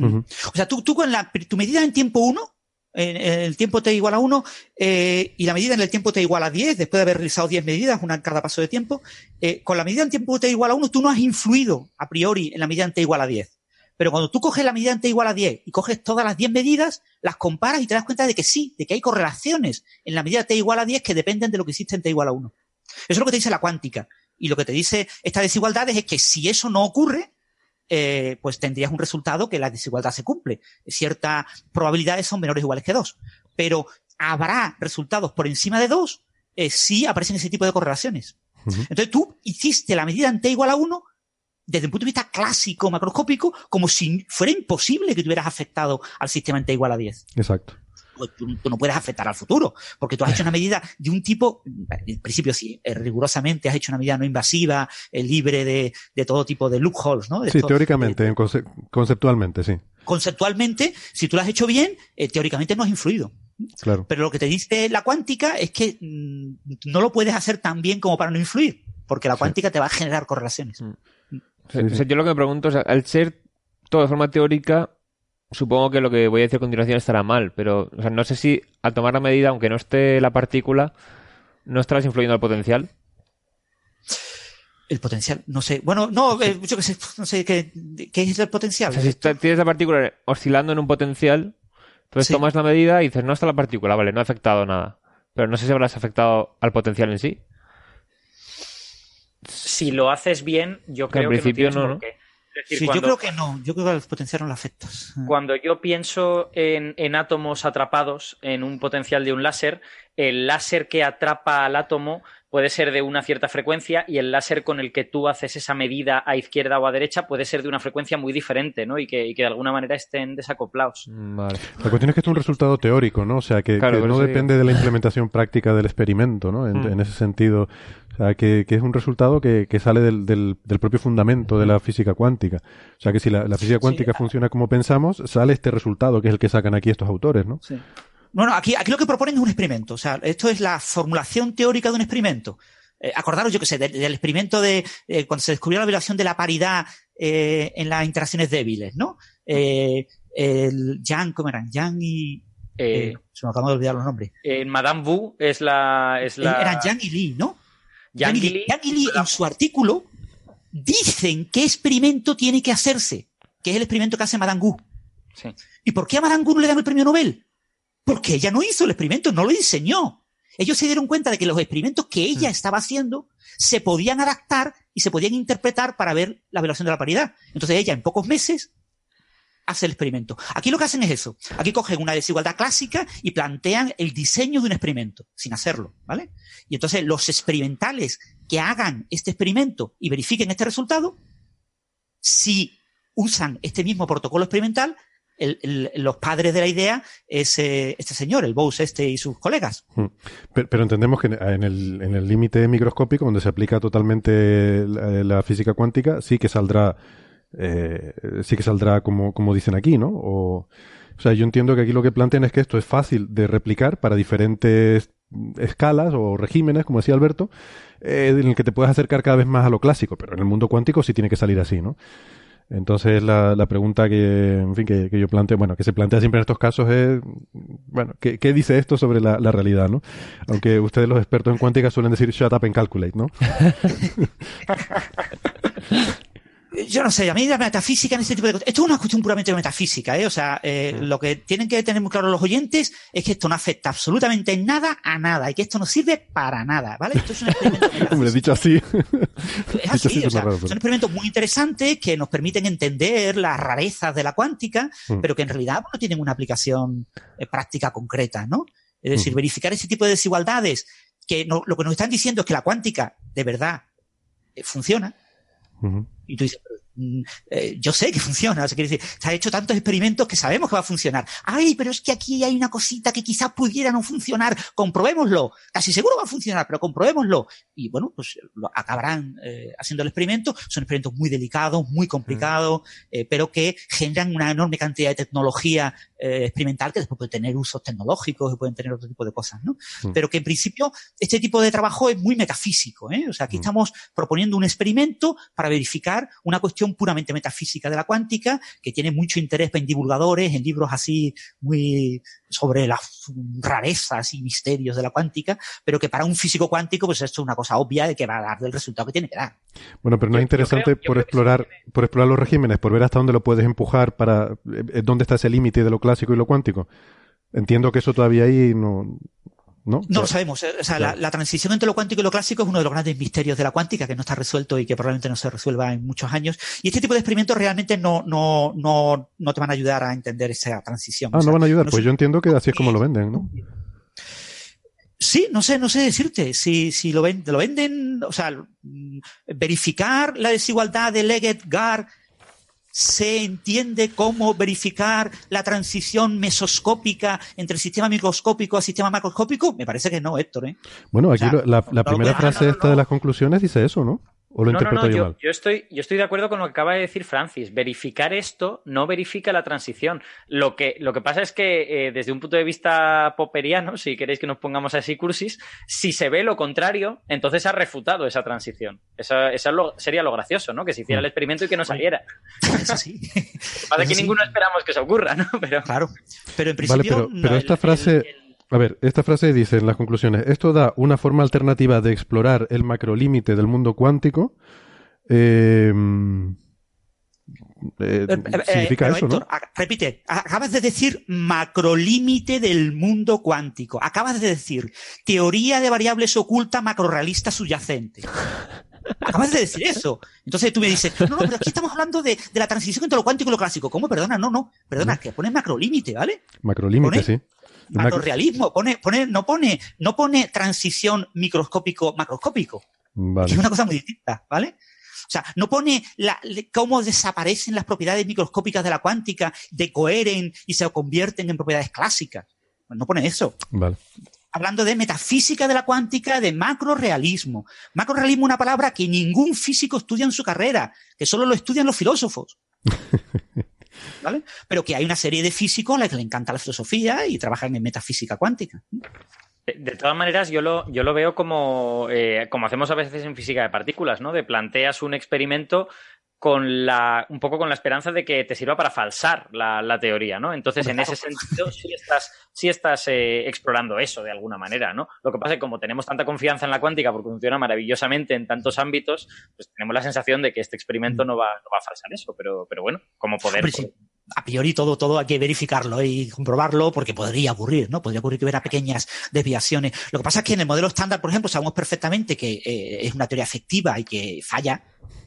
O sea, tú, tú con la, tu medida en tiempo 1, en, el tiempo t igual a 1, eh, y la medida en el tiempo t igual a 10, después de haber realizado 10 medidas, una en cada paso de tiempo, eh, con la medida en tiempo t igual a 1, tú no has influido a priori en la medida en t igual a 10. Pero cuando tú coges la medida en t igual a 10 y coges todas las 10 medidas, las comparas y te das cuenta de que sí, de que hay correlaciones en la medida t igual a 10 que dependen de lo que hiciste en t igual a 1. Eso es lo que te dice la cuántica. Y lo que te dice estas desigualdades es que si eso no ocurre, eh, pues tendrías un resultado que la desigualdad se cumple. Ciertas probabilidades son menores o iguales que dos. Pero habrá resultados por encima de dos eh, si aparecen ese tipo de correlaciones. Entonces tú hiciste la medida en t igual a 1 desde un punto de vista clásico, macroscópico, como si fuera imposible que tuvieras afectado al sistema en t igual a 10 Exacto. Pues tú, tú no puedes afectar al futuro, porque tú has hecho una medida de un tipo, en principio sí, eh, rigurosamente has hecho una medida no invasiva, eh, libre de, de todo tipo de loopholes, ¿no? De Sí, esto- teóricamente, conce- conceptualmente, sí. conceptualmente, si tú lo has hecho bien, eh, teóricamente no has influido. Claro. Pero lo que te dice la cuántica es que mm, no lo puedes hacer tan bien como para no influir, porque la cuántica te va a generar correlaciones. Sea, Sí, o sí. sea, yo lo que me pregunto es, al ser todo de forma teórica, supongo que lo que voy a decir a continuación estará mal, pero o sea, no sé si al tomar la medida, aunque no esté la partícula, no estarás influyendo al potencial. El potencial, no sé. Bueno, no, eh, yo qué sé, *laughs* no sé qué, qué es el potencial. O sea, si está- tienes la partícula oscilando en un potencial, entonces Sí. tomas la medida y dices, no está la partícula, vale, no ha afectado nada. Pero no sé si habrás afectado al potencial en sí. Si lo haces bien, yo Que creo que principio no tienes no, por ¿no? qué. Decir, Sí, yo creo que no. Yo creo que al potencial no lo afectas. Cuando yo pienso en, en átomos atrapados en un potencial de un láser, el láser que atrapa al átomo puede ser de una cierta frecuencia y el láser con el que tú haces esa medida a izquierda o a derecha puede ser de una frecuencia muy diferente, ¿no? Y que, y que de alguna manera estén desacoplados. Mm, Vale. La cuestión es que esto es un resultado teórico, ¿no? O sea, que, Claro, que por no depende de la implementación práctica del experimento, ¿no? En, Mm. en ese sentido. O sea, que, que es un resultado que, que sale del, del, del propio fundamento de la física cuántica. O sea, que si la, la física cuántica funciona como pensamos, sale este resultado, que es el que sacan aquí estos autores, ¿no? No, no, aquí, aquí lo que proponen es un experimento. O sea, esto es la formulación teórica de un experimento. Eh, acordaros, yo que sé, del, del experimento de eh, cuando se descubrió la violación de la paridad eh, en las interacciones débiles, ¿no? Eh, el Yang, ¿cómo eran? Yang y. Eh, eh, se me acaban de olvidar los nombres. eh, Madame Wu es la. Es la... Eran Yang y Lee, ¿no? Yang Yang y Lee. Yang y Lee, en su artículo dicen qué experimento tiene que hacerse, que es el experimento que hace Madame Wu. Sí. ¿Y por qué a Madame Wu no le dan el premio Nobel? Porque ella no hizo el experimento, no lo diseñó. Ellos se dieron cuenta de que los experimentos que ella estaba haciendo se podían adaptar y se podían interpretar para ver la violación de la paridad. Entonces ella en pocos meses hace el experimento. Aquí lo que hacen es eso. Aquí cogen una desigualdad clásica y plantean el diseño de un experimento, sin hacerlo, ¿vale? Y entonces los experimentales que hagan este experimento y verifiquen este resultado, si usan este mismo protocolo experimental, el- el- los padres de la idea es eh, este señor, el Bose este y sus colegas. Mm. Pero, pero entendemos que en el en el límite microscópico, donde se aplica totalmente la, la física cuántica, sí que saldrá, eh, sí que saldrá como, como dicen aquí, ¿no? O, o sea, yo entiendo que aquí lo que plantean es que esto es fácil de replicar para diferentes escalas o regímenes, como decía Alberto, eh, en el que te puedes acercar cada vez más a lo clásico, pero en el mundo cuántico sí tiene que salir así, ¿no? Entonces la, la pregunta que, en fin, que, que yo planteo, bueno, que se plantea siempre en estos casos es, bueno, ¿qué, qué dice esto sobre la, la realidad, no? Aunque ustedes los expertos en cuántica suelen decir shut up and calculate, ¿no? *laughs* Yo no sé, a mí la metafísica en este tipo de cosas. Esto es una cuestión puramente metafísica, ¿eh? O sea, eh, lo que tienen que tener muy claro los oyentes es que esto no afecta absolutamente en nada a nada y que esto no sirve para nada, ¿vale? Esto es un experimento *laughs* Hombre, dicho así. Es *laughs* así, así o sea, raro, son experimentos muy interesantes que nos permiten entender las rarezas de la cuántica, Mm. pero que en realidad no tienen una aplicación eh, práctica concreta, ¿no? Es decir, Ujú. verificar ese tipo de desigualdades, que no- lo que nos están diciendo es que la cuántica de verdad eh, funciona, tú dices, pero, mm, eh, yo sé que *laughs* funciona. O sea, quiere decir, se han hecho tantos experimentos que sabemos que va a funcionar. Ay, pero es que aquí hay una cosita que quizás pudiera no funcionar. Comprobémoslo. Casi seguro va a funcionar, pero comprobémoslo. Y bueno, pues lo acabarán eh, haciendo el experimento. Son experimentos muy delicados, muy complicados, eh, pero que generan una enorme cantidad de tecnología experimental que después puede tener usos tecnológicos y pueden tener otro tipo de cosas, ¿no? Mm. Pero que en principio este tipo de trabajo es muy metafísico, ¿eh? O sea, aquí Mm. estamos proponiendo un experimento para verificar una cuestión puramente metafísica de la cuántica que tiene mucho interés en divulgadores, en libros así muy sobre las rarezas y misterios de la cuántica, pero que para un físico cuántico pues esto es una cosa obvia de que va a dar el resultado que tiene que dar. Bueno, pero no Yo- es yo interesante creo- yo por explorar, por explorar los regímenes, por ver hasta dónde lo puedes empujar para eh, dónde está ese límite de lo clásico y lo cuántico. Entiendo que eso todavía ahí no, ¿no? No lo sabemos. eh, O sea, la, transición entre lo cuántico y lo clásico es uno de los grandes misterios de la cuántica que no está resuelto y que probablemente no se resuelva en muchos años. Y este tipo de experimentos realmente no, no, no, no te van a ayudar a entender esa transición. Ah, O sea, no van a ayudar. no Pues yo entiendo que así es como lo venden, ¿no? Sí, no sé, no sé decirte. Si, si lo, ven, lo venden, o sea, verificar la desigualdad de Leggett-Gar se entiende como verificar la transición mesoscópica entre sistema microscópico a sistema macroscópico. Me parece que no, Héctor, ¿eh? Bueno, aquí O sea, lo- la, la no, primera frase esta de las conclusiones dice eso, ¿no? ¿O lo No, no, interpreto no, yo yo, mal? yo estoy, yo estoy de acuerdo con lo que acaba de decir Francis. Verificar esto no verifica la transición. Lo que, lo que pasa es que eh, desde un punto de vista popperiano, si queréis que nos pongamos así cursis, si se ve lo contrario, entonces ha refutado esa transición. Eso, eso es lo- sería lo gracioso, ¿no? Que se hiciera el experimento y que no saliera. Eso sí. *laughs* Lo que pasa es que sí. ninguno esperamos que eso ocurra, ¿no? Pero Claro. Pero en Vale, principio. pero, no, pero el- esta el- frase, el- a ver, esta frase dice en las conclusiones, esto da una forma alternativa de explorar el macrolímite del mundo cuántico. Eh, eh, Eh, eh, significa eso, ¿no? Héctor, a- repite, a- acabas de decir macrolímite del mundo cuántico. Acabas de decir teoría de variables oculta macrorealista subyacente. Acabas de decir eso. Entonces tú me dices, no, no, pero aquí estamos hablando de, de la transición entre lo cuántico y lo clásico. ¿Cómo? Perdona, no, no. Perdona, que pones macrolímite, ¿vale? Macrolímite, sí. Macro- Macrorealismo. Pone, pone, no pone, no pone transición microscópico-macroscópico. Vale. Que es una cosa muy distinta, ¿vale? O sea, no pone la, cómo desaparecen las propiedades microscópicas de la cuántica, decoheren y se convierten en propiedades clásicas. No pone eso. Vale. Hablando de metafísica de la cuántica, de macrorealismo. Macrorealismo es una palabra que ningún físico estudia en su carrera, que solo lo estudian los filósofos. *laughs* ¿Vale? Pero que hay una serie de físicos a los que le encanta la filosofía y trabajan en metafísica cuántica. De, de todas maneras, yo lo, yo lo veo como, eh, como hacemos a veces en física de partículas, ¿no? De planteas un experimento con la, un poco con la esperanza de que te sirva para falsar la, la teoría, ¿no? Entonces, en ese *laughs* sentido, sí estás, sí estás eh, explorando eso de alguna manera, ¿no? Lo que pasa es que como tenemos tanta confianza en la cuántica porque funciona maravillosamente en tantos ámbitos, pues tenemos la sensación de que este experimento no va, no va a falsar eso, pero, pero bueno, como poder... Hombre, sí. A priori todo, todo hay que verificarlo y comprobarlo porque podría ocurrir, ¿no? Podría ocurrir que hubiera pequeñas desviaciones. Lo que pasa es que en el modelo estándar, por ejemplo, sabemos perfectamente que eh, es una teoría efectiva y que falla.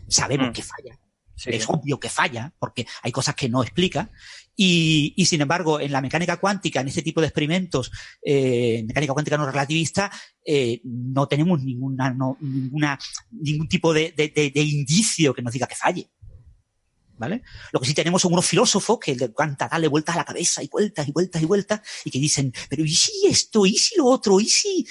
Sabemos Mm. que falla. Sí, es obvio que falla porque hay cosas que no explica. Y, y sin embargo, en la mecánica cuántica, en este tipo de experimentos, eh, mecánica cuántica no relativista, eh, no tenemos ninguna, no, ninguna, ningún tipo de, de- de- de indicio que nos diga que falle. ¿Vale? Lo que sí tenemos son unos filósofos que le encanta darle vueltas a la cabeza y vueltas y vueltas y vueltas y que dicen, pero ¿y si esto? ¿Y si lo otro? ¿Y si?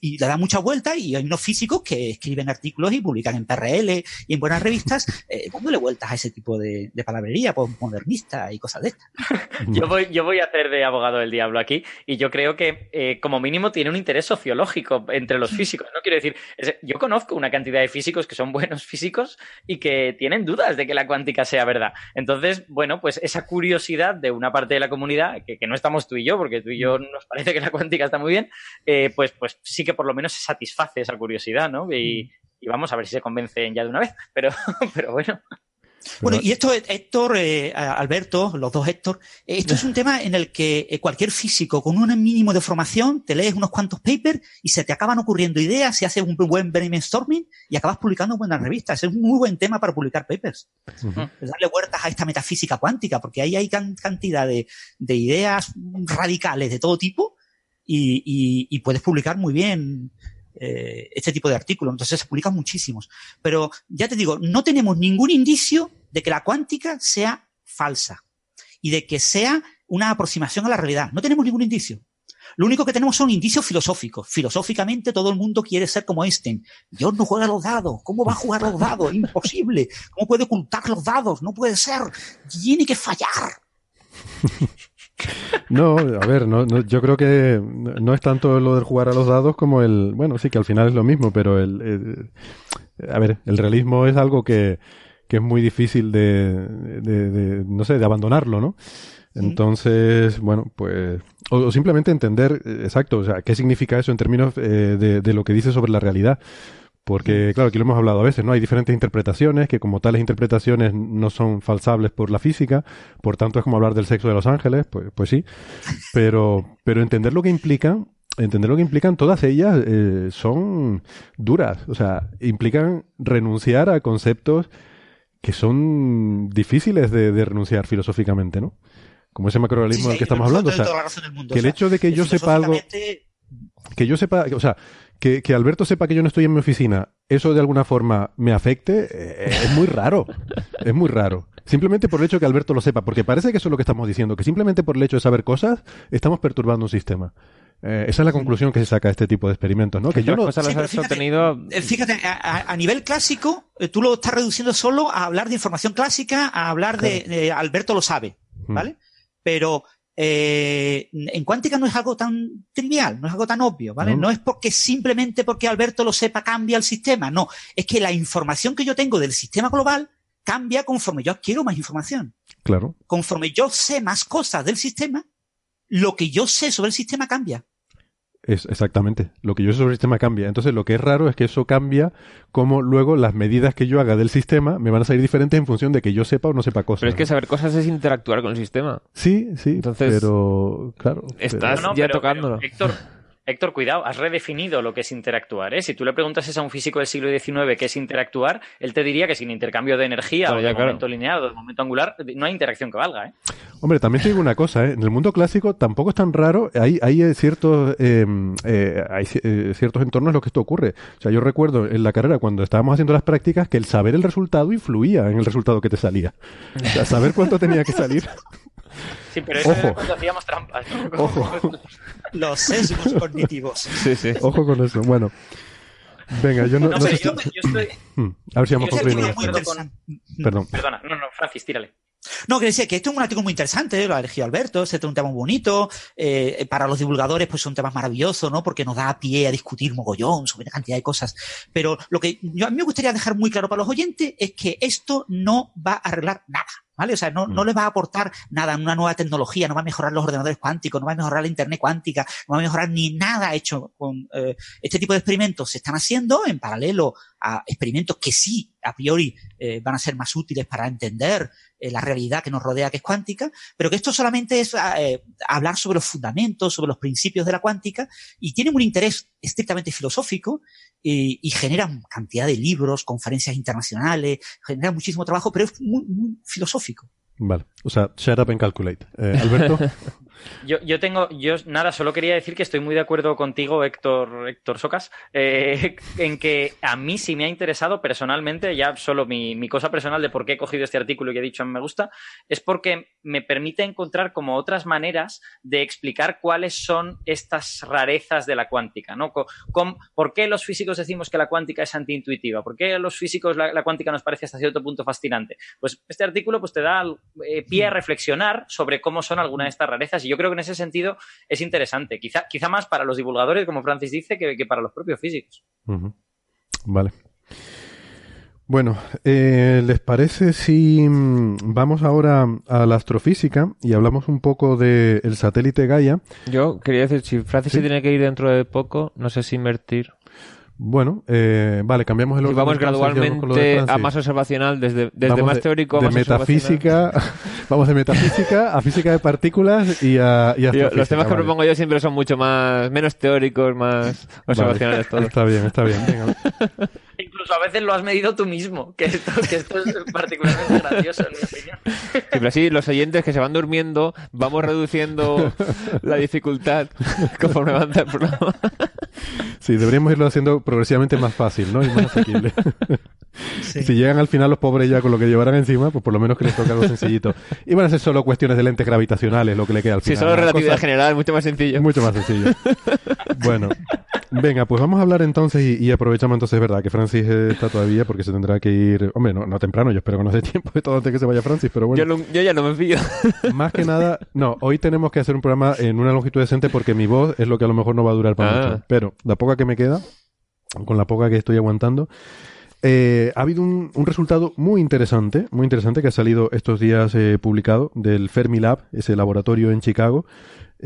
Y le dan muchas vueltas y hay unos físicos que escriben artículos y publican en PRL y en buenas revistas eh, dándole vueltas a ese tipo de, de palabrería pues, modernista y cosas de estas. *laughs* Yo voy, yo voy a hacer de abogado del diablo aquí y yo creo que eh, como mínimo tiene un interés sociológico entre los físicos. No quiero decir, yo conozco una cantidad de físicos que son buenos físicos y que tienen dudas de que la cuántica sea verdad. Entonces, bueno, pues esa curiosidad de una parte de la comunidad, que, que no estamos tú y yo, porque tú y yo nos parece que la cuántica está muy bien, eh, pues, pues sí que por lo menos se satisface esa curiosidad, ¿no? Y, y vamos a ver si se convencen ya de una vez, pero, *laughs* pero bueno. Bueno, y esto, Héctor, eh, Alberto, los dos Héctor, eh, esto es un tema en el que eh, cualquier físico con un mínimo de formación te lees unos cuantos papers y se te acaban ocurriendo ideas, y haces un buen brainstorming y acabas publicando buenas revistas. Es un muy buen tema para publicar papers. Darle vueltas a esta metafísica cuántica, porque ahí hay cantidad de, de, ideas radicales de todo tipo y, y, y puedes publicar muy bien eh, este tipo de artículos. Entonces se publican muchísimos. Pero ya te digo, no tenemos ningún indicio de que la cuántica sea falsa y de que sea una aproximación a la realidad. No tenemos ningún indicio. Lo único que tenemos son indicios filosóficos. Filosóficamente todo el mundo quiere ser como Einstein. Dios no juega los dados. ¿Cómo va a jugar los dados? Imposible. ¿Cómo puede ocultar los dados? No puede ser. Tiene que fallar. No, a ver, no, yo creo que no es tanto lo de jugar a los dados como el, bueno, sí que al final es lo mismo, pero el, a ver, el realismo es algo que, que es muy difícil de, de, no sé, de abandonarlo, ¿no? Entonces, bueno, pues, o, simplemente entender, eh, exacto, o sea, qué significa eso en términos eh, de, de lo que dice sobre la realidad. Porque, claro, aquí lo hemos hablado a veces, ¿no? Hay diferentes interpretaciones que como tales interpretaciones no son falsables por la física, por tanto es como hablar del sexo de los ángeles, pues, pues sí. Pero, pero entender lo que implican, entender lo que implican todas ellas eh, son duras, o sea, implican renunciar a conceptos que son difíciles de, renunciar filosóficamente, ¿no? Como ese macrorealismo del que estamos hablando. O sea, que el hecho de que yo sepa algo... Que yo sepa, o sea, que, que, Alberto sepa que yo no estoy en mi oficina, eso de alguna forma me afecte, eh, es muy raro. *laughs* es muy raro. Simplemente por el hecho de que Alberto lo sepa, porque parece que eso es lo que estamos diciendo, que simplemente por el hecho de saber cosas, estamos perturbando un sistema. Eh, esa es la conclusión que se saca de este tipo de experimentos, ¿no? Que yo no... fíjate, fíjate a, nivel clásico, eh, tú lo estás reduciendo solo a hablar de información clásica, a hablar de, Alberto lo sabe, ¿vale? Pero eh, en cuántica no es algo tan trivial, no es algo tan obvio, ¿vale? No. es porque simplemente porque Alberto lo sepa cambia el sistema, no, es que la información que yo tengo del sistema global cambia conforme yo adquiero más información. Claro. Conforme yo sé más cosas del sistema, lo que yo sé sobre el sistema cambia. Es exactamente. Lo que yo sé sobre el sistema cambia. Entonces, lo que es raro es que eso cambia como luego las medidas que yo haga del sistema me van a salir diferentes en función de que yo sepa o no sepa cosas. Pero es que saber cosas es interactuar con el sistema. Sí, sí. Entonces, pero claro. Estás ya tocándolo. Héctor, Héctor, cuidado, has redefinido lo que es interactuar. ¿eh? Si tú le preguntas a un físico del siglo XIX qué es interactuar, él te diría que sin intercambio de energía o de momento lineal o de momento angular, no hay interacción que valga. ¿eh? Hombre, también te digo una cosa, ¿eh? en el mundo clásico tampoco es tan raro, hay, hay eh, ciertos em, eh, hay ciertos entornos en los que esto ocurre. O sea, yo recuerdo en la carrera cuando estábamos haciendo las prácticas que el saber el resultado influía en el resultado que te salía. O sea, saber cuánto tenía que salir. *laughs* Sí, pero eso Ojo. cuando hacíamos trampas. Ojo. *laughs* Los sesgos cognitivos. Sí, sí. Ojo con eso. Bueno. Venga, yo no, no, sé yo, yo estoy... Hmm, a ver si vamos construyendo. Con... Perdón. Perdona, no, no, Francis, tírale. No, que decía que esto es un artículo muy interesante, lo ha elegido Alberto, este es un tema muy bonito, eh, para los divulgadores pues son temas maravillosos, ¿no? Porque nos da pie a discutir mogollón sobre una cantidad de cosas. Pero lo que yo, a mí me gustaría dejar muy claro para los oyentes es que esto no va a arreglar nada. ¿Vale? O sea, no, no mm. les va a aportar nada, una nueva tecnología, no va a mejorar los ordenadores cuánticos, no va a mejorar la Internet cuántica, no va a mejorar ni nada hecho con eh, este tipo de experimentos. Se están haciendo en paralelo a experimentos que sí, a priori, eh, van a ser más útiles para entender eh, la realidad que nos rodea, que es cuántica, pero que esto solamente es eh, hablar sobre los fundamentos, sobre los principios de la cuántica, y tiene un interés estrictamente filosófico y, y genera cantidad de libros, conferencias internacionales, genera muchísimo trabajo, pero es muy, muy filosófico. Vale, o sea, shut up and calculate. Eh, Alberto. *laughs* Yo, yo tengo, yo nada, solo quería decir que estoy muy de acuerdo contigo, Héctor, Héctor Socas, eh, en que a mí sí me ha interesado personalmente, ya solo mi, mi, cosa personal de por qué he cogido este artículo y he dicho me gusta, es porque me permite encontrar como otras maneras de explicar cuáles son estas rarezas de la cuántica, ¿no? Con, ¿Por qué los físicos decimos que la cuántica es antiintuitiva? ¿Por qué a los físicos la, la, cuántica nos parece hasta cierto punto fascinante? Pues este artículo pues te da eh, pie a reflexionar sobre cómo son algunas de estas rarezas y yo creo que en ese sentido es interesante. Quizá, quizá más para los divulgadores, como Francis dice, que, para los propios físicos. Vale. Bueno, eh, ¿les parece si mm, vamos ahora a la astrofísica y hablamos un poco del satélite Gaia? Yo quería decir, si Francis Sí. se tiene que ir dentro de poco, no sé si invertir. Bueno, eh, vale, cambiamos el orden. y vamos gradualmente a más observacional, desde, desde más de- teórico a de más metafísica, *laughs* vamos de metafísica a física de partículas y a, y a Yo- los temas que vale. propongo yo siempre son mucho más menos teóricos, más observacionales Vale. Está bien, está bien. Venga. *laughs* Incluso a veces lo has medido tú mismo, que esto, que esto es *laughs* particularmente gracioso, en mi opinión. Sí, pero así los oyentes que se van durmiendo, vamos reduciendo *laughs* la dificultad conforme avanza el programa. Sí, deberíamos irlo haciendo progresivamente más fácil, ¿no? Y más asequible. *laughs* Sí. Si llegan al final los pobres ya con lo que llevarán encima, pues por lo menos que les toque algo sencillito. Y van a ser solo cuestiones de lentes gravitacionales lo que le queda al Sí, final. solo Una relatividad general, mucho más sencillo. Mucho más sencillo. bueno, venga, pues vamos a hablar entonces y, y aprovechamos entonces, es verdad, que Francis está todavía porque se tendrá que ir, hombre, no, no temprano, yo espero que no dé *laughs* tiempo de todo antes que se vaya Francis, pero bueno. Yo, no- yo ya no me fío. *laughs* Más que nada, no, hoy tenemos que hacer un programa en una longitud decente porque mi voz es lo que a lo mejor no va a durar para Ah. mucho. Pero la poca que me queda, con la poca que estoy aguantando, eh, ha habido un, un resultado muy interesante, muy interesante que ha salido estos días eh, publicado del Fermilab, ese laboratorio en Chicago.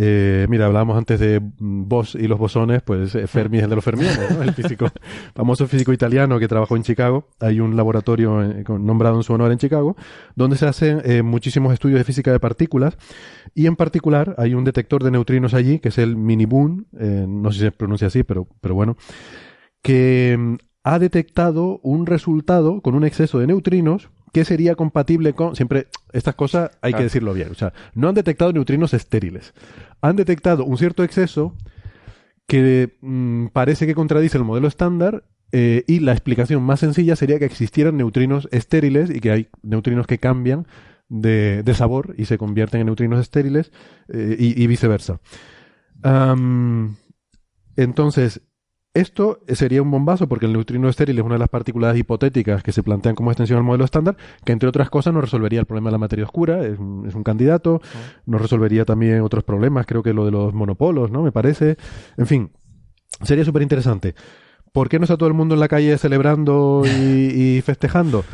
Eh, mira, hablábamos antes de Boss y los bosones, pues eh, Fermi es el de los fermianos, ¿no? el físico, *laughs* famoso físico italiano que trabajó en Chicago. Hay un laboratorio eh, nombrado en su honor en Chicago, donde se hacen eh, muchísimos estudios de física de partículas y en particular hay un detector de neutrinos allí, que es el Mini-Boon, eh, no sé si se pronuncia así, pero, pero bueno, que mm, ha detectado un resultado con un exceso de neutrinos que sería compatible con... Siempre, estas cosas hay que Claro. decirlo bien. O sea, no han detectado neutrinos estériles. Han detectado un cierto exceso que mm, parece que contradice el modelo estándar eh, y la explicación más sencilla sería que existieran neutrinos estériles y que hay neutrinos que cambian de, de sabor y se convierten en neutrinos estériles eh, y, y viceversa. Entonces, esto sería un bombazo porque el neutrino estéril es una de las particularidades hipotéticas que se plantean como extensión al modelo estándar, que entre otras cosas nos resolvería el problema de la materia oscura, es, un- es un candidato, nos resolvería también otros problemas, creo que lo de los monopolos, ¿no? Me parece. En fin, sería súper interesante. ¿Por qué no está todo el mundo en la calle celebrando y, y festejando?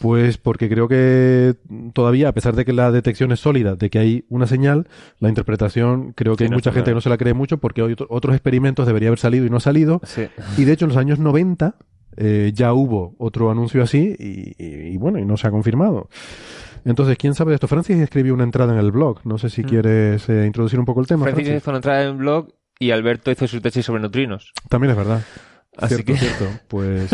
Pues porque creo que todavía, a pesar de que la detección es sólida, de que hay una señal, la interpretación creo que Sí, hay no mucha gente que no se la cree mucho porque hay otro- otros experimentos debería haber salido y no ha salido. Sí. Y de hecho en los años 90 eh, ya hubo otro anuncio así y, y- y bueno, y no se ha confirmado. Entonces, ¿quién sabe de esto? Francis escribió una entrada en el blog. No sé si Mm. quieres eh, introducir un poco el tema. Francis Francis. hizo una entrada en el blog y Alberto hizo su tesis sobre neutrinos. También es verdad. Así cierto, que- cierto. Pues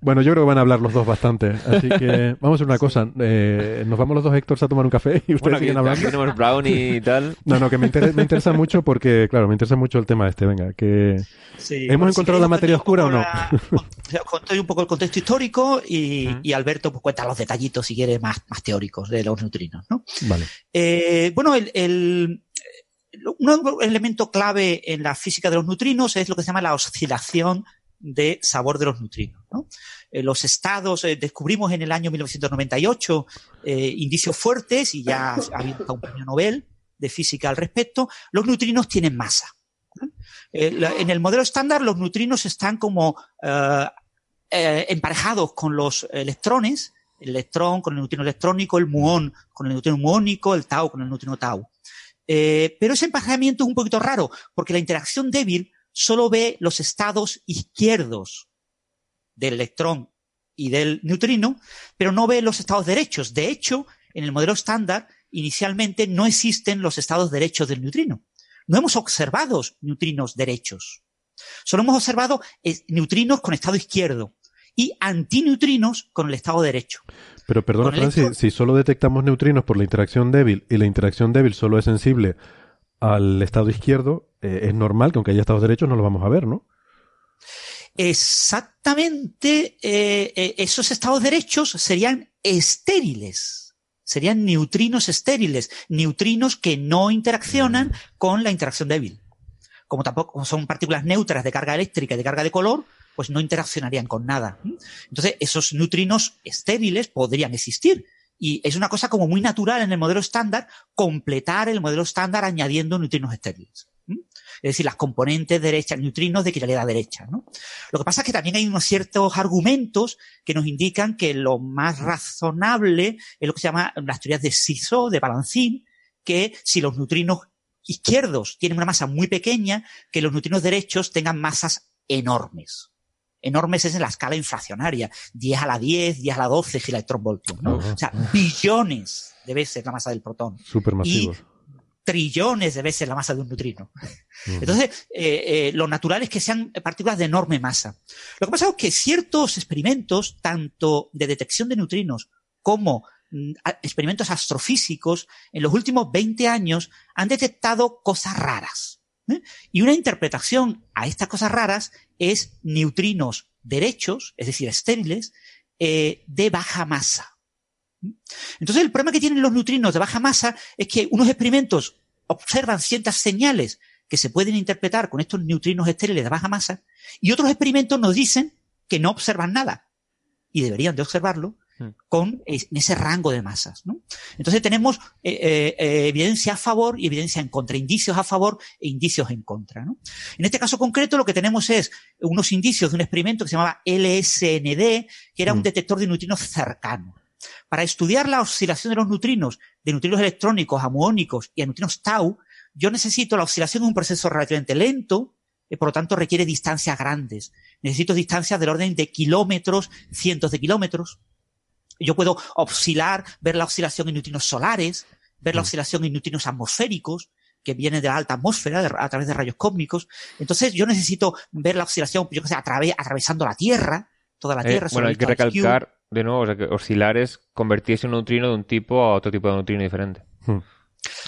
bueno, yo creo que van a hablar los dos bastante. Así que vamos a hacer una cosa. Eh, nos vamos los dos Héctor a tomar un café y ustedes Bueno, siguen aquí hablando. tenemos brownie y tal. No, no, que me interesa, me interesa mucho porque, claro, me interesa mucho el tema este. Venga, que Sí, ¿Hemos bueno, encontrado la materia oscura o no? la- os conto un poco el contexto histórico y, y Alberto pues, cuenta los detallitos, si quiere, más, más teóricos de los neutrinos. ¿no? vale. Eh, bueno, el, el- un elemento clave en la física de los neutrinos es lo que se llama la oscilación de sabor de los neutrinos. ¿no? Eh, los estados, eh, descubrimos en el año 1998 eh, indicios fuertes y ya ha habido hasta un premio Nobel de física al respecto. Los neutrinos tienen masa. en el modelo estándar los neutrinos están como emparejados con los electrones, el electrón con el neutrino electrónico, el muón con el neutrino muónico, el tau con el neutrino tau. Eh, pero ese emparejamiento es un poquito raro, porque la interacción débil solo ve los estados izquierdos del electrón y del neutrino, pero no ve los estados derechos. De hecho, en el modelo estándar, inicialmente no existen los estados derechos del neutrino. No hemos observado neutrinos derechos. Solo hemos observado eh, neutrinos con estado izquierdo y antineutrinos con el estado derecho. Pero perdona, Francis, hecho- si solo detectamos neutrinos por la interacción débil y la interacción débil solo es sensible al estado izquierdo, eh, es normal que aunque haya estados derechos no lo vamos a ver, ¿no? Exactamente, eh, eh, esos estados derechos serían estériles, serían neutrinos estériles, neutrinos que no interaccionan con la interacción débil. Como tampoco son partículas neutras de carga eléctrica y de carga de color, pues no interaccionarían con nada. Entonces, esos neutrinos estériles podrían existir. Y es una cosa como muy natural en el modelo estándar completar el modelo estándar añadiendo neutrinos estériles. es decir, las componentes derechas, neutrinos de quiralidad derecha. Lo que pasa es que también hay unos ciertos argumentos que nos indican que lo más razonable es lo que se llama las teorías de Ciso, de Balancín, que si los neutrinos izquierdos tienen una masa muy pequeña, que los neutrinos derechos tengan masas enormes. Enormes es en la escala inflacionaria, 10 a la 10, 10 a la 12 gigaelectronvoltios, ¿no? O sea, billones de veces la masa del protón. Supermasivos. Y trillones de veces la masa de un neutrino. Entonces, eh, eh, lo natural es que sean partículas de enorme masa. Lo que pasa es que ciertos experimentos, tanto de detección de neutrinos como mm, experimentos astrofísicos, en los últimos 20 años han detectado cosas raras. Y una interpretación a estas cosas raras es neutrinos derechos, es decir, estériles, eh, de baja masa. Entonces, el problema que tienen los neutrinos de baja masa es que unos experimentos observan ciertas señales que se pueden interpretar con estos neutrinos estériles de baja masa y otros experimentos nos dicen que no observan nada y deberían de observarlo. Con es- en ese rango de masas. ¿no? Entonces tenemos eh, eh, eh, evidencia a favor y evidencia en contra, indicios a favor e indicios en contra. ¿no? En este caso concreto lo que tenemos es unos indicios de un experimento que se llamaba LSND, que era un Mm. detector de neutrinos cercano. Para estudiar la oscilación de los neutrinos, de neutrinos electrónicos a muónicos y a neutrinos tau, yo necesito la oscilación en un proceso relativamente lento, y por lo tanto requiere distancias grandes. Necesito distancias del orden de kilómetros, cientos de kilómetros. Yo puedo oscilar, ver la oscilación en neutrinos solares, ver la Mm. oscilación en neutrinos atmosféricos, que viene de la alta atmósfera de- a través de rayos cósmicos. Entonces yo necesito ver la oscilación, yo que sé, atravesando la Tierra, toda la Eh, Tierra. bueno, hay que Q. recalcar de nuevo o sea, que oscilar es convertirse un neutrino de un tipo a otro tipo de neutrino diferente. Hmm.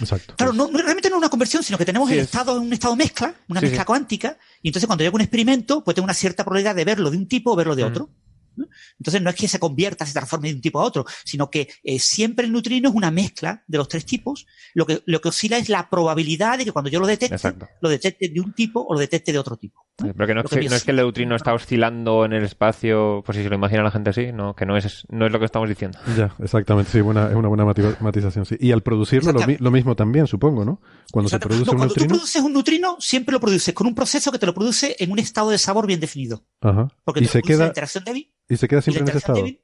Exacto. Claro, no, realmente no es una conversión, sino que tenemos Sí, el es- estado en un estado mezcla, una Sí, mezcla sí. cuántica, y entonces cuando yo hago un experimento, pues tengo una cierta probabilidad de verlo de un tipo o verlo de Mm. otro. ¿No? Entonces no es que se convierta, se transforme de un tipo a otro, sino que eh, siempre el neutrino es una mezcla de los tres tipos. Lo que, lo que oscila es la probabilidad de que cuando yo lo detecte, Exacto. lo detecte de un tipo o lo detecte de otro tipo. Pero que no, es que, que no es que el neutrino está oscilando en el espacio, pues si se lo imagina la gente así, no, que no es, no es lo que estamos diciendo. Ya, exactamente, sí, buena, es una buena mati- matización, sí. Y al producirlo lo, mismo también, supongo, ¿no? Cuando se produce No, un cuando tú neutrino... produces un neutrino, siempre lo produces con un proceso que te lo produce en un estado de sabor bien definido. Ajá. Porque Y te se produce la queda, interacción débil y se queda Y siempre en ese estado. débil-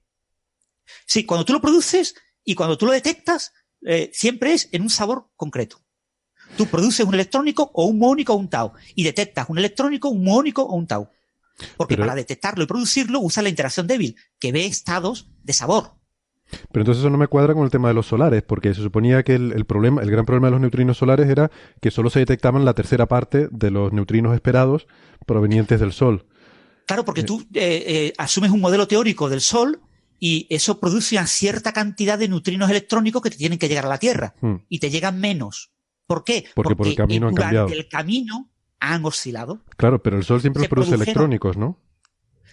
Sí, cuando tú lo produces y cuando tú lo detectas, eh, siempre es en un sabor concreto. Tú produces un electrónico o un muónico o un tau y detectas un electrónico, un muónico o un tau. Porque Pero- para detectarlo y producirlo usa la interacción débil, que ve estados de sabor. Pero entonces eso no me cuadra con el tema de los solares, porque se suponía que el, el problema, el gran problema de los neutrinos solares era que solo se detectaban la tercera parte de los neutrinos esperados provenientes del Sol. Claro, porque tú eh, eh, asumes un modelo teórico del Sol y eso produce una cierta cantidad de neutrinos electrónicos que te tienen que llegar a la Tierra Hmm. y te llegan menos. ¿Por qué? Porque por el camino eh, han durante cambiado. el camino han oscilado. Claro, pero el Sol siempre Se produce electrónicos, ¿no?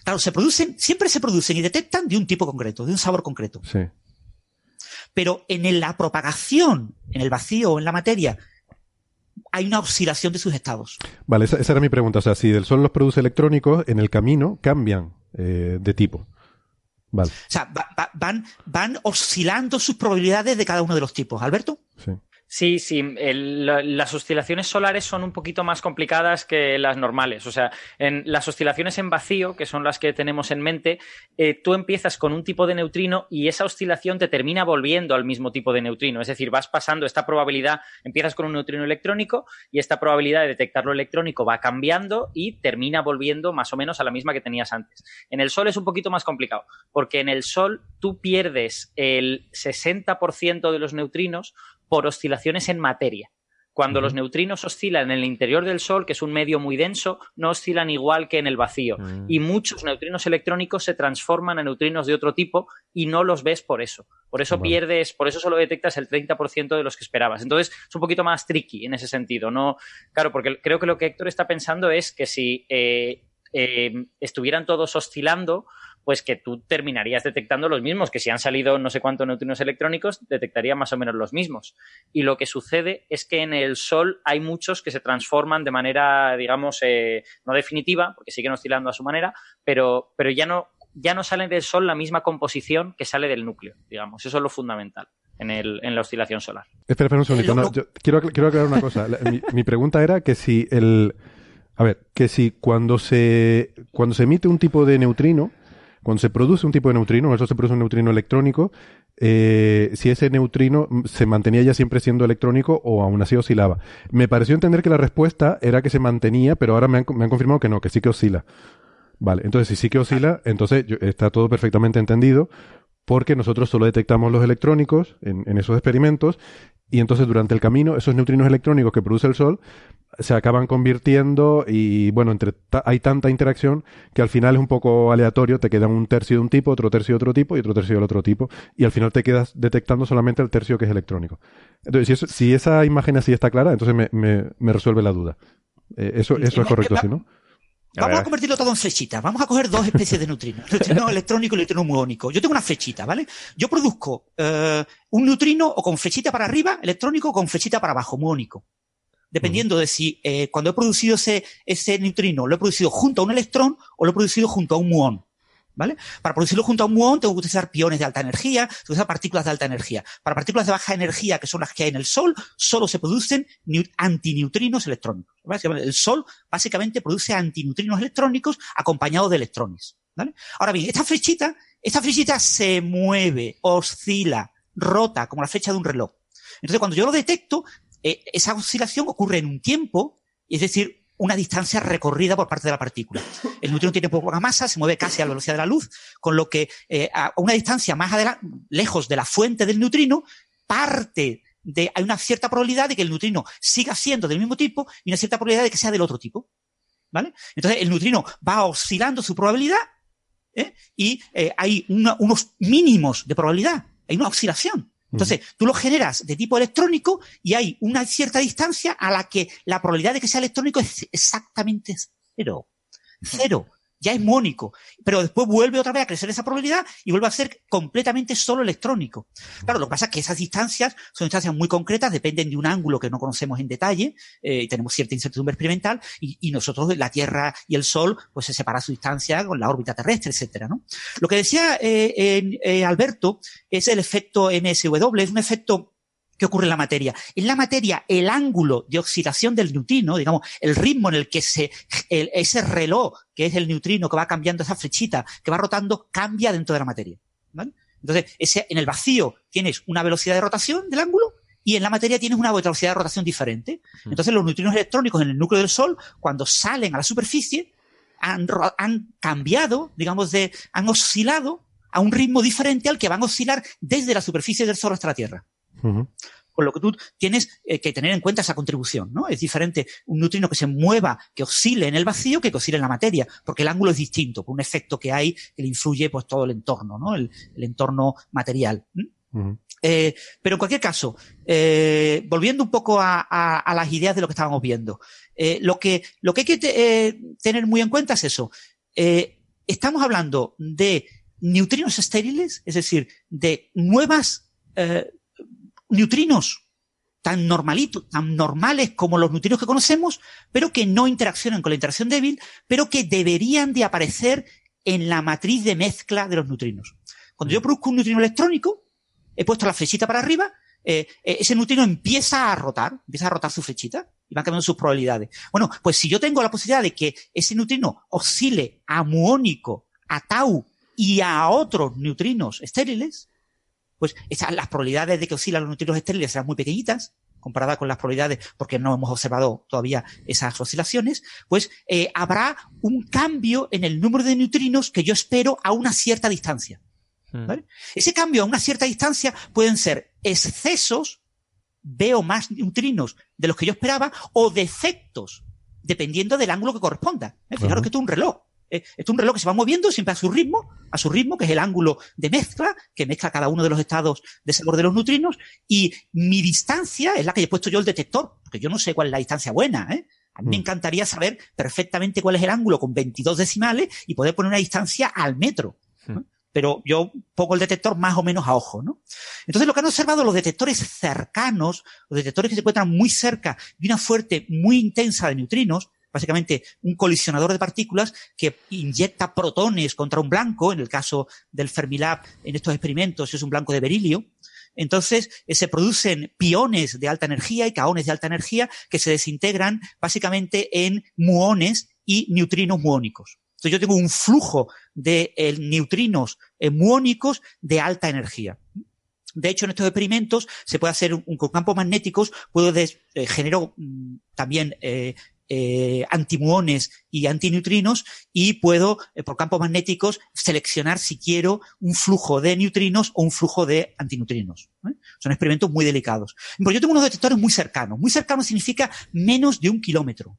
Claro, se producen, siempre se producen y detectan de un tipo concreto, de un sabor concreto. Sí. Pero en la propagación, en el vacío o en la materia, hay una oscilación de sus estados. Vale, esa, esa era mi pregunta. O sea, si del Sol los produce electrónicos, en el camino cambian eh, de tipo. Vale, O sea, va- va- van, van oscilando sus probabilidades de cada uno de los tipos. Alberto. sí. Sí, sí, las oscilaciones solares son un poquito más complicadas que las normales. O sea, en las oscilaciones en vacío, que son las que tenemos en mente, eh, tú empiezas con un tipo de neutrino y esa oscilación te termina volviendo al mismo tipo de neutrino. Es decir, vas pasando esta probabilidad, empiezas con un neutrino electrónico y esta probabilidad de detectarlo electrónico va cambiando y termina volviendo más o menos a la misma que tenías antes. En el Sol es un poquito más complicado, porque en el Sol tú pierdes el 60% de los neutrinos por oscilaciones en materia. Cuando los neutrinos oscilan en el interior del Sol, que es un medio muy denso, no oscilan igual que en el vacío. Mm. Y muchos neutrinos electrónicos se transforman en neutrinos de otro tipo y no los ves por eso. Por eso pierdes, por eso solo detectas el 30% de los que esperabas. Entonces es un poquito más tricky en ese sentido. No, claro, porque creo que lo que Héctor está pensando es que si eh, eh, estuvieran todos oscilando, pues que tú terminarías detectando los mismos, que si han salido no sé cuántos neutrinos electrónicos, detectaría más o menos los mismos. Y lo que sucede es que en el Sol hay muchos que se transforman de manera, digamos, eh, no definitiva, porque siguen oscilando a su manera, pero, pero ya no ya no sale del Sol la misma composición que sale del núcleo, digamos. Eso es lo fundamental. en, el, en la oscilación solar. Espera, espera un segundito. Lo- no, yo quiero, quiero aclarar una cosa. Mi, mi pregunta era que si el... A ver, que si cuando se, cuando se emite un tipo de neutrino, cuando se produce un tipo de neutrino, eso se produce un neutrino electrónico, eh, si ese neutrino mm, se mantenía ya siempre siendo electrónico o aún así oscilaba. Me pareció entender que la respuesta era que se mantenía, pero ahora me han, confirmado que no, que sí que oscila. Vale, entonces si sí que oscila, entonces está todo perfectamente entendido, porque nosotros solo detectamos los electrónicos en, en esos experimentos, y entonces durante el camino esos neutrinos electrónicos que produce el Sol se acaban convirtiendo y bueno, entre ta- hay tanta interacción que al final es un poco aleatorio, te quedan un tercio de un tipo, otro tercio de otro tipo y otro tercio del otro tipo, y al final te quedas detectando solamente el tercio que es electrónico. Entonces, si, eso- si esa imagen así está clara, entonces me, me- me resuelve la duda. Eh, eso, eso es correcto, ¿sí, no? Vamos a convertirlo todo en flechitas. Vamos a coger dos especies de neutrinos. Neutrino *laughs* electrónico y neutrino muónico. Yo tengo una flechita, ¿vale? Yo produzco eh, un neutrino o con flechita para arriba, electrónico, o con flechita para abajo, muónico. Dependiendo de si eh, cuando he producido ese, ese neutrino lo he producido junto a un electrón o lo he producido junto a un muón. ¿Vale? Para producirlo junto a un muón tengo que utilizar piones de alta energía, tengo que utilizar partículas de alta energía. Para partículas de baja energía, que son las que hay en el Sol, solo se producen neu- antineutrinos electrónicos. El Sol básicamente produce antineutrinos electrónicos acompañados de electrones. ¿vale? Ahora bien, esta flechita, esta flechita se mueve, oscila, rota, como la flecha de un reloj. Entonces, cuando yo lo detecto, eh, esa oscilación ocurre en un tiempo, es decir, una distancia recorrida por parte de la partícula. El neutrino tiene poca masa, se mueve casi a la velocidad de la luz, con lo que eh, a una distancia más adelante, lejos de la fuente del neutrino, parte de, hay una cierta probabilidad de que el neutrino siga siendo del mismo tipo y una cierta probabilidad de que sea del otro tipo. ¿Vale? Entonces el neutrino va oscilando su probabilidad ¿eh? y eh, hay unos mínimos de probabilidad, hay una oscilación. Entonces, tú lo generas de tipo electrónico y hay una cierta distancia a la que la probabilidad de que sea electrónico es exactamente cero. Cero. Ya es mónico. Pero después vuelve otra vez a crecer esa probabilidad y vuelve a ser completamente solo electrónico. Claro, lo que pasa es que esas distancias son distancias muy concretas, dependen de un ángulo que no conocemos en detalle, eh, tenemos cierta incertidumbre experimental, y, nosotros, la Tierra y el Sol, pues se separa su distancia con la órbita terrestre, etcétera, ¿no? Lo que decía eh, eh, Alberto es el efecto MSW, es un efecto que ocurre en la materia. En la materia, el ángulo de oxidación del neutrino, digamos, el ritmo en el que se, el- ese reloj, que es el neutrino que va cambiando esa flechita, que va rotando, cambia dentro de la materia. ¿vale? Entonces, ese, en el vacío tienes una velocidad de rotación del ángulo y en la materia tienes una velocidad de rotación diferente. Entonces, los neutrinos electrónicos en el núcleo del Sol, cuando salen a la superficie, han, han cambiado, digamos, de, han oscilado a un ritmo diferente al que van a oscilar desde la superficie del Sol hasta la Tierra. Ujú. Con lo que tú tienes eh, que tener en cuenta esa contribución, ¿no? Es diferente un neutrino que se mueva, que oscile en el vacío, que que oscile en la materia, porque el ángulo es distinto, por un efecto que hay que le influye pues todo el entorno, ¿no? El, el entorno material. Eh, pero en cualquier caso, eh, volviendo un poco a, a- a las ideas de lo que estábamos viendo, eh, lo, que, lo que hay que te- tener muy en cuenta es eso. Estamos hablando de neutrinos estériles, es decir, de nuevas eh, neutrinos tan normalitos, tan normales como los neutrinos que conocemos, pero que no interaccionan con la interacción débil, pero que deberían de aparecer en la matriz de mezcla de los neutrinos. Cuando yo produzco un neutrino electrónico, he puesto la flechita para arriba, eh, eh, ese neutrino empieza a rotar, empieza a rotar su flechita y van cambiando sus probabilidades. Bueno, pues si yo tengo la posibilidad de que ese neutrino oscile a muónico, a tau y a otros neutrinos estériles, pues esas, las probabilidades de que oscilan los neutrinos estériles serán muy pequeñitas comparadas con las probabilidades, porque no hemos observado todavía esas oscilaciones, pues eh, habrá un cambio en el número de neutrinos que yo espero a una cierta distancia. ¿vale? Ese cambio a una cierta distancia pueden ser excesos, veo más neutrinos de los que yo esperaba, o defectos, dependiendo del ángulo que corresponda. ¿eh? Fijaros que esto es un reloj. ¿Eh? Esto es un reloj que se va moviendo siempre a su ritmo, a su ritmo, que es el ángulo de mezcla, que mezcla cada uno de los estados de sabor de los neutrinos, y mi distancia es la que he puesto yo el detector, porque yo no sé cuál es la distancia buena, ¿eh? A mí me Mm. encantaría saber perfectamente cuál es el ángulo con 22 decimales y poder poner una distancia al metro. ¿no? Pero yo pongo el detector más o menos a ojo, ¿no? Entonces lo que han observado los detectores cercanos, los detectores que se encuentran muy cerca de una fuerte muy intensa de neutrinos, básicamente un colisionador de partículas que inyecta protones contra un blanco, en el caso del Fermilab, en estos experimentos es un blanco de berilio, entonces eh, se producen piones de alta energía y caones de alta energía que se desintegran básicamente en muones y neutrinos muónicos. Entonces yo tengo un flujo de eh, neutrinos eh, muónicos de alta energía. De hecho, en estos experimentos se puede hacer un, con campos magnéticos, puedo generar mm, también eh, antimuones y antineutrinos y puedo, eh, por campos magnéticos, seleccionar si quiero un flujo de neutrinos o un flujo de antineutrinos. ¿eh? Son experimentos muy delicados. Pero yo tengo unos detectores muy cercanos. Muy cercanos significa menos de un kilómetro.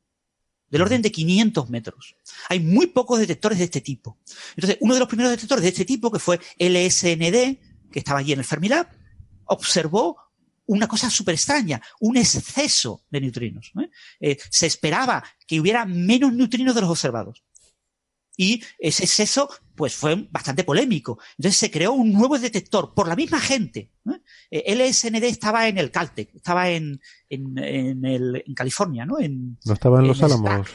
Del orden de 500 metros. Hay muy pocos detectores de este tipo. Entonces, uno de los primeros detectores de este tipo, que fue LSND, que estaba allí en el Fermilab, observó una cosa súper extraña, un exceso de neutrinos. ¿eh? Eh, se esperaba que hubiera menos neutrinos de los observados. Y ese exceso, pues, fue bastante polémico. Entonces se creó un nuevo detector por la misma gente. ¿eh? LSND estaba en el Caltech, estaba en, en, el, en California, ¿no? En, no estaba en Los Álamos.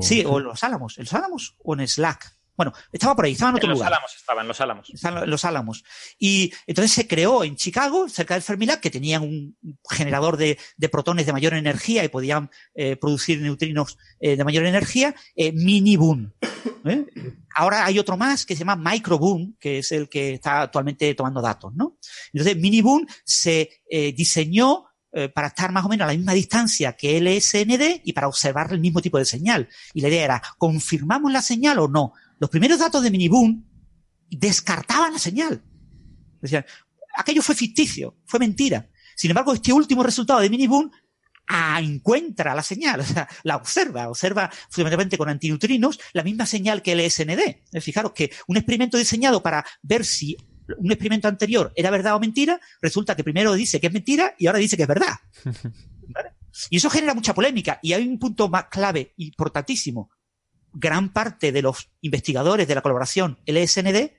Sí, o en Los Álamos. ¿En Los Álamos o en Slack? Bueno, estaba por ahí, estaba en otro lugar. Los Álamos estaba, en Los Álamos. en Los Álamos. Y entonces se creó en Chicago, cerca del Fermilab, que tenían un generador de, protones de mayor energía y podían eh, producir neutrinos eh, de mayor energía, eh, Mini Boom. Ahora hay otro más que se llama Micro Boom, que es el que está actualmente tomando datos, ¿no? Entonces, Mini Boom se diseñó para estar más o menos a la misma distancia que LSND y para observar el mismo tipo de señal. Y la idea era, ¿confirmamos la señal o no? Los primeros datos de Miniboom descartaban la señal. Decían, aquello fue ficticio, fue mentira. Sin embargo, este último resultado de Miniboom ah, encuentra la señal, *laughs* o sea, la observa, observa fundamentalmente con antineutrinos la misma señal que el SND. Fijaros que un experimento diseñado para ver si un experimento anterior era verdad o mentira, resulta que primero dice que es mentira y ahora dice que es verdad. *laughs* Y eso genera mucha polémica. Y hay un punto más clave, importantísimo gran parte de los investigadores de la colaboración LSND,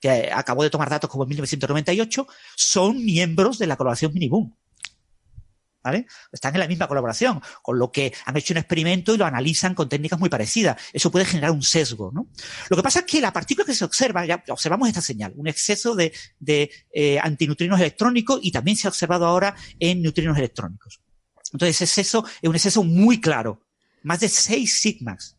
que acabó de tomar datos como en 1998, son miembros de la colaboración Miniboom. ¿Vale? Están en la misma colaboración, con lo que han hecho un experimento y lo analizan con técnicas muy parecidas. Eso puede generar un sesgo, ¿no? Lo que pasa es que la partícula que se observa, ya observamos esta señal, un exceso de, de eh, antineutrinos electrónicos y también se ha observado ahora en neutrinos electrónicos. Entonces, ese exceso es un exceso muy claro, más de 6 sigmas.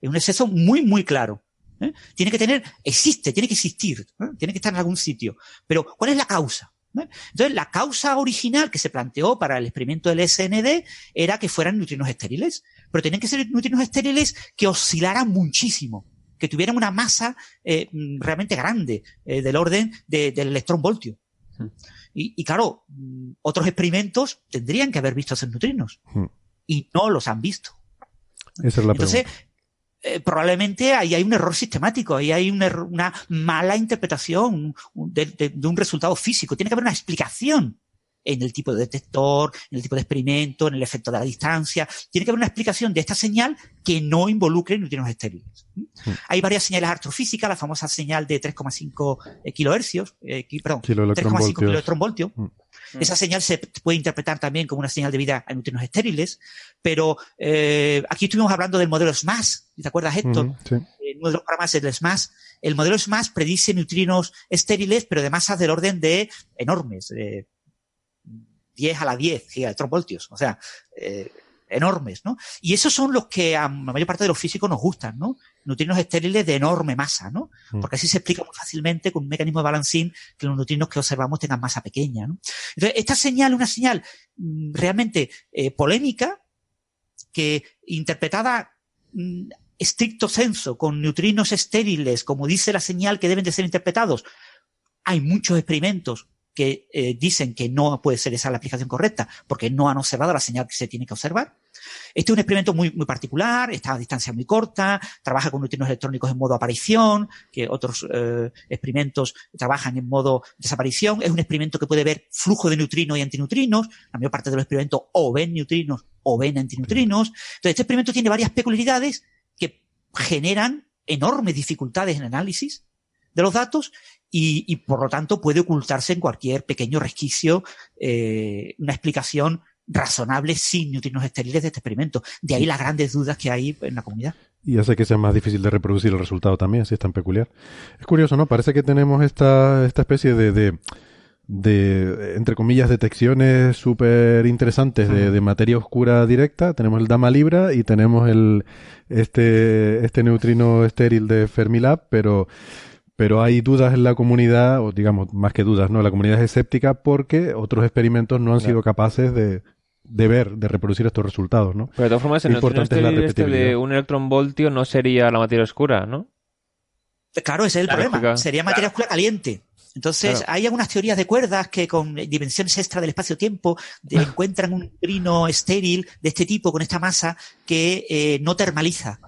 Es un exceso muy, muy claro. ¿eh? Tiene que tener, existe, tiene que existir, ¿eh? tiene que estar en algún sitio. Pero, ¿cuál es la causa? ¿Eh? Entonces, la causa original que se planteó para el experimento del SND era que fueran neutrinos estériles, pero tenían que ser neutrinos estériles que oscilaran muchísimo, que tuvieran una masa mm, realmente grande, del orden del electrón voltio. Hmm. Y, y, claro, mm, otros experimentos tendrían que haber visto esos neutrinos hmm. y no los han visto. Esa es la Entonces, eh, probablemente ahí hay un error sistemático, ahí hay una mala interpretación de, un resultado físico. Tiene que haber una explicación en el tipo de detector, en el tipo de experimento, en el efecto de la distancia. Tiene que haber una explicación de esta señal que no involucre neutrinos estériles. Hay varias señales astrofísicas, la famosa señal de 3,5 kilohercios, eh, perdón, 3,5 voltios. Mm. Esa señal se puede interpretar también como una señal de vida a neutrinos estériles, pero eh, aquí estuvimos hablando del modelo SMAS, ¿te acuerdas, Héctor? uno de los programas el SMAS. El modelo SMAS predice neutrinos estériles, pero de masas del orden de enormes, de 10 a la 10 gigaelectronvoltios, o sea, eh, enormes, ¿no? Y esos son los que a la mayor parte de los físicos nos gustan, ¿no? Neutrinos estériles de enorme masa, ¿no? Mm. Porque así se explica muy fácilmente con un mecanismo de balancín que los neutrinos que observamos tengan masa pequeña, ¿no? Entonces, esta señal es una señal mm, realmente eh, polémica que interpretada mm, estricto senso con neutrinos estériles, como dice la señal que deben de ser interpretados, hay muchos experimentos que eh, dicen que no puede ser esa la aplicación correcta porque no han observado la señal que se tiene que observar. Este es un experimento muy, muy particular, está a distancia muy corta, trabaja con neutrinos electrónicos en modo aparición, que otros eh, experimentos trabajan en modo desaparición. Es un experimento que puede ver flujo de neutrinos y antineutrinos. La mayor parte de los experimentos o ven neutrinos o ven antineutrinos. Entonces, este experimento tiene varias peculiaridades que generan enormes dificultades en análisis de los datos y, por lo tanto puede ocultarse en cualquier pequeño resquicio eh, una explicación razonable sin neutrinos estériles de este experimento. De ahí las grandes dudas que hay en la comunidad. Y hace que sea más difícil de reproducir el resultado también, si es tan peculiar. Es curioso, ¿no? Parece que tenemos esta, esta especie de, de, entre comillas, detecciones súper interesantes de, de, materia oscura directa. Tenemos el Dama Libra y tenemos el este, este neutrino estéril de Fermilab, pero, pero hay dudas en la comunidad, o digamos, más que dudas, ¿no? La comunidad es escéptica porque otros experimentos no han sido capaces de, de ver, de reproducir estos resultados, ¿no? Pero de todas formas, el neutrino estéril este de un electronvoltio no sería la materia oscura, ¿no? Claro, ese es el problema. Sería materia oscura caliente. Entonces, hay algunas teorías de cuerdas que con dimensiones extra del espacio-tiempo *laughs* encuentran un neutrino estéril de este tipo, con esta masa, que eh, no termaliza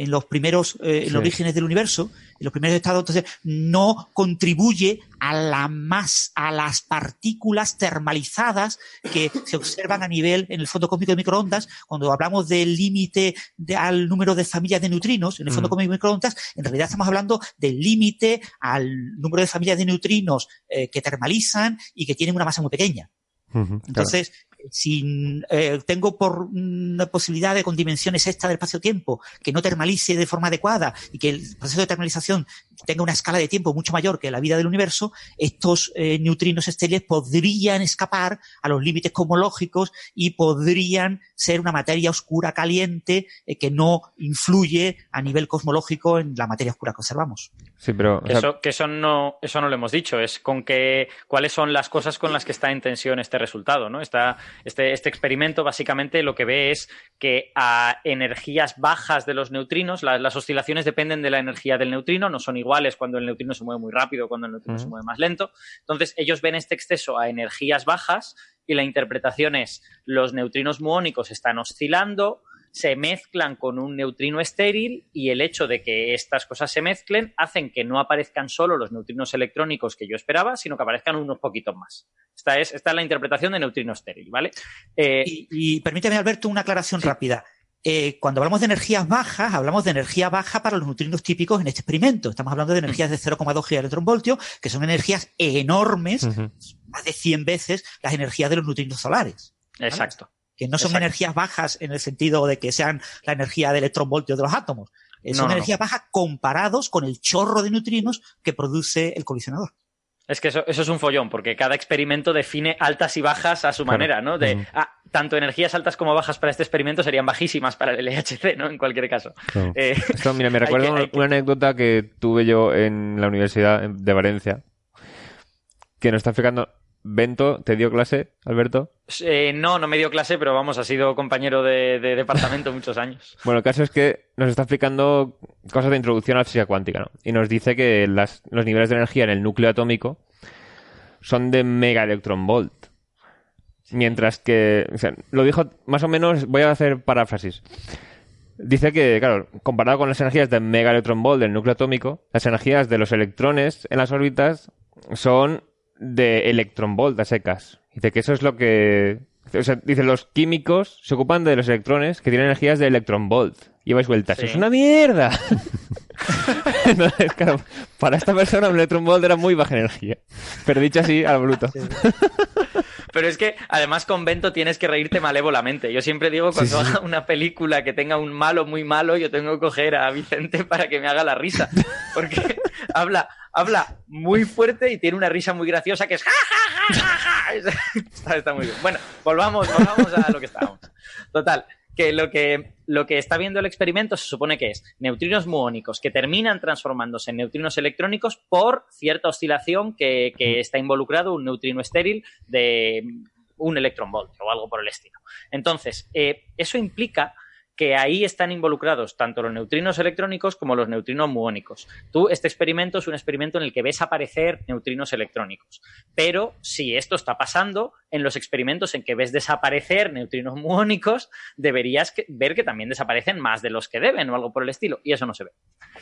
en los primeros, eh, en los orígenes del universo, en los primeros estados, entonces no contribuye a la más, a las partículas termalizadas que se observan a nivel en el fondo cósmico de microondas. Cuando hablamos del límite al número de familias de neutrinos en el fondo mm. cósmico de microondas, en realidad estamos hablando del límite al número de familias de neutrinos eh, que termalizan y que tienen una masa muy pequeña. Entonces, si eh, tengo por una posibilidad de con dimensiones extra del espacio-tiempo que no termalice de forma adecuada y que el proceso de termalización tenga una escala de tiempo mucho mayor que la vida del universo, estos eh, neutrinos estériles podrían escapar a los límites cosmológicos y podrían ser una materia oscura caliente eh, que no influye a nivel cosmológico en la materia oscura que observamos. Sí, pero eso, que eso no eso no lo hemos dicho, es con que cuáles son las cosas con las que está en tensión este resultado, ¿no? Está este, este experimento básicamente lo que ve es que a energías bajas de los neutrinos, las oscilaciones dependen de la energía del neutrino, no son iguales cuando el neutrino se mueve muy rápido, cuando el neutrino se mueve más lento. Entonces, ellos ven este exceso a energías bajas y la interpretación es los neutrinos muónicos están oscilando, se mezclan con un neutrino estéril y el hecho de que estas cosas se mezclen hacen que no aparezcan solo los neutrinos electrónicos que yo esperaba, sino que aparezcan unos poquitos más. Esta es, esta es la interpretación de neutrino estéril, ¿vale? Eh, y, permíteme, Alberto, una aclaración rápida. Eh, cuando hablamos de energías bajas, hablamos de energía baja para los neutrinos típicos en este experimento. Estamos hablando de energías de 0,2 gigaelectronvoltios, que son energías enormes, más de 100 veces las energías de los neutrinos solares. Exacto que no son energías bajas en el sentido de que sean la energía de electronvoltios de los átomos. Eh, son energías bajas comparados con el chorro de neutrinos que produce el colisionador. Es que eso, es un follón, porque cada experimento define altas y bajas a su manera, ¿no? De, ah, tanto energías altas como bajas para este experimento serían bajísimas para el LHC, ¿no? En cualquier caso. Eh, mira, me *laughs* recuerdo una anécdota que tuve yo en la Universidad de Valencia, que nos está explicando Bento, ¿te dio clase, Alberto? Eh, no, no me dio clase, pero vamos, ha sido compañero de, departamento *laughs* muchos años. Bueno, el caso es que nos está explicando cosas de introducción a la física cuántica, ¿no? Y nos dice que los niveles de energía en el núcleo atómico son de mega electron volt. Mientras que, o sea, lo dijo más o menos, voy a hacer paráfrasis. Dice que, claro, comparado con las energías de mega electron volt del núcleo atómico, las energías de los electrones en las órbitas son de electronvolt a secas. Dice que eso es lo que... O sea, dice, los químicos se ocupan de los electrones que tienen energías de electronvolt. Y vais vueltas. ¡Es una mierda! *laughs* para esta persona un electronvolt era muy baja energía. Pero dicho así, al bruto. *laughs* Pero es que además con Bento tienes que reírte malévolamente. Yo siempre digo cuando haga una película que tenga un malo muy malo, yo tengo que coger a Vicente para que me haga la risa. Porque *laughs* habla, habla muy fuerte y tiene una risa muy graciosa que es ja, ja, ja, ja, *laughs* está, está, muy bien. Bueno, volvamos, volvamos a lo que estábamos. Total, que lo que lo que está viendo el experimento se supone que es neutrinos muónicos que terminan transformándose en neutrinos electrónicos por cierta oscilación que, está involucrado un neutrino estéril de un electronvolt o algo por el estilo. Entonces, eh, eso implica que ahí están involucrados tanto los neutrinos electrónicos como los neutrinos muónicos. Tú, este experimento es un experimento en el que ves aparecer neutrinos electrónicos. Pero si esto está pasando, en los experimentos en que ves desaparecer neutrinos muónicos, deberías ver que también desaparecen más de los que deben o algo por el estilo. Y eso no se ve.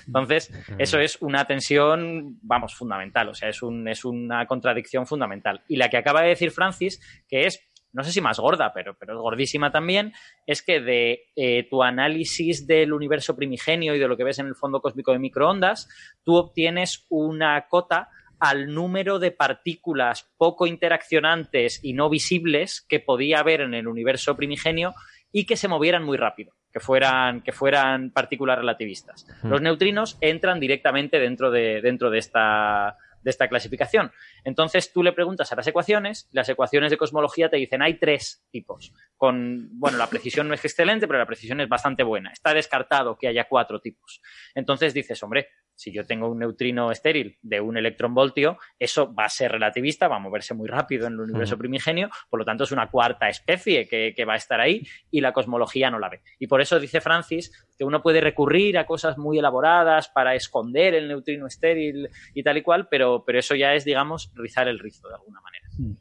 Entonces, eso es una tensión, vamos, fundamental. O sea, es, un, es una contradicción fundamental. Y la que acaba de decir Francis, que es no sé si más gorda, pero, pero es gordísima también, es que de eh, tu análisis del universo primigenio y de lo que ves en el fondo cósmico de microondas, tú obtienes una cota al número de partículas poco interaccionantes y no visibles que podía haber en el universo primigenio y que se movieran muy rápido, que fueran, que fueran partículas relativistas. Los neutrinos entran directamente dentro de, dentro de esta de esta clasificación. Entonces tú le preguntas a las ecuaciones, las ecuaciones de cosmología te dicen hay tres tipos. Con, bueno, la precisión no es excelente, pero la precisión es bastante buena. Está descartado que haya cuatro tipos. Entonces dices, hombre, si yo tengo un neutrino estéril de un electronvoltio, eso va a ser relativista, va a moverse muy rápido en el universo primigenio, por lo tanto es una cuarta especie que, que, va a estar ahí y la cosmología no la ve. Y por eso dice Francis que uno puede recurrir a cosas muy elaboradas para esconder el neutrino estéril y tal y cual, pero, pero eso ya es, digamos, rizar el rizo de alguna manera.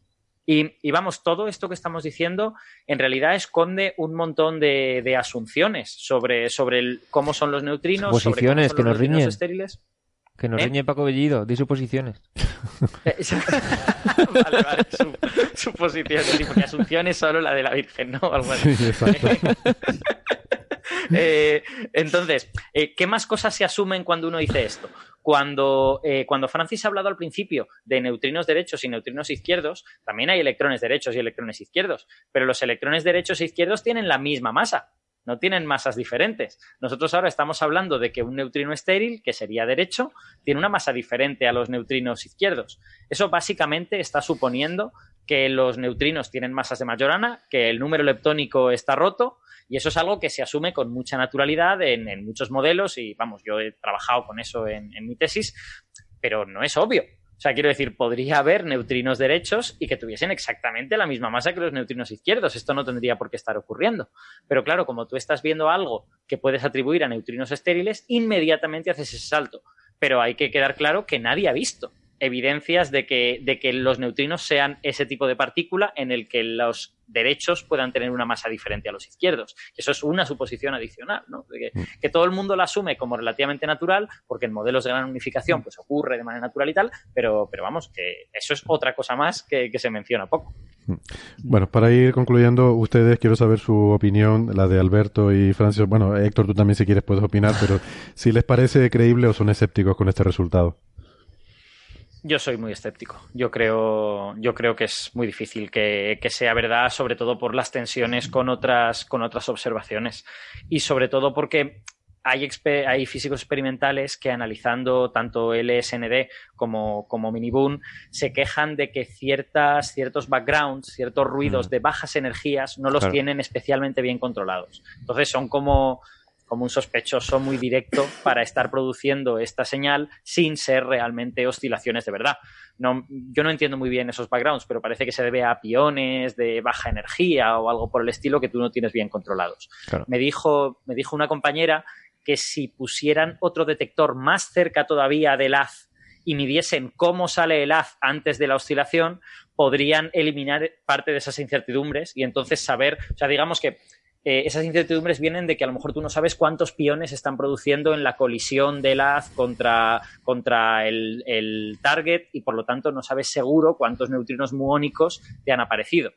Y, vamos, todo esto que estamos diciendo en realidad esconde un montón de, asunciones sobre, sobre cómo son los neutrinos, Suposiciones sobre que nos riñen. estériles. Que nos ¿Eh? riñe Paco Bellido, di suposiciones. *laughs* vale, vale, suposiciones, sí, porque asunción es solo la de la Virgen, ¿no? Algo así. Sí, exacto. *laughs* Eh, entonces, eh, ¿qué más cosas se asumen cuando uno dice esto? Cuando, eh, cuando Francis ha hablado al principio de neutrinos derechos y neutrinos izquierdos, también hay electrones derechos y electrones izquierdos, pero los electrones derechos e izquierdos tienen la misma masa, no tienen masas diferentes. Nosotros ahora estamos hablando de que un neutrino estéril, que sería derecho, tiene una masa diferente a los neutrinos izquierdos. Eso básicamente está suponiendo que los neutrinos tienen masas de Majorana, que el número leptónico está roto, y eso es algo que se asume con mucha naturalidad en, en muchos modelos, y vamos, yo he trabajado con eso en, en mi tesis, pero no es obvio. O sea, quiero decir, podría haber neutrinos derechos y que tuviesen exactamente la misma masa que los neutrinos izquierdos. Esto no tendría por qué estar ocurriendo. Pero claro, como tú estás viendo algo que puedes atribuir a neutrinos estériles, inmediatamente haces ese salto. Pero hay que quedar claro que nadie ha visto evidencias de que, de que los neutrinos sean ese tipo de partícula en el que los derechos puedan tener una masa diferente a los izquierdos. Eso es una suposición adicional, ¿no? De que, que, todo el mundo la asume como relativamente natural, porque en modelos de gran unificación pues ocurre de manera natural y tal, pero, pero vamos, que eso es otra cosa más que, que se menciona poco. Bueno, para ir concluyendo, ustedes quiero saber su opinión, la de Alberto y Francis. Bueno, Héctor, tú también si quieres puedes opinar, pero si les parece creíble o son escépticos con este resultado. Yo soy muy escéptico. Yo creo, yo creo que es muy difícil que, que, sea verdad, sobre todo por las tensiones con otras, con otras observaciones. Y sobre todo porque hay, hay físicos experimentales que analizando tanto LSND como, como Miniboon se quejan de que ciertas, ciertos backgrounds, ciertos ruidos de bajas energías no los claro. tienen especialmente bien controlados. Entonces son como como un sospechoso muy directo para estar produciendo esta señal sin ser realmente oscilaciones de verdad. No, yo no entiendo muy bien esos backgrounds, pero parece que se debe a piones de baja energía o algo por el estilo que tú no tienes bien controlados. Claro. Me, dijo, me dijo una compañera que si pusieran otro detector más cerca todavía del haz y midiesen cómo sale el haz antes de la oscilación, podrían eliminar parte de esas incertidumbres y entonces saber, o sea, digamos que eh, esas incertidumbres vienen de que a lo mejor tú no sabes cuántos piones están produciendo en la colisión del haz contra, contra el, el, target y por lo tanto no sabes seguro cuántos neutrinos muónicos te han aparecido.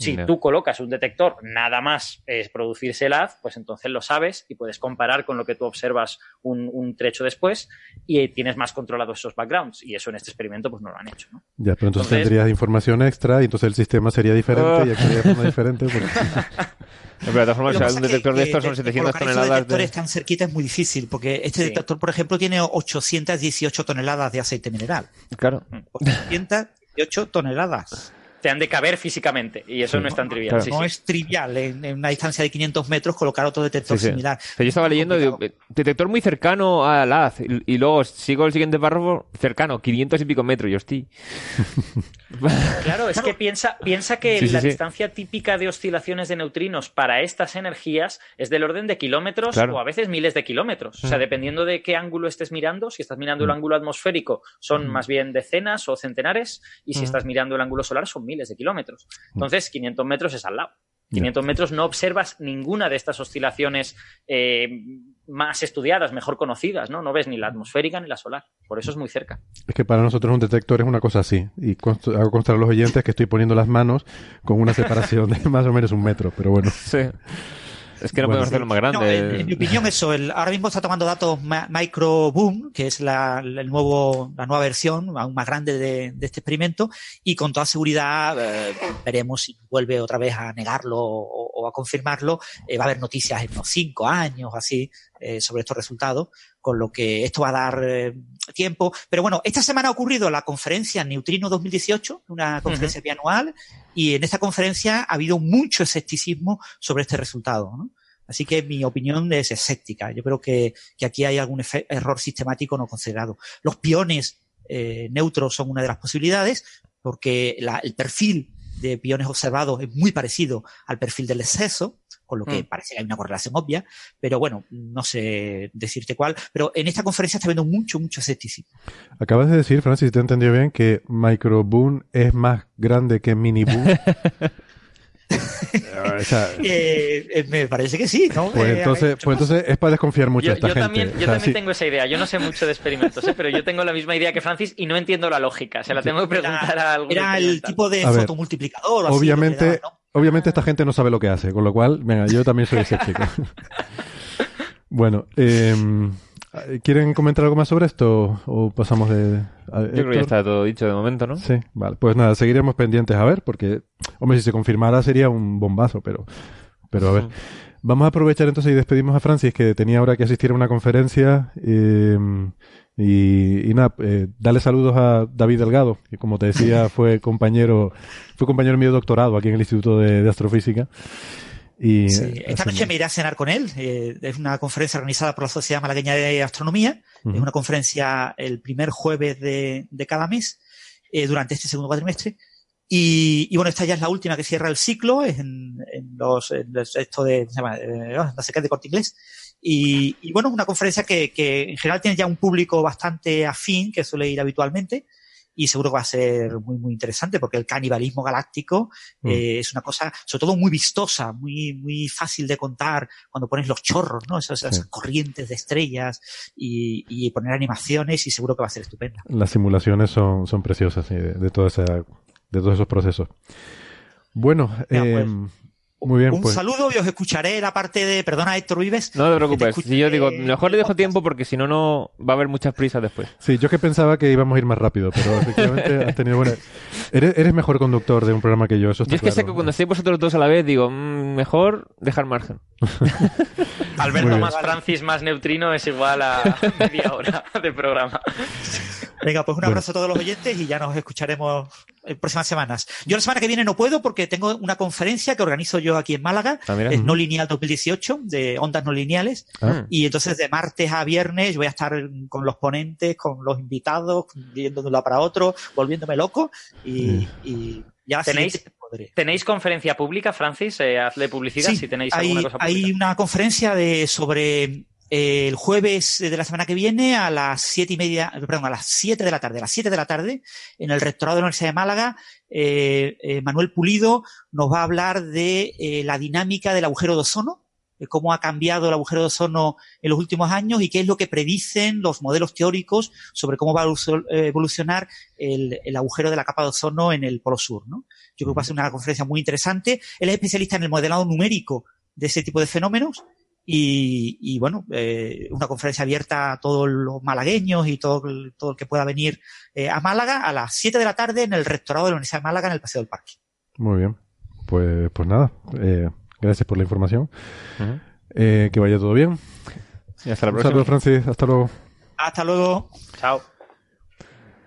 Si no. tú colocas un detector, nada más es producirse el haz, pues entonces lo sabes y puedes comparar con lo que tú observas un, un trecho después y tienes más controlados esos backgrounds. Y eso en este experimento pues no lo han hecho. ¿no? Ya, pero entonces, entonces, tendrías información extra y entonces el sistema sería diferente oh. y actuaría de forma diferente. *laughs* Porque... Pero de todas formas, si un detector que, de estos son 700 toneladas de... detectores tan cerquita es muy difícil, porque este sí. detector, por ejemplo, tiene 818 toneladas de aceite mineral. Claro. 818 toneladas te han de caber físicamente y eso sí, no es tan trivial. Claro. Sí, no sí. es trivial en, en, una distancia de 500 metros colocar otro detector sí, similar. Pero yo estaba leyendo, digo, detector muy cercano al haz y, y, luego sigo el siguiente párrafo cercano, 500 y pico metros, yo estoy. *laughs* claro, es que piensa, piensa que la distancia típica de oscilaciones de neutrinos para estas energías es del orden de kilómetros claro. o a veces miles de kilómetros. Mm. O sea, dependiendo de qué ángulo estés mirando, si estás mirando mm. el ángulo atmosférico son mm. más bien decenas o centenares y si estás mirando el ángulo solar son miles de kilómetros. Entonces, 500 metros es al lado. 500 metros no observas ninguna de estas oscilaciones eh, más estudiadas, mejor conocidas, ¿no? No ves ni la atmosférica ni la solar. Por eso es muy cerca. Es que para nosotros un detector es una cosa así. Y const hago constar a los oyentes que estoy poniendo las manos con una separación de *laughs* más o menos un metro, pero bueno. Sí. Es que no bueno, podemos hacerlo más grande. No, en, en, mi opinión, eso, el, ahora mismo está tomando datos Micro Boom, que es la, el nuevo, la nueva versión, aún más grande de, de este experimento, y con toda seguridad eh, veremos si vuelve otra vez a negarlo o, o a confirmarlo, eh, va a haber noticias en unos cinco años, así, eh, sobre estos resultados, con lo que esto va a dar eh, tiempo. Pero bueno, esta semana ha ocurrido la conferencia Neutrino 2018, una conferencia bianual, y en esta conferencia ha habido mucho escepticismo sobre este resultado. ¿no? Así que mi opinión es escéptica. Yo creo que, que aquí hay algún error sistemático no considerado. Los piones eh, neutros son una de las posibilidades, porque la- el perfil de piones observados es muy parecido al perfil del exceso, con lo que Mm. parece que hay una correlación obvia, pero bueno, no sé decirte cuál. Pero en esta conferencia está habiendo mucho, mucho escepticismo. Acabas de decir, Francis, si te he entendido bien, que Microboon es más grande que Miniboon. *laughs* o sea, *laughs* Eh, eh, me parece que sí, ¿no? pues Eh, entonces, pues entonces es para desconfiar mucho Yo, a esta yo gente. también, O yo sea, también sí. tengo esa idea. Yo no sé mucho de experimentos, ¿eh? pero yo tengo la misma idea que Francis y no entiendo la lógica. Se la tengo que preguntar a algún era el tipo de fotomultiplicador. o así, Obviamente, daban, ¿no? Obviamente esta gente no sabe lo que hace, con lo cual, venga, yo también soy escéptico. *laughs* bueno, eh, ¿quieren comentar algo más sobre esto o pasamos de... a- Yo creo que ya está todo dicho de momento, ¿no? Sí, vale. Pues nada, seguiremos pendientes a ver, porque, hombre, si se confirmara sería un bombazo, pero, pero a ver. Vamos a aprovechar entonces y despedimos a Francis, que tenía ahora que asistir a una conferencia. eh, y, y nada, eh, dale saludos a David Delgado, que como te decía *laughs* fue compañero, fue compañero mío de doctorado aquí en el Instituto de, de Astrofísica. Y, Sí, Esta noche me iré a cenar con él. Eh, es una conferencia organizada por la Sociedad Malagueña de Astronomía. Ujú. Es una conferencia el primer jueves de, de cada mes eh, durante este segundo cuatrimestre. Y, y bueno, esta ya es la última que cierra el ciclo es en, en los, en esto de, ¿cómo se llama? Eh, no sé qué, de corte inglés. Y, y bueno, es una conferencia que, que en general tiene ya un público bastante afín que suele ir habitualmente. Y seguro que va a ser muy, muy interesante porque el canibalismo galáctico Mm. eh, es una cosa, sobre todo muy vistosa, muy, muy fácil de contar cuando pones los chorros, ¿no? Esas, esas Sí. corrientes de estrellas y, y poner animaciones y seguro que va a ser estupenda. Las simulaciones son, son preciosas sí, de, de toda esa, de todos esos procesos. Bueno, Ya, eh, pues, muy bien, Un pues. saludo y os escucharé la parte de, perdona Héctor Vives. No te preocupes. escuché Si yo digo, mejor le dejo tiempo porque si no, no va a haber muchas prisas después. Sí, yo que pensaba que íbamos a ir más rápido, pero efectivamente *laughs* has tenido buena... Eres, eres mejor conductor de un programa que yo, eso está Yo es que sé que cuando estéis vosotros dos a la vez, digo, mm, mejor dejar margen. *laughs* Alberto más Francis más neutrino es igual a *laughs* media hora de programa. Venga, pues un abrazo a todos los oyentes y ya nos escucharemos próximas semanas. Yo la semana que viene no puedo porque tengo una conferencia que organizo yo aquí en Málaga, Ah, mira. es No Lineal 2018, de ondas no lineales. Ah, Y entonces de martes a viernes voy a estar con los ponentes, con los invitados, yendo de un lado para otro, volviéndome loco y, y ya ¿Tenéis-. ¿Tenéis conferencia pública, Francis? Eh, hazle publicidad Sí, si tenéis hay, alguna cosa pública. hay una conferencia de sobre eh, el jueves de la semana que viene a las siete y media, perdón, a las siete de la tarde, a las siete de la tarde, en el rectorado de la Universidad de Málaga, eh, eh, Manuel Pulido nos va a hablar de eh, la dinámica del agujero de ozono, de cómo ha cambiado el agujero de ozono en los últimos años y qué es lo que predicen los modelos teóricos sobre cómo va a evolucio- evolucionar el, el agujero de la capa de ozono en el polo sur, ¿no? Yo creo que va a ser una conferencia muy interesante. Él es especialista en el modelado numérico de ese tipo de fenómenos y, y, bueno, eh, una conferencia abierta a todos los malagueños y todo el, todo el que pueda venir eh, a Málaga a las 7 de la tarde en el rectorado de la Universidad de Málaga en el Paseo del Parque. muy bien. Pues, pues nada, eh, gracias por la información. Eh, que vaya todo bien. Y hasta la Un próxima. saludo, Francis. Hasta luego. Hasta luego. Chao.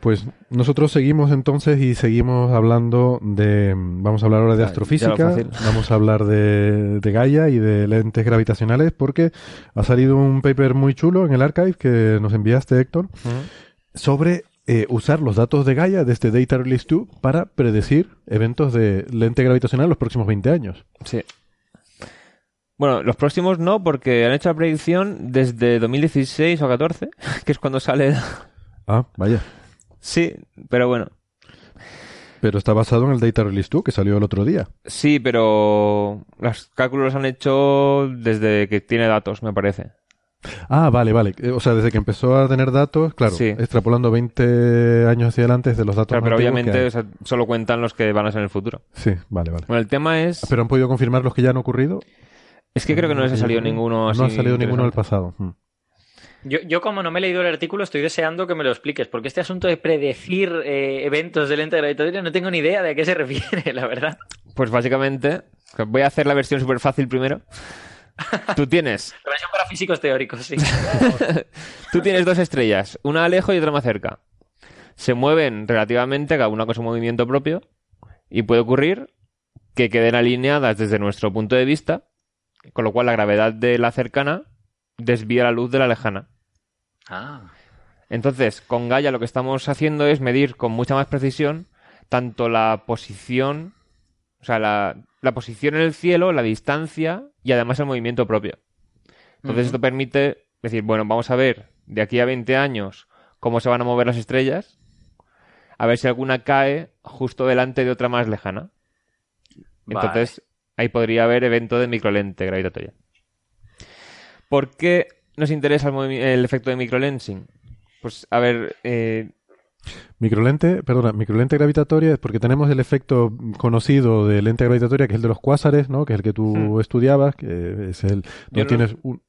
Pues nosotros seguimos entonces y seguimos hablando de... Vamos a hablar ahora de astrofísica, *laughs* vamos a hablar de, de Gaia y de lentes gravitacionales porque ha salido un paper muy chulo en el archive que nos enviaste, Héctor, sobre eh, usar los datos de Gaia de este Data Release 2 para predecir eventos de lente gravitacional en los próximos 20 años. Sí. Bueno, los próximos no, porque han hecho la predicción desde 2016 o 14, *laughs* que es cuando sale. Ah, vaya. Sí, pero bueno. Pero está basado en el Data Release 2 que salió el otro día. Sí, pero los cálculos los han hecho desde que tiene datos, me parece. Ah, vale, vale. Eh, O sea, desde que empezó a tener datos, claro, Sí. extrapolando 20 años hacia adelante desde los datos Claro, pero obviamente hay. o sea, solo cuentan los que van a ser en el futuro. Sí, vale, vale. Bueno, el tema es... ¿Pero han podido confirmar los que ya han ocurrido? Es que creo que no les ha salido ninguno así No ha salido ninguno del pasado. Mm. Yo, yo, como no me he leído el artículo, estoy deseando que me lo expliques, porque este asunto de predecir eh, eventos de lente gravitatoria no tengo ni idea de a qué se refiere, *laughs* la verdad. Pues básicamente Voy a hacer la versión súper fácil primero. *laughs* Tú tienes, La versión para físicos teóricos, sí. *laughs* tú tienes dos estrellas, una lejos y otra más cerca. Se mueven relativamente, cada una con su movimiento propio, y puede ocurrir que queden alineadas desde nuestro punto de vista, con lo cual la gravedad de la cercana desvía la luz de la lejana. Ah. Entonces, con Gaia lo que estamos haciendo es medir con mucha más precisión tanto la posición, o sea, la, la posición en el cielo, la distancia y además el movimiento propio. Entonces, esto permite decir, bueno, vamos a ver de aquí a 20 años cómo se van a mover las estrellas, a ver si alguna cae justo delante de otra más lejana. Entonces, ahí podría haber evento de microlente gravitatoria. ¿Por qué nos interesa el, el efecto de microlensing? Pues, a ver, eh, Microlente, perdona, microlente gravitatoria es porque tenemos el efecto conocido de lente gravitatoria, que es el de los cuásares, ¿no? Que es el que tú estudiabas, que es el... Hmm. No- tienes un...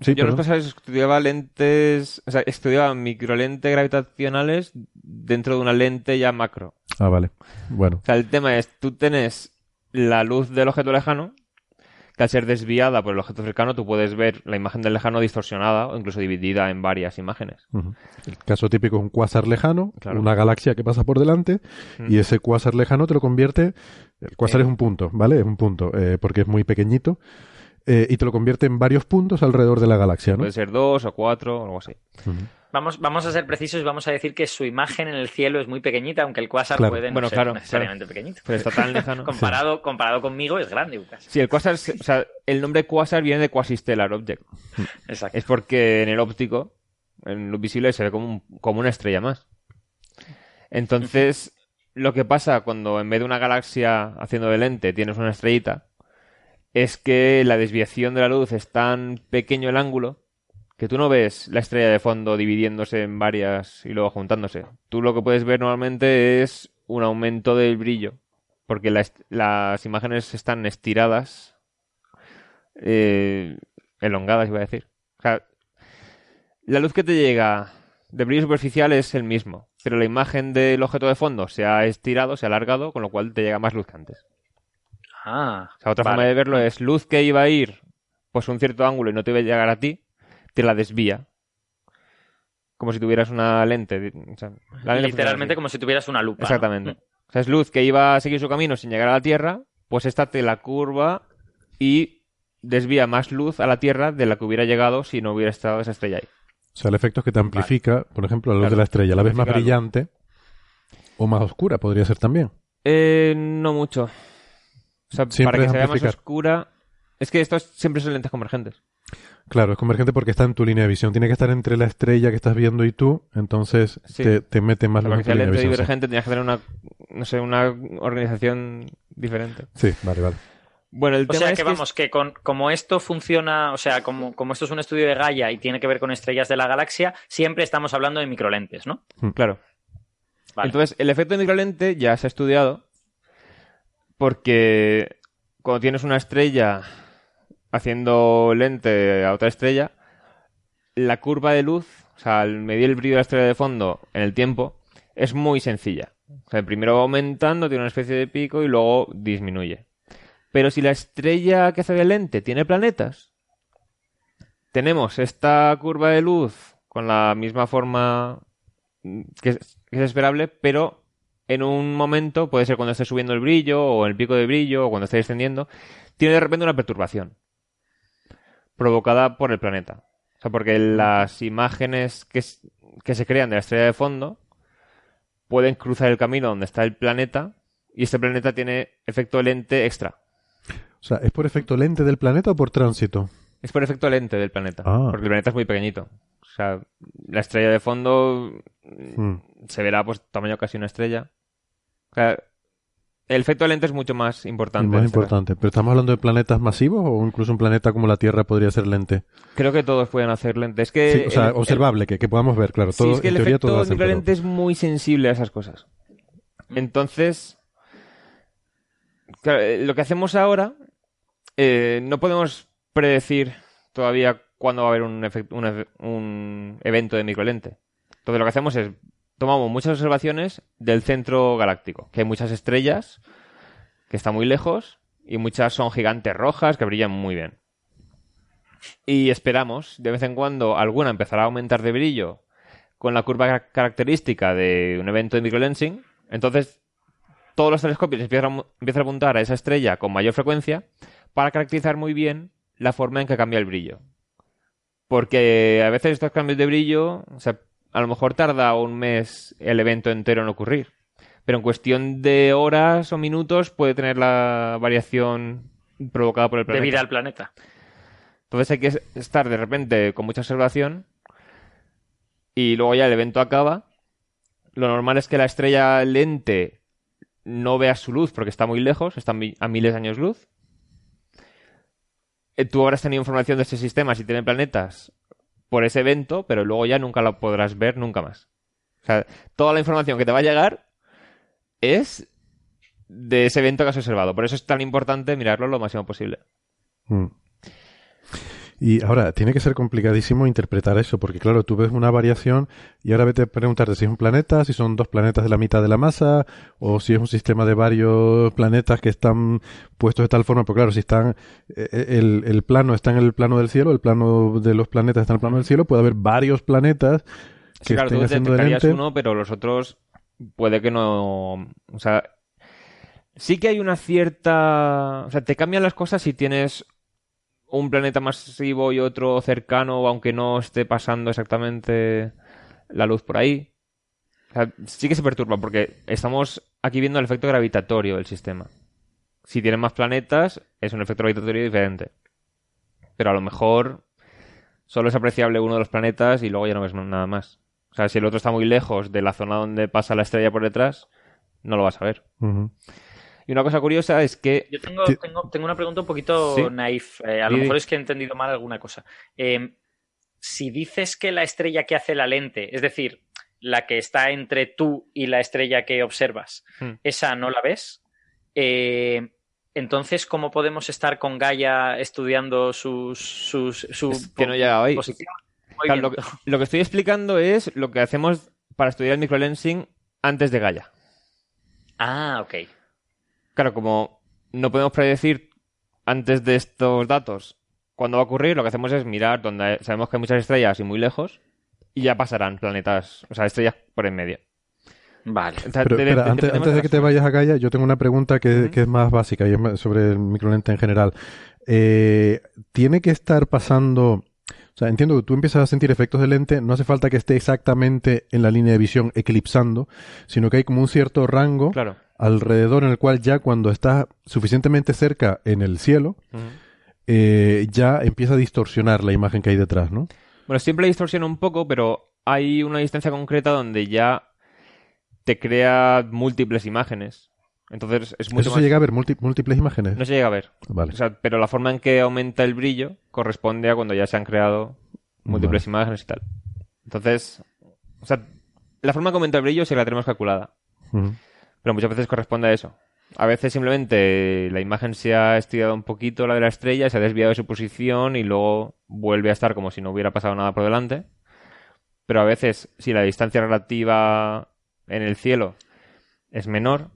Sí, yo los pasados estudiaba lentes, o sea, estudiaba microlentes gravitacionales dentro de una lente ya macro. Ah, vale. Bueno, O sea, el tema es, tú tienes la luz del objeto lejano, que al ser desviada por el objeto cercano, tú puedes ver la imagen del lejano distorsionada o incluso dividida en varias imágenes. el caso típico es un cuásar lejano, Claro. una galaxia que pasa por delante, y ese cuásar lejano te lo convierte... El cuásar es un punto, ¿vale? Es un punto, eh, porque es muy pequeñito, eh, y te lo convierte en varios puntos alrededor de la galaxia, ¿no? Puede ser dos o cuatro o algo así. Vamos, vamos a ser precisos y vamos a decir que su imagen en el cielo es muy pequeñita, aunque el cuásar Claro. puede no Bueno, ser claro, necesariamente pequeñito. Pero está tan *laughs* lejano. Comparado, comparado conmigo es grande un casi. Sí, el cuásar, es- o sea, el nombre cuásar viene de quasi-stellar object. Exacto. Es porque en el óptico, en lo visible, se ve como, un- como una estrella más. Entonces, lo que pasa cuando en vez de una galaxia haciendo de lente tienes una estrellita, es que la desviación de la luz es tan pequeño el ángulo que tú no ves la estrella de fondo dividiéndose en varias y luego juntándose. Tú lo que puedes ver normalmente es un aumento del brillo, porque la las imágenes están estiradas, eh, elongadas, iba a decir. O sea, la luz que te llega de brillo superficial es el mismo, pero la imagen del objeto de fondo se ha estirado, se ha alargado, con lo cual te llega más luz que antes. Ah, O sea, otra vale. forma de verlo es luz que iba a ir pues un cierto ángulo y no te iba a llegar a ti, te la desvía. Como si tuvieras una lente. o sea, la lente Literalmente como si tuvieras una lupa. ¿no? Exactamente. O sea, es luz que iba a seguir su camino sin llegar a la Tierra, pues esta te la curva y desvía más luz a la Tierra de la que hubiera llegado si no hubiera estado esa estrella ahí. O sea, el efecto es que te amplifica, por ejemplo, la luz Claro, de la estrella. La ves más brillante o más oscura, podría ser también. Eh, no mucho. O sea, Siempre para que se vea más oscura. Es que estos siempre son lentes convergentes. Claro, es convergente porque está en tu línea de visión. Tiene que estar entre la estrella que estás viendo y tú, entonces Sí. te, te mete más en que línea de lente visión. sí. divergente tenías que tener una, no sé, una organización diferente. Sí, vale, vale. Bueno, el O tema sea es que que vamos, que con, como esto funciona, o sea, como, como esto es un estudio de Gaia y tiene que ver con estrellas de la galaxia, siempre estamos hablando de microlentes, ¿no? Claro. Vale. Entonces, el efecto de microlente ya se ha estudiado porque cuando tienes una estrella haciendo lente a otra estrella, la curva de luz, o sea, al medir el brillo de la estrella de fondo en el tiempo, es muy sencilla. O sea, primero va aumentando, tiene una especie de pico y luego disminuye. Pero si la estrella que hace de lente tiene planetas, tenemos esta curva de luz con la misma forma mm, que es, que es esperable, pero en un momento, puede ser cuando esté subiendo el brillo, o el pico de brillo, o cuando esté descendiendo, tiene de repente una perturbación provocada por el planeta. O sea, porque las imágenes que, que se crean de la estrella de fondo pueden cruzar el camino donde está el planeta, y este planeta tiene efecto lente extra. O sea, ¿es por efecto lente del planeta o por tránsito? Es por efecto lente del planeta, Ah. porque el planeta es muy pequeñito. O sea, la estrella de fondo Hmm. se verá pues tamaño casi una estrella. O sea, el efecto lente es mucho más importante. más este importante. ¿Pero estamos hablando de planetas masivos o incluso un planeta como la Tierra podría ser lente? Creo que todos pueden hacer lente. Es que Sí, o sea, el- observable, que, que podamos ver, claro. el- sí, Todo, es que en el teoría efecto todo hacen, pero- es muy sensible a esas cosas. Entonces, claro, eh, lo que hacemos ahora, eh, no podemos predecir todavía cuándo va a haber un, un evento de microlente. Entonces lo que hacemos es, tomamos muchas observaciones del centro galáctico, que hay muchas estrellas, que está muy lejos, Y muchas son gigantes rojas que brillan muy bien. Y esperamos, de vez en cuando, alguna empezará a aumentar de brillo con la curva ca- característica de un evento de microlensing. Entonces, todos los telescopios empiezan a, apuntar a esa estrella con mayor frecuencia para caracterizar muy bien la forma en que cambia el brillo. Porque a veces estos cambios de brillo, a lo mejor tarda un mes el evento entero en ocurrir. Pero en cuestión de horas o minutos puede tener la variación provocada por el planeta. vida al planeta. Entonces hay que estar de repente con mucha observación y luego ya el evento acaba. Lo normal es que la estrella lente no vea su luz porque está muy lejos, está a miles de años luz. Eh, Tú habrás tenido información de ese sistema si tiene planetas por ese evento, pero luego ya nunca lo podrás ver nunca más. O sea, toda la información que te va a llegar es de ese evento que has observado. Por eso es tan importante mirarlo lo máximo posible. Mm. Y ahora, tiene que ser complicadísimo interpretar eso, porque claro, tú ves una variación y ahora vete a preguntarte si es un planeta, si son dos planetas de la mitad de la masa, o si es un sistema de varios planetas que están puestos de tal forma, porque claro, si están, eh, el, el plano está en el plano del cielo, el plano de los planetas está en el plano del cielo, puede haber varios planetas que Sí, claro, estén tú haciendo de detectarías uno, pero los otros puede que no. O sea, sí que hay una cierta. O sea, te cambian las cosas si tienes un planeta masivo y otro cercano, aunque no esté pasando exactamente la luz por ahí. O sea, sí que se perturba porque estamos aquí viendo el efecto gravitatorio del sistema. Si tienen más planetas, es un efecto gravitatorio diferente. Pero a lo mejor solo es apreciable uno de los planetas y luego ya no ves nada más. O sea, si el otro está muy lejos de la zona donde pasa la estrella por detrás, no lo vas a ver. Y una cosa curiosa es que... Yo tengo, tengo, tengo una pregunta un poquito Sí. naif. Eh, a lo mejor es que he entendido mal alguna cosa. Eh, si dices que la estrella que hace la lente, es decir, la que está entre tú y la estrella que observas, Hmm. esa no la ves, eh, entonces, ¿cómo podemos estar con Gaia estudiando sus, sus, su Es que no posición? Claro, lo, que, lo que estoy explicando es lo que hacemos para estudiar el microlensing antes de Gaia. Ah, ok. Claro, como no podemos predecir antes de estos datos cuándo va a ocurrir, lo que hacemos es mirar donde sabemos que hay muchas estrellas y muy lejos y ya pasarán planetas, o sea, estrellas por en medio. Vale. O sea, Pero de- espera, de- antes, de que te vayas a Gaia, yo tengo una pregunta que, es más básica y es más sobre el microlente en general. Eh, ¿Tiene que estar pasando... O sea, entiendo que tú empiezas a sentir efectos de lente, no hace falta que esté exactamente en la línea de visión eclipsando, sino que hay como un cierto rango Claro. Alrededor en el cual ya cuando estás suficientemente cerca en el cielo, eh, ya empieza a distorsionar la imagen que hay detrás, ¿no? Bueno, siempre distorsiona un poco, pero hay una distancia concreta donde ya te crea múltiples imágenes. Entonces es mucho Eso más... se llega a ver múlti- múltiples imágenes. No se llega a ver. Vale. O sea, pero la forma en que aumenta el brillo corresponde a cuando ya se han creado múltiples imágenes y tal. Entonces, o sea, la forma en que aumenta el brillo sí que la tenemos calculada. Ujú. Pero muchas veces corresponde a eso. A veces simplemente la imagen se ha estirado un poquito, la de la estrella, se ha desviado de su posición y luego vuelve a estar como si no hubiera pasado nada por delante. Pero a veces, si la distancia relativa en el cielo es menor,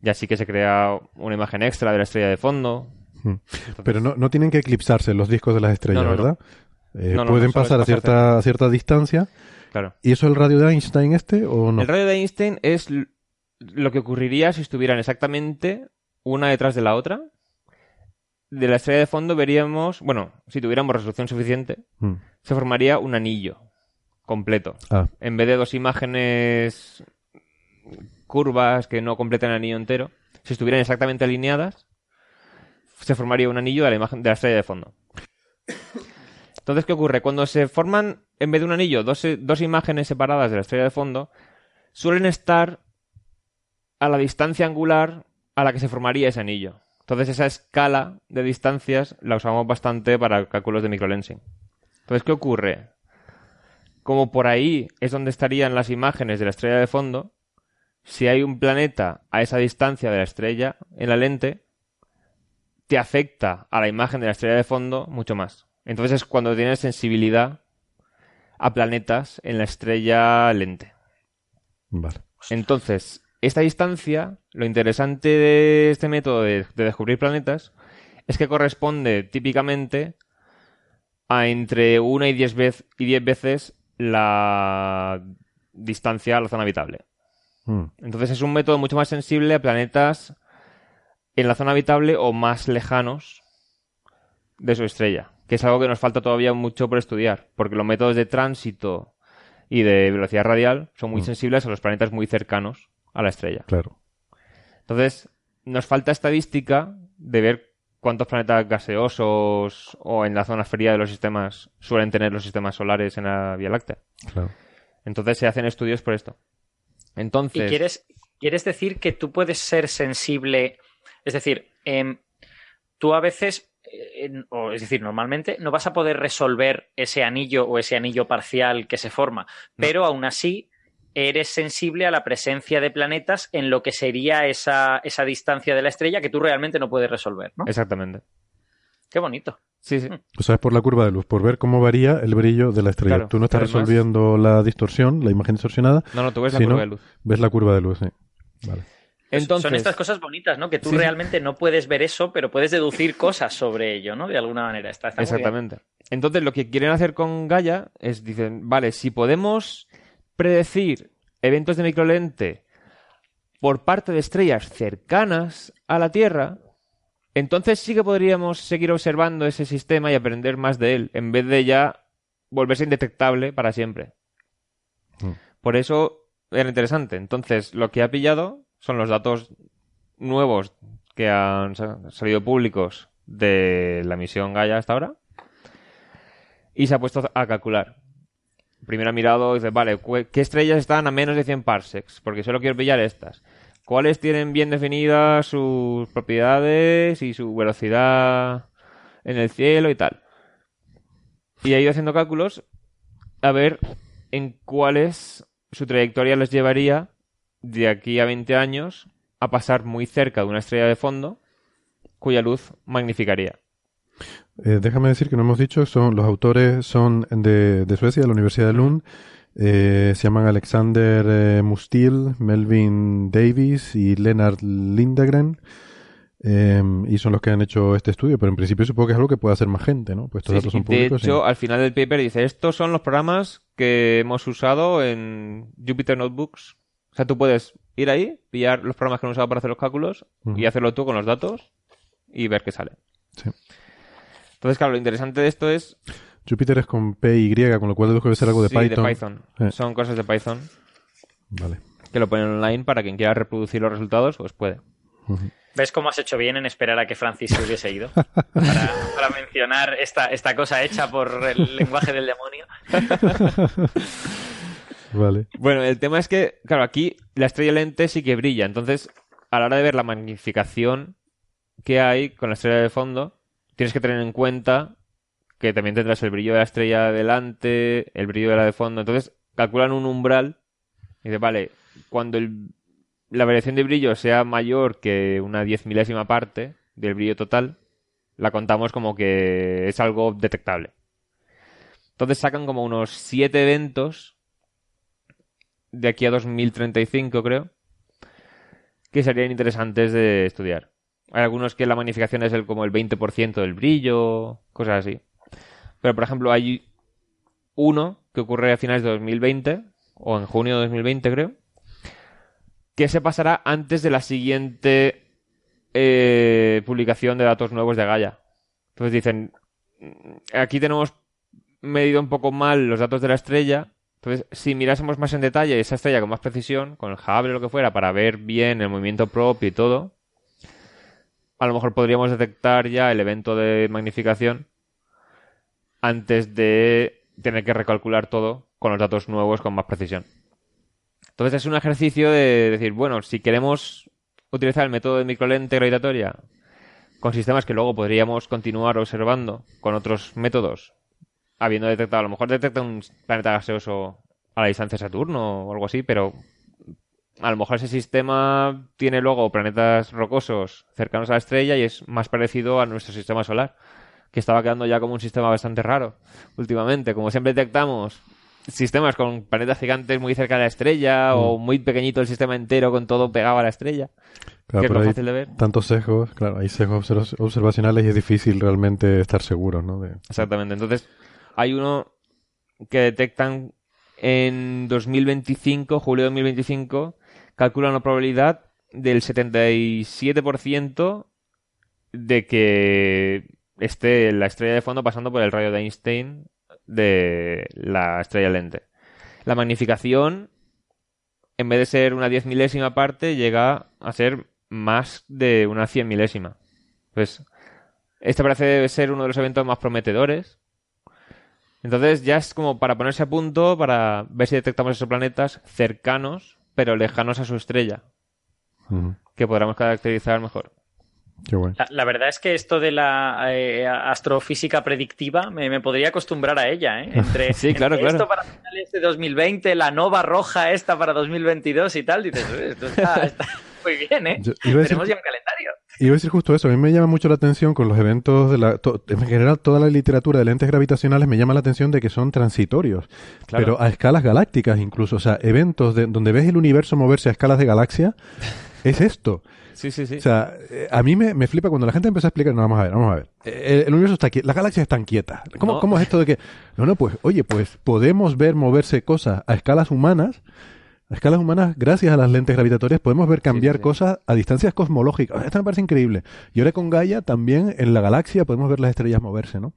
ya sí que se crea una imagen extra de la estrella de fondo. Mm. Pero no, no tienen que eclipsarse los discos de las estrellas, No, no, no. ¿verdad? Eh, pueden pasar a cierta, a cierta distancia. Claro. ¿Y eso es el radio de Einstein este o no? El radio de Einstein es lo que ocurriría si estuvieran exactamente una detrás de la otra. De la estrella de fondo veríamos, bueno, si tuviéramos resolución suficiente, Mm. se formaría un anillo completo. Ah, En vez de dos imágenes curvas que no completan el anillo entero, si estuvieran exactamente alineadas, se formaría un anillo de la imagen de la estrella de fondo. Entonces, ¿qué ocurre? Cuando se forman, en vez de un anillo, dos, dos imágenes separadas de la estrella de fondo, suelen estar a la distancia angular a la que se formaría ese anillo. Entonces, esa escala de distancias la usamos bastante para cálculos de microlensing. Entonces, ¿qué ocurre? Como por ahí es donde estarían las imágenes de la estrella de fondo, si hay un planeta a esa distancia de la estrella en la lente, te afecta a la imagen de la estrella de fondo mucho más. Entonces es cuando tienes sensibilidad a planetas en la estrella lente. vale. Entonces, esta distancia, lo interesante de este método de, de descubrir planetas es que corresponde típicamente a entre 1 y 10 vez, y 10 veces la distancia a la zona habitable. Mm. Entonces es un método mucho más sensible a planetas en la zona habitable o más lejanos de su estrella, que es algo que nos falta todavía mucho por estudiar, porque los métodos de tránsito y de velocidad radial son muy Mm. sensibles a los planetas muy cercanos a la estrella. Claro. Entonces, nos falta estadística de ver cuántos planetas gaseosos o en la zona fría de los sistemas suelen tener los sistemas solares en la Vía Láctea. Claro. Entonces se hacen estudios por esto. Entonces, ¿Y quieres, quieres decir que tú puedes ser sensible? Es decir, em, tú a veces, eh, o es decir, normalmente no vas a poder resolver ese anillo o ese anillo parcial que se forma, pero aún así eres sensible a la presencia de planetas en lo que sería esa, esa distancia de la estrella que tú realmente no puedes resolver, ¿no? exactamente. Qué bonito. Sí, sí. O sea, es por la curva de luz, por ver cómo varía el brillo de la estrella. Claro, Tú no estás resolviendo la distorsión, la imagen distorsionada, No, no, tú ves la curva de luz. ves la curva de luz, sí. Vale. Entonces, Son estas cosas bonitas, ¿no? Que tú Sí, realmente no puedes ver eso, pero puedes deducir cosas sobre ello, ¿no? De alguna manera. Está, está muy bien. Exactamente. Entonces, lo que quieren hacer con Gaia es, dicen, vale, si podemos predecir eventos de microlente por parte de estrellas cercanas a la Tierra, entonces sí que podríamos seguir observando ese sistema y aprender más de él, en vez de ya volverse indetectable para siempre. Mm. Por eso era interesante. Entonces, lo que ha pillado son los datos nuevos que han sa- salido públicos de la misión Gaia hasta ahora y se ha puesto a calcular. Primero ha mirado y dice, vale, ¿qué estrellas están a menos de 100 parsecs? Porque solo quiero pillar estas. ¿Cuáles tienen bien definidas sus propiedades y su velocidad en el cielo y tal? Y ha ido haciendo cálculos a ver en cuáles su trayectoria les llevaría de aquí a 20 años a pasar muy cerca de una estrella de fondo cuya luz magnificaría. Eh, déjame decir que no hemos dicho, son los autores son de, de Suecia, de la Universidad de Lund. Eh, se llaman Alexander eh, Mustil, Melvin Davis y Leonard Lindegren. Eh, y son los que han hecho este estudio, pero en principio supongo que es algo que puede hacer más gente, ¿no? Pues estos Sí, datos son de públicos. hecho, y- al final del paper dice, estos son los programas que hemos usado en Jupyter Notebooks. O sea, tú puedes ir ahí, pillar los programas que hemos usado para hacer los cálculos y hacerlo tú con los datos y ver qué sale. Sí. Entonces, claro, lo interesante de esto es... Jupyter es con PY, con lo cual debe ser algo de sí, Python. Python. Eh. Son cosas de Python Vale. que lo ponen online para quien quiera reproducir los resultados, pues puede. ¿Ves cómo has hecho bien en esperar a que Francis se hubiese ido? *laughs* Para, para mencionar esta, esta cosa hecha por el lenguaje del demonio. *laughs* Vale. Bueno, el tema es que, claro, aquí la estrella lente sí que brilla. Entonces, a la hora de ver la magnificación que hay con la estrella de fondo, tienes que tener en cuenta que también tendrás el brillo de la estrella de delante, el brillo de la de fondo. Entonces, calculan un umbral y dice, vale, cuando la variación de brillo sea mayor que una diez milésima parte del brillo total, la contamos como que es algo detectable. Entonces sacan como unos siete eventos de aquí a 2035, creo, que serían interesantes de estudiar. Hay algunos que la magnificación es el, como el 20% del brillo, cosas así. Pero, por ejemplo, hay uno que ocurre a finales de 2020, o en junio de 2020, creo, que se pasará antes de la siguiente eh, publicación de datos nuevos de Gaia. Entonces dicen, "Mm, aquí tenemos medido un poco mal los datos de la estrella, entonces, si mirásemos más en detalle esa estrella con más precisión, con el Hubble o lo que fuera, para ver bien el movimiento propio y todo, a lo mejor podríamos detectar ya el evento de magnificación antes de tener que recalcular todo con los datos nuevos con más precisión. Entonces es un ejercicio de decir, bueno, si queremos utilizar el método de microlente gravitatoria con sistemas que luego podríamos continuar observando con otros métodos, habiendo detectado, a lo mejor detecta un planeta gaseoso a la distancia de Saturno o algo así, pero a lo mejor ese sistema tiene luego planetas rocosos cercanos a la estrella y es más parecido a nuestro sistema solar, que estaba quedando ya como un sistema bastante raro últimamente. Como siempre detectamos sistemas con planetas gigantes muy cerca de la estrella o muy pequeñito el sistema entero con todo pegado a la estrella. Claro, que es pero fácil de ver. tantos sesgos, claro, hay sesgos observ- observacionales y es difícil realmente estar seguro, ¿no? De- Exactamente. Entonces, hay uno que detectan en 2025, julio de 2025, calculan una probabilidad del 77% de que esté la estrella de fondo pasando por el rayo de Einstein de la estrella lente. La magnificación, en vez de ser una diez milésima parte, llega a ser más de una cien milésima. Pues, este parece ser uno de los eventos más prometedores. Entonces ya es como para ponerse a punto para ver si detectamos esos planetas cercanos, pero lejanos a su estrella, Ujú. que podamos caracterizar mejor. Qué bueno. La, la verdad es que esto de la eh, astrofísica predictiva me, me podría acostumbrar a ella, ¿eh? Entre, *laughs* Sí, claro, entre claro. esto para finales de 2020, la nova roja esta para 2022 y tal, dices, "Uy, esto está, está *laughs* muy bien, ¿eh? Yo iba a decir- Tenemos ya un calendario. Iba a decir justo eso, a mí me llama mucho la atención con los eventos de la... to- en general, toda la literatura de lentes gravitacionales me llama la atención de que son transitorios, Claro. pero a escalas galácticas incluso, o sea, eventos de, donde ves el universo moverse a escalas de galaxia, *laughs* es esto. Sí, sí, sí. O sea, eh, a mí me, me flipa cuando la gente empezó a explicar, no, vamos a ver, vamos a ver. Eh, El, el universo está quieto, las galaxias están quietas. ¿Cómo, No. ¿Cómo es esto de que, no, no, pues, oye, pues podemos ver moverse cosas a escalas humanas, a escalas humanas, gracias a las lentes gravitatorias, podemos ver cambiar sí. cosas a distancias cosmológicas. Esto me parece increíble. Y ahora con Gaia también en la galaxia podemos ver las estrellas moverse, ¿no?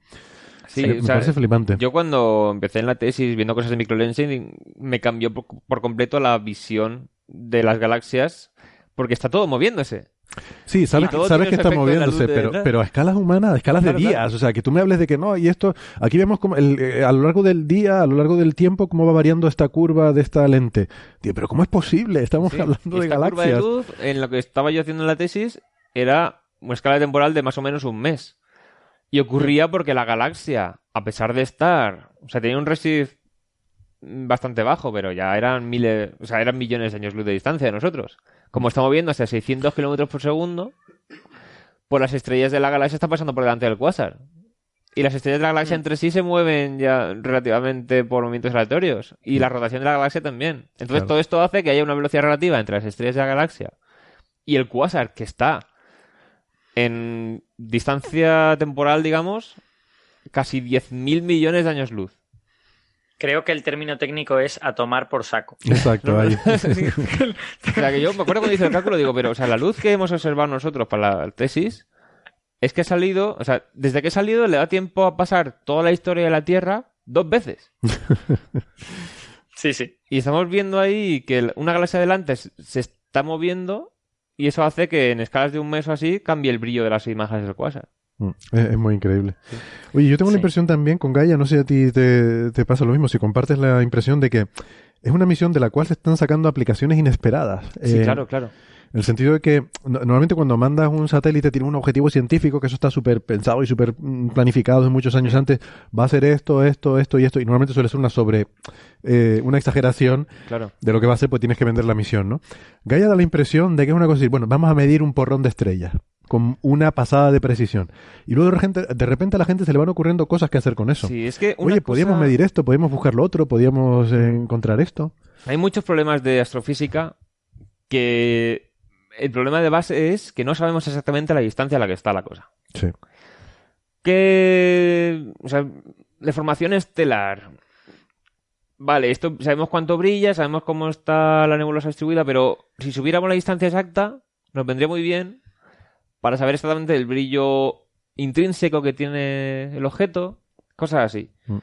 Sí, me o sea, parece flipante. Yo cuando empecé en la tesis viendo cosas de microlensing, me cambió por, por completo la visión de las galaxias porque está todo moviéndose. Sí, sabes, todo sabes que está moviéndose, de pero, pero a escalas humanas, a escalas Claro, de días. claro. O sea, que tú me hables de que no, y esto, aquí vemos como el, eh, a lo largo del día, a lo largo del tiempo, cómo va variando esta curva de esta lente. Tío, pero ¿cómo es posible? Estamos Sí, hablando de esta curva de galaxias. luz, en lo que estaba yo haciendo en la tesis, era una escala temporal de más o menos un mes. Y ocurría porque la galaxia, a pesar de estar, o sea, tenía un redshift bastante bajo, pero ya eran miles, o sea, eran millones de años luz de distancia de nosotros. Como está moviéndose a 600 kilómetros por segundo, pues las estrellas de la galaxia están pasando por delante del cuásar. Y las estrellas de la galaxia entre sí se mueven ya relativamente por movimientos aleatorios. Y la rotación de la galaxia también. Entonces Claro. todo esto hace que haya una velocidad relativa entre las estrellas de la galaxia y el cuásar, que está en distancia temporal, digamos, casi 10.000 millones de años luz. Creo que el término técnico es a tomar por saco. Exacto, *laughs* ahí. *laughs* o sea, que yo me acuerdo cuando hice el cálculo, digo, pero, o sea, la luz que hemos observado nosotros para la tesis es que ha salido, o sea, desde que ha salido le da tiempo a pasar toda la historia de la Tierra dos veces. *laughs* Sí, sí. Y estamos viendo ahí que una galaxia adelante se se está moviendo y eso hace que en escalas de un mes o así cambie el brillo de las imágenes del cuásar. Mm, Es, es muy increíble. Oye, yo tengo la impresión también con Gaia, no sé si a ti te, te pasa lo mismo, si compartes la impresión de que es una misión de la cual se están sacando aplicaciones inesperadas. Sí, Eh, claro, claro. En el sentido de que no- normalmente cuando mandas un satélite tiene un objetivo científico, que eso está súper pensado y súper mm, planificado de muchos años antes, va a ser esto, esto, esto y esto, y normalmente suele ser una sobre, eh, una exageración Claro. de lo que va a ser, pues tienes que vender la misión, ¿no? Gaia da la impresión de que es una cosa así, bueno, vamos a medir un porrón de estrellas con una pasada de precisión. Y luego de repente, de repente a la gente se le van ocurriendo cosas que hacer con eso. Sí, es que Oye, podíamos medir esto, podíamos buscar lo otro, podíamos encontrar esto. Hay muchos problemas de astrofísica que el problema de base es que no sabemos exactamente la distancia a la que está la cosa. Sí. Que, o sea, de formación estelar. Vale, esto sabemos cuánto brilla, sabemos cómo está la nebulosa distribuida, pero si subiéramos la distancia exacta, nos vendría muy bien para saber exactamente el brillo intrínseco que tiene el objeto, cosas así. Mm.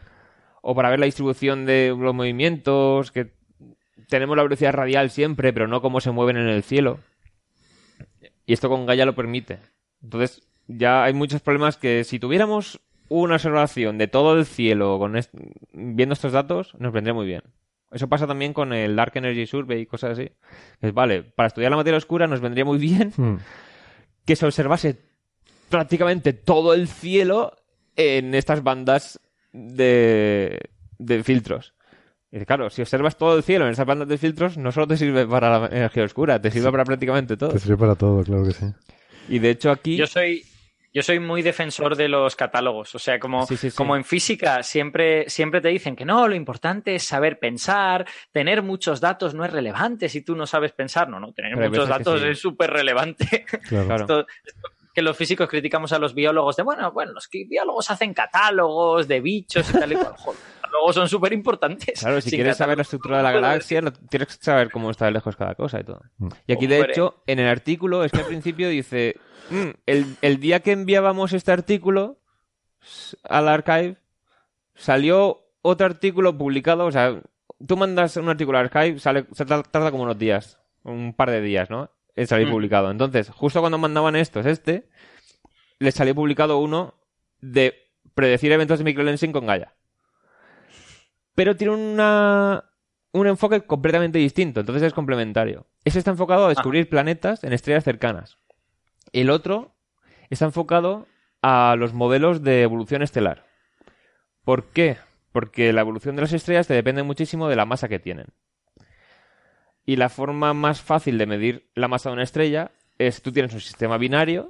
O para ver la distribución de los movimientos, que tenemos la velocidad radial siempre, pero no cómo se mueven en el cielo. Y esto con Gaia lo permite. Entonces, ya hay muchos problemas que si tuviéramos una observación de todo el cielo con est- viendo estos datos, nos vendría muy bien. Eso pasa también con el Dark Energy Survey y cosas así. Que es, vale, para estudiar la materia oscura nos vendría muy bien Mm. Que se observase prácticamente todo el cielo en estas bandas de, de filtros. Y claro, si observas todo el cielo en esas bandas de filtros, no solo te sirve para la energía oscura, te sirve para prácticamente todo. Te sirve para todo, claro que sí. Y de hecho aquí... Yo soy, Yo soy muy defensor de los catálogos. O sea, como, Sí, sí, sí. como en física siempre, siempre te dicen que no, lo importante es saber pensar, tener muchos datos no es relevante si tú no sabes pensar. No, no, tener Pero muchos datos es súper relevante. Claro. Claro. *laughs* Esto- esto que los físicos criticamos a los biólogos de, bueno, bueno, los biólogos hacen catálogos de bichos y tal y cual. *laughs* Catálogos son súper importantes. Claro, si quieres saber la estructura de la galaxia, tienes que saber cómo está de lejos cada cosa y todo. Mm. Y aquí, de hecho, en el artículo, es que al principio dice, "Mm, el, el día que enviábamos este artículo al archive, salió otro artículo publicado, o sea, tú mandas un artículo al archive, sale, tarda como unos días, un par de días, ¿no? En salir Mm. publicado. Entonces, justo cuando mandaban estos, este, les salió publicado uno de predecir eventos de microlensing con Gaia. Pero tiene una, un enfoque completamente distinto, entonces es complementario. Ese está enfocado a descubrir planetas en estrellas cercanas. El otro está enfocado a los modelos de evolución estelar. ¿Por qué? Porque la evolución de las estrellas te depende muchísimo de la masa que tienen. Y la forma más fácil de medir la masa de una estrella es tú tienes un sistema binario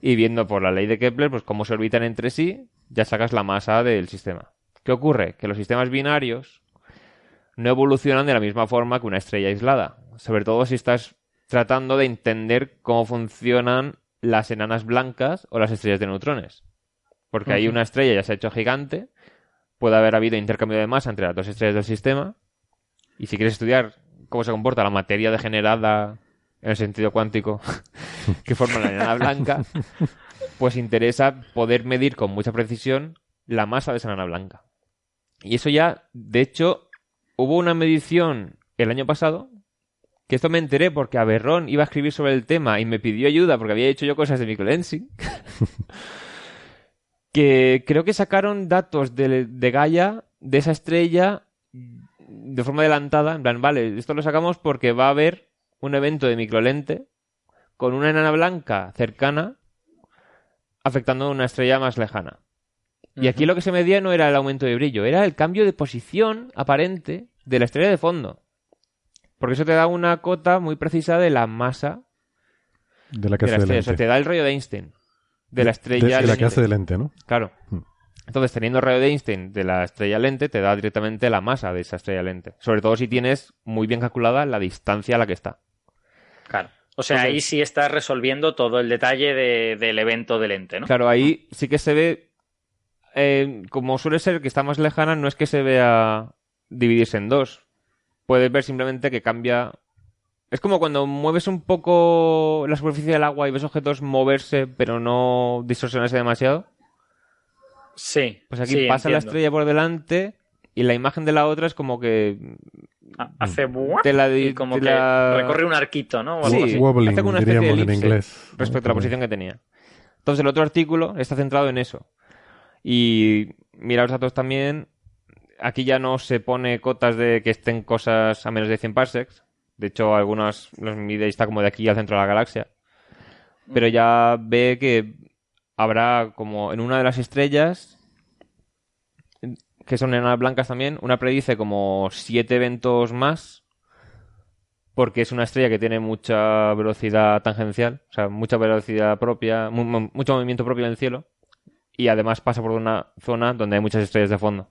y viendo por la ley de Kepler pues cómo se orbitan entre sí, ya sacas la masa del sistema. ¿Qué ocurre? Que los sistemas binarios no evolucionan de la misma forma que una estrella aislada, sobre todo si estás tratando de entender cómo funcionan las enanas blancas o las estrellas de neutrones. Porque ahí Ujú. una estrella ya se ha hecho gigante, puede haber habido intercambio de masa entre las dos estrellas del sistema, y si quieres estudiar cómo se comporta la materia degenerada en el sentido cuántico *laughs* que forma la enana blanca, pues interesa poder medir con mucha precisión la masa de esa enana blanca. Y eso ya, de hecho, hubo una medición el año pasado, que esto me enteré porque Aberrón iba a escribir sobre el tema y me pidió ayuda porque había hecho yo cosas de microlensing. *laughs* que creo que sacaron datos de, de Gaia, de esa estrella, de forma adelantada. En plan, vale, esto lo sacamos porque va a haber un evento de microlente con una enana blanca cercana afectando a una estrella más lejana. Y aquí lo que se medía no era el aumento de brillo, era el cambio de posición aparente de la estrella de fondo. Porque eso te da una cota muy precisa de la masa De la que de la hace de estrella. O sea, te da el rollo de Einstein. De la De- estrella de la que lente. hace de lente, ¿no? Claro. Mm. Entonces, teniendo el rayo de Einstein de la estrella lente, te da directamente la masa de esa estrella lente. Sobre todo si tienes muy bien calculada la distancia a la que está. Claro. O sea, Entonces- ahí sí estás resolviendo todo el detalle de- del evento del ente, ¿no? Claro, ahí sí que se ve. eh, como suele ser que está más lejana, no es que se vea dividirse en dos. Puedes ver simplemente que cambia. Es como cuando mueves un poco la superficie del agua y ves objetos moverse, pero no distorsionarse demasiado. Sí. Pues aquí sí, pasa la estrella por delante y la imagen de la otra es como que Ah, Hace buah, te la y como te que la- recorre un arquito, ¿no? O algo Sí, así. Wobbling, hace como una especie de en inglés. respecto a la posición que tenía. Entonces el otro artículo está centrado en eso. Y mira los datos también. Aquí ya no se pone cotas de que estén cosas a menos de 100 parsecs. De hecho, algunos los mide y está como de aquí al centro de la galaxia. Pero ya ve que habrá como en una de las estrellas, que son enanas blancas también, una predice como siete eventos más porque es una estrella que tiene mucha velocidad tangencial, o sea, mucha velocidad propia, mu- mu- mucho movimiento propio en el cielo, y además pasa por una zona donde hay muchas estrellas de fondo.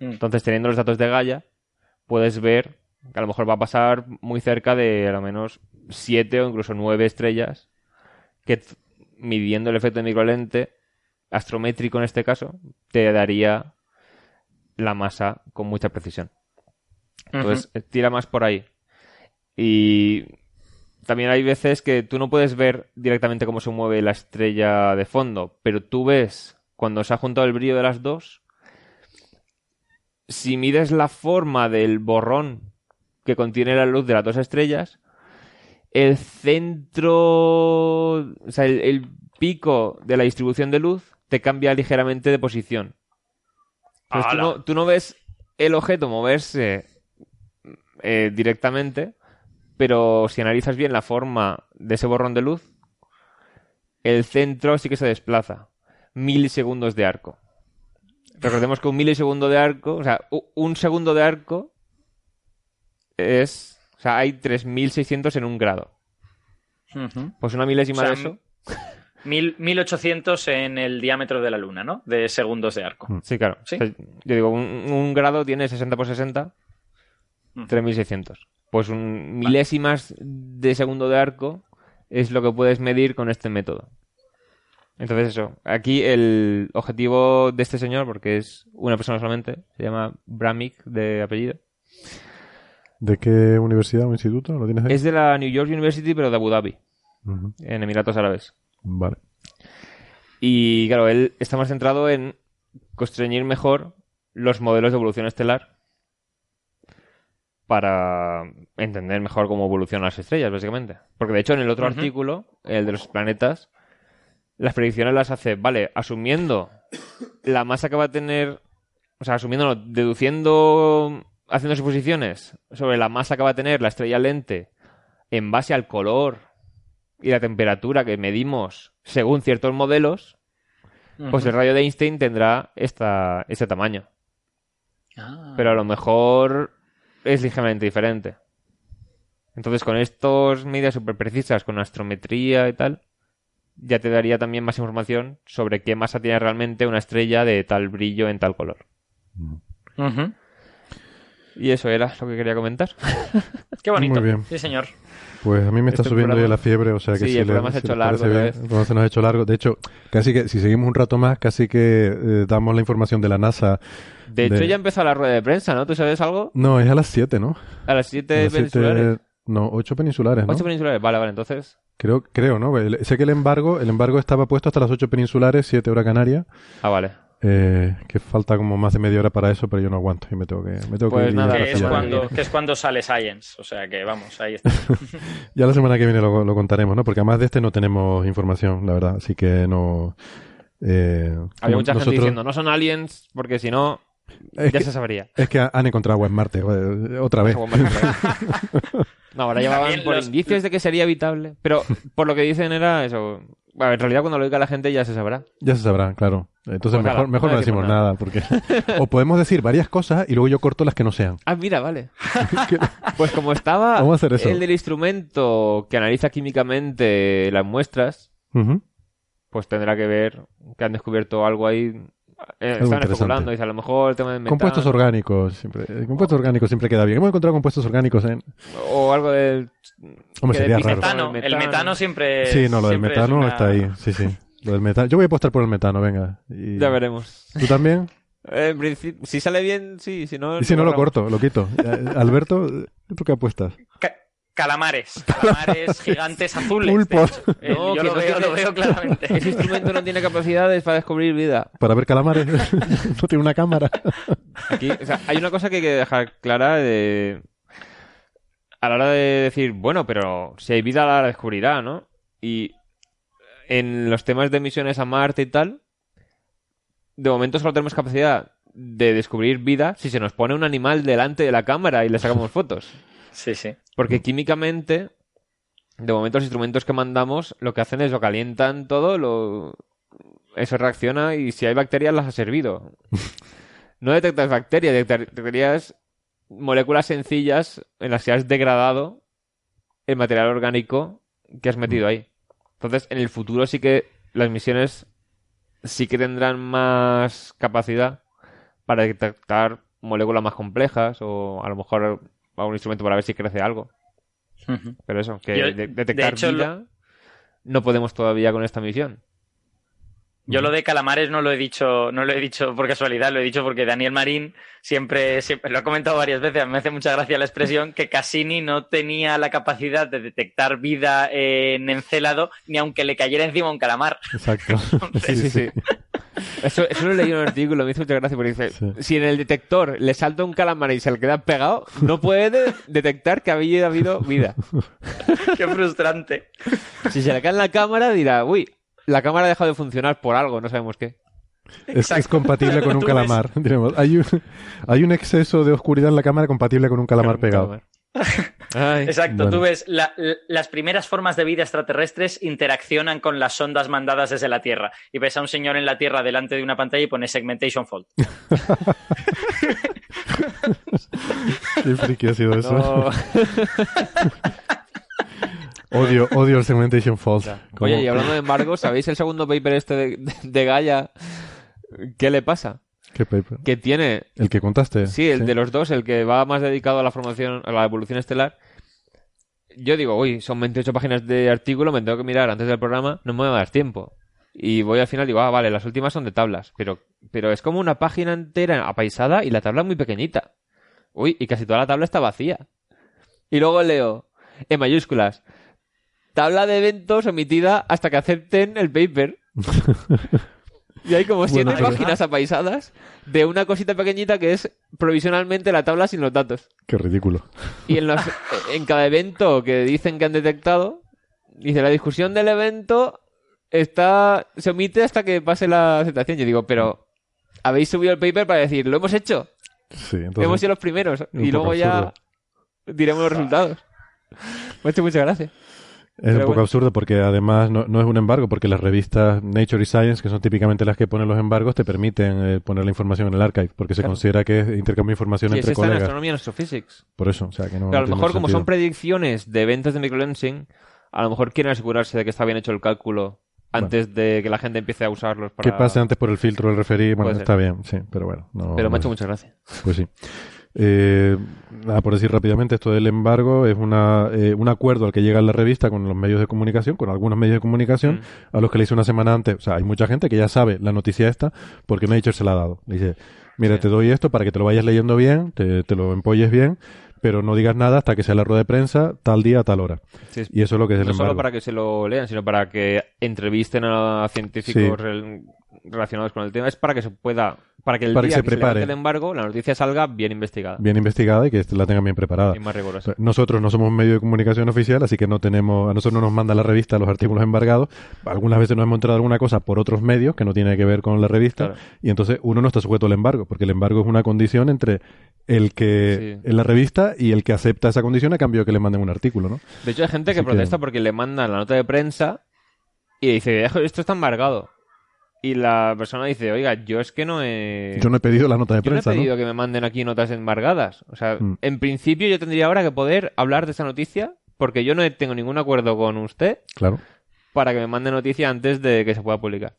Mm. Entonces, teniendo los datos de Gaia, puedes ver que a lo mejor va a pasar muy cerca de a lo menos siete o incluso nueve estrellas que midiendo el efecto de microlente, astrométrico en este caso, te daría la masa con mucha precisión. Entonces, tira más por ahí. Y también hay veces que tú no puedes ver directamente cómo se mueve la estrella de fondo, pero tú ves cuando se ha juntado el brillo de las dos, si mides la forma del borrón que contiene la luz de las dos estrellas, el centro, o sea, el, el pico de la distribución de luz te cambia ligeramente de posición. Entonces, tú, no, tú no ves el objeto moverse eh, directamente, pero si analizas bien la forma de ese borrón de luz, el centro sí que se desplaza. Milisegundos de arco. Recordemos que un milisegundo de arco, o sea, un segundo de arco es. O sea, hay 3600 en un grado. Pues una milésima O sea, de eso. Mil, 1800 en el diámetro de la Luna, ¿no? De segundos de arco. Sí, claro. ¿Sí? O sea, yo digo, un, un grado tiene 60 por 60, Mm. 3600. Pues un milésimas de segundo de arco es lo que puedes medir con este método. Entonces eso, aquí el objetivo de este señor, porque es una persona solamente, se llama Bramik de apellido, ¿De qué universidad o instituto? ¿Lo tienes ahí? es de la New York University pero de Abu Dhabi, en Emiratos Árabes. Vale. Y claro, él está más centrado en constreñir mejor los modelos de evolución estelar para entender mejor cómo evolucionan las estrellas, básicamente. Porque de hecho, en el otro artículo, el de los planetas, las predicciones las hace, vale, asumiendo la masa que va a tener, o sea, asumiendo, no, deduciendo, haciendo suposiciones sobre la masa que va a tener la estrella lente en base al color y la temperatura que medimos según ciertos modelos, pues el rayo de Einstein tendrá esta, este tamaño. Ah. Pero a lo mejor es ligeramente diferente. Entonces, con estas medidas súper precisas, con astrometría y tal, ya te daría también más información sobre qué masa tiene realmente una estrella de tal brillo en tal color. Y eso era lo que quería comentar. *laughs* Qué bonito. Muy bien. Sí, señor. Pues a mí me está Este subiendo programa- ya la fiebre, o sea que Sí, si el le- programa se ha si hecho largo bien, vez. el programa se nos ha hecho largo. De hecho, casi que si seguimos un rato más, casi que eh, damos la información de la NASA. De hecho, ya empezó la rueda de prensa, ¿no? ¿Tú sabes algo? No, es a las 7, ¿no? A las 7 A las siete- peninsulares. No, 8 peninsulares, ¿no? 8 peninsulares, vale, vale, entonces. Creo, creo, ¿no? Sé que el embargo, el embargo estaba puesto hasta las 8 peninsulares, 7 hora canaria. Ah, vale. Eh, que falta como más de media hora para eso, pero yo no aguanto y me tengo que, me tengo Pues que ir nada, Que es, cuando, que es cuando sale Science. O sea que vamos, ahí está. *laughs* Ya la semana que viene lo, lo contaremos, ¿no? Porque además de este no tenemos información, la verdad. Así que no. Eh, Había mucha gente diciendo, no son aliens, porque si no, Es ya que- se sabría. Es que han encontrado agua en Marte, otra vez. *laughs* No, ahora llevaban por los- indicios de que sería habitable. Pero por lo que dicen era eso. Bueno, en realidad, cuando lo diga la gente ya se sabrá. Ya se sabrá, claro. Entonces Pues mejor, nada, mejor no decimos nada, porque o podemos decir varias cosas y luego yo corto las que no sean. Ah, mira, vale. *laughs* *laughs* Pues como estaba Vamos a hacer eso. el del instrumento que analiza químicamente las muestras, pues tendrá que ver que han descubierto algo ahí. Eh, estaban especulando, dice, a lo mejor el tema del metano, Compuestos orgánicos, siempre. El compuesto orgánico siempre queda bien. Hemos encontrado compuestos orgánicos en. o algo del... Hombre, sería del raro. metano, Metano, el metano siempre. Sí, no, lo del siempre es metano una- está ahí. Sí, sí. Lo del metano. Yo voy a apostar por el metano, venga. Y- Ya veremos. ¿Tú también? Eh, en principio, si sale bien, sí, si no... Y si no lo corto, lo quito. Eh, *laughs* Alberto, ¿tú qué apuestas? Ca- *laughs* calamares. Calamares gigantes azules. Pulpos. Eh, No, yo lo no veo, tiene- lo veo claramente. *laughs* Ese instrumento no tiene capacidades para descubrir vida. Para ver calamares. *laughs* no tiene una cámara. Aquí, o sea, hay una cosa que hay que dejar clara de... A la hora de decir, bueno, pero si hay vida la descubrirá, ¿no? Y en los temas de misiones a Marte y tal, de momento solo tenemos capacidad de descubrir vida si se nos pone un animal delante de la cámara y le sacamos fotos. Sí, sí. Porque químicamente, de momento los instrumentos que mandamos lo que hacen es lo calientan todo, lo... eso reacciona y si hay bacterias las ha servido. *laughs* No detectas bacterias, detectar- detectarías moléculas sencillas en las que has degradado el material orgánico que has metido ahí. Entonces, en el futuro sí que las misiones sí que tendrán más capacidad para detectar moléculas más complejas o a lo mejor algún instrumento para ver si crece algo. Pero eso, que Yo, de- de detectar lo- vida no podemos todavía con esta misión. Yo lo de calamares no lo he dicho, no lo he dicho por casualidad, lo he dicho porque Daniel Marín siempre, siempre lo ha comentado varias veces, me hace mucha gracia la expresión que Cassini no tenía la capacidad de detectar vida en Encélado ni aunque le cayera encima un calamar. Exacto. *laughs* Sí, sí, sí. Eso, eso lo leí en un artículo, me hizo mucha gracia porque dice, Sí. si en el detector le salta un calamar y se le queda pegado, no puede detectar que había habido vida. *laughs* Qué frustrante. Si se le cae en la cámara dirá, uy, la cámara ha dejado de funcionar por algo, no sabemos qué. Es, es compatible con un *laughs* calamar. diremos. Hay, un, hay un exceso de oscuridad en la cámara compatible con un calamar Un pegado. calamar. Ay. Exacto, Bueno. tú ves, la- la- las primeras formas de vida extraterrestres interaccionan con las sondas mandadas desde la Tierra. Y ves a un señor en la Tierra delante de una pantalla y pone segmentation fault. *laughs* Qué friki ha sido eso. No. *laughs* Odio, odio el segmentation. Como- Oye, y hablando de embargo, ¿sabéis el segundo paper este de, de, de Gaia? ¿Qué le pasa? ¿Qué paper? Que tiene... El que contaste. Sí, el de los dos, el que va más dedicado a la formación, a la evolución estelar. Yo digo, uy, son 28 páginas de artículo, me tengo que mirar antes del programa, no me va a dar tiempo. Y voy al final digo, ah, vale, las últimas son de tablas, pero, pero es como una página entera apaisada y la tabla es muy pequeñita. Uy, y casi toda la tabla está vacía. Y luego leo, en mayúsculas, tabla de eventos omitida hasta que acepten el paper. *laughs* Y hay como siete Bueno, pero- páginas apaisadas de una cosita pequeñita que es provisionalmente la tabla sin los datos. Qué ridículo. Y en, los- *laughs* en cada evento que dicen que han detectado, dice la discusión del evento está se omite hasta que pase la aceptación. Yo digo, pero habéis subido el paper para decir, lo hemos hecho, Sí, entonces. hemos sido los primeros y luego ya absurdo. diremos los resultados. Me ha hecho mucha gracia. Es un poco bueno. absurdo porque además no, no es un embargo, porque las revistas Nature y Science, que son típicamente las que ponen los embargos, te permiten eh, poner la información en el archive, porque se Claro. considera que es intercambio de información Y entre está en colegas. astronomía y en astrophysics. Por eso, o sea, que no. Pero a lo mejor, como son predicciones de eventos de microlensing, a lo mejor quieren asegurarse de que está bien hecho el cálculo antes de que la gente empiece a usarlos para... Que pase antes por el filtro del referí, bueno, está bien, sí, pero bueno. No, Pero me ha hecho es- mucha gracia. Pues sí. Eh, nada, por decir rápidamente, esto del embargo es una, eh, un acuerdo al que llega la revista con los medios de comunicación, con algunos medios de comunicación, Mm. a los que le hice una semana antes. O sea, hay mucha gente que ya sabe la noticia esta porque Nature se la ha dado. Le dice, mira, Sí. te doy esto para que te lo vayas leyendo bien, te, te lo empolles bien, pero no digas nada hasta que sea la rueda de prensa, tal día, tal hora. Sí, Y eso es lo que es el no embargo. solo para que se lo lean, sino para que entrevisten a científicos Sí. Rel- relacionados con el tema. Es para que se pueda, para que el Para que día se que se prepare. levante el embargo, la noticia salga bien investigada Bien investigada y que la tengan bien preparada. y más rigurosa. Nosotros no somos un medio de comunicación oficial, así que no tenemos, a nosotros no nos manda la revista los artículos embargados. Algunas veces nos hemos enterado alguna cosa por otros medios que no tiene que ver con la revista, Claro. y entonces uno no está sujeto al embargo, porque el embargo es una condición entre el que Sí. en la revista y el que acepta esa condición a cambio de que le manden un artículo, ¿no? De hecho, hay gente que Así que- protesta porque le mandan la nota de prensa y dice, "Ejo, esto está embargado. Y la persona dice, oiga, yo es que no he... Yo no he pedido la nota de Yo no he prensa, ¿no? pedido que me manden aquí notas embargadas. O sea, Mm. en principio yo tendría ahora que poder hablar de esa noticia porque yo no tengo ningún acuerdo con usted Claro. para que me mande noticia antes de que se pueda publicar.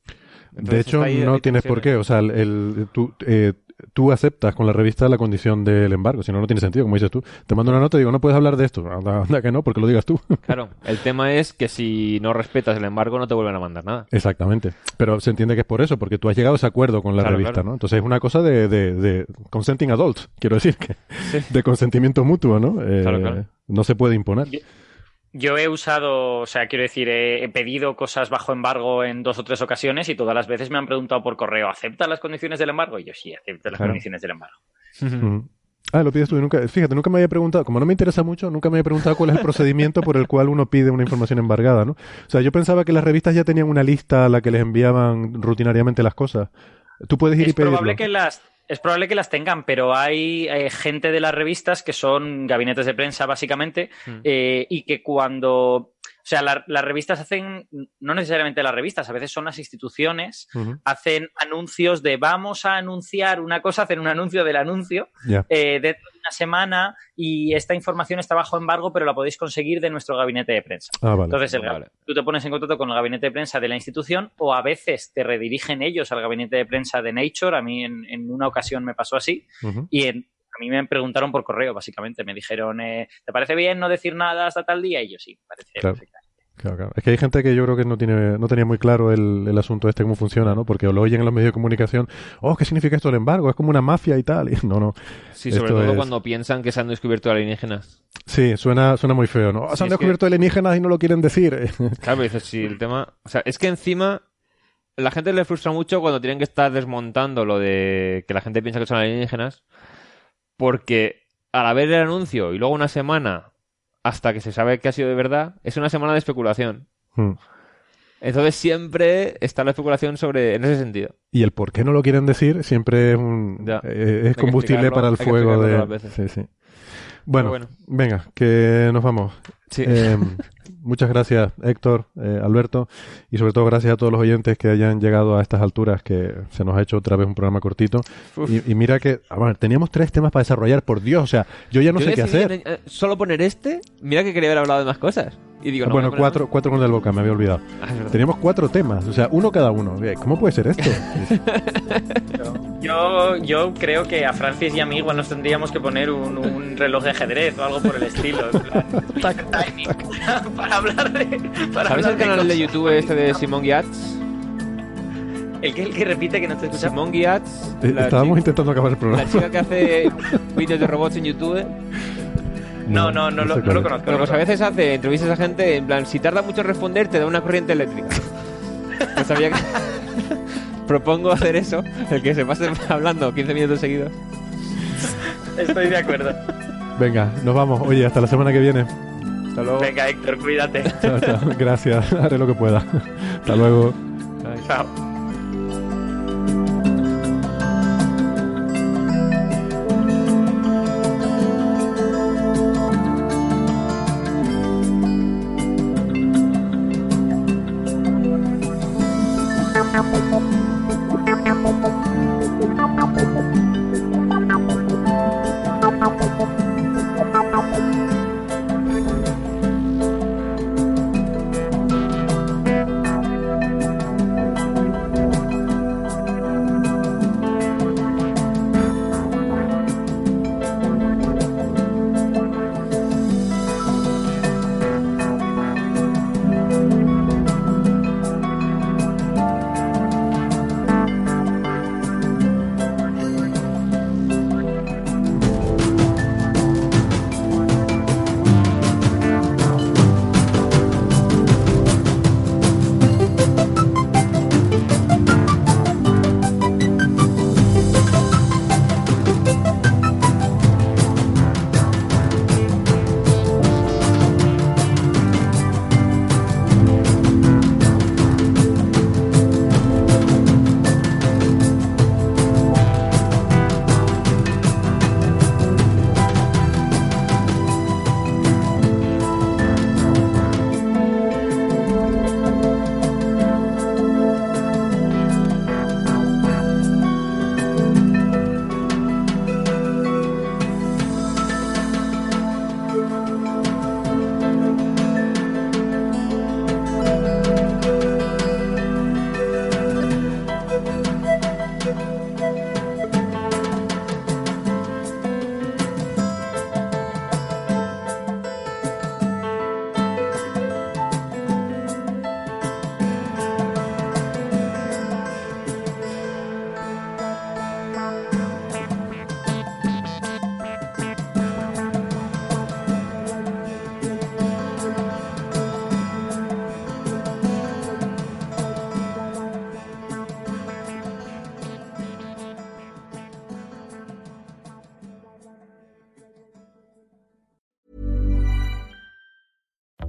de hecho, no tienes por qué. O sea, el, el- tú, eh, tú aceptas con la revista la condición del embargo. Si no, no tiene sentido, como dices tú. Te mando una nota y digo, no puedes hablar de esto. *laughs* Anda, anda que no, porque lo digas tú. *laughs* Claro, el tema es que si no respetas el embargo no te vuelven a mandar nada. Exactamente. Pero se entiende que es por eso, porque tú has llegado a ese acuerdo con la Claro, revista, claro. ¿no? Entonces es una cosa de, de, de consenting adults, quiero decir, que *laughs* de consentimiento mutuo, ¿no? Eh, Claro, claro. No se puede imponer. Yo he usado, o sea, quiero decir, he, he pedido cosas bajo embargo en dos o tres ocasiones y todas las veces me han preguntado por correo, ¿acepta las condiciones del embargo? Y yo sí, acepto las Claro. condiciones del embargo. Ujú. Ah, lo pides tú y nunca, fíjate, nunca me había preguntado, como no me interesa mucho, nunca me había preguntado cuál es el procedimiento por el cual uno pide una información embargada, ¿no? O sea, yo pensaba que las revistas ya tenían una lista a la que les enviaban rutinariamente las cosas. Tú puedes ir y Es pedirlo. probable que las es probable que las tengan, pero hay eh, gente de las revistas que son gabinetes de prensa básicamente Mm. eh, y que cuando o sea, la- las revistas hacen, no necesariamente las revistas, a veces son las instituciones, hacen anuncios de vamos a anunciar una cosa, hacen un anuncio del anuncio eh, dentro de una semana y esta información está bajo embargo, pero la podéis conseguir de nuestro gabinete de prensa. Ah, vale. Entonces, el- Vale. tú te pones en contacto con el gabinete de prensa de la institución o a veces te redirigen ellos al gabinete de prensa de Nature. A mí en, en una ocasión me pasó así y en- mí me preguntaron por correo, básicamente. Me dijeron, eh, ¿te parece bien no decir nada hasta tal día? Y yo sí, me parece Claro. Claro, claro. Es que hay gente que yo creo que no tiene, no tenía muy claro el, el asunto este, cómo funciona, ¿no? Porque lo oyen en los medios de comunicación, oh, ¿qué significa esto del embargo? Es como una mafia y tal. *laughs* Y no, no. Sí, sobre todo es- cuando piensan que se han descubierto alienígenas. Sí, suena, suena muy feo, ¿no? Sí, se han que- descubierto alienígenas y no lo quieren decir. *laughs* Claro, pero dices, si el tema... O sea, es que encima la gente le frustra mucho cuando tienen que estar desmontando lo de que la gente piensa que son alienígenas porque al ver el anuncio y luego una semana hasta que se sabe que ha sido de verdad, es una semana de especulación. Hmm. Entonces siempre está la especulación sobre en ese sentido. Y el por qué no lo quieren decir siempre es un Ya. eh, es combustible para el fuego de sí, sí. Bueno, bueno. venga, que nos vamos. Sí. Eh, *laughs* muchas gracias, Héctor, eh, Alberto, y sobre todo gracias a todos los oyentes que hayan llegado a estas alturas, que se nos ha hecho otra vez un programa cortito. Y, y mira que, a ver, teníamos tres temas para desarrollar, por Dios, o sea, yo ya no Yo sé qué hacer. en- eh, solo poner este, mira que quería haber hablado de más cosas. Y digo, no, bueno, cuatro, cuatro con el volcán, me había olvidado. Ah. Teníamos cuatro temas, o sea, uno cada uno. Eh, ¿Cómo puede ser esto? *laughs* Yo, yo creo que a Francis y a mí igual nos tendríamos que poner un, un reloj de ajedrez o algo por el estilo. en plan, *laughs* timing, *laughs* para hablar de. Para ¿Sabes hablar el canal de cosas. YouTube este de Simón Giats? El que, el que repite que no te escucha. Simón Giats. Eh, Estábamos chi- intentando acabar el programa. La chica que hace vídeos de robots en YouTube. No, no, no, lo, sé no lo conozco. Pero no pues lo a veces hace entrevistas a gente, en plan, si tarda mucho en responder, te da una corriente eléctrica. *laughs* Pues sabía que... Propongo hacer eso, el que se pase hablando 15 minutos seguidos. Estoy de acuerdo. Venga, nos vamos. Oye, hasta la semana que viene. Hasta luego. Venga, Héctor, cuídate. Chao, chao. Gracias, haré lo que pueda. Hasta luego. Chao.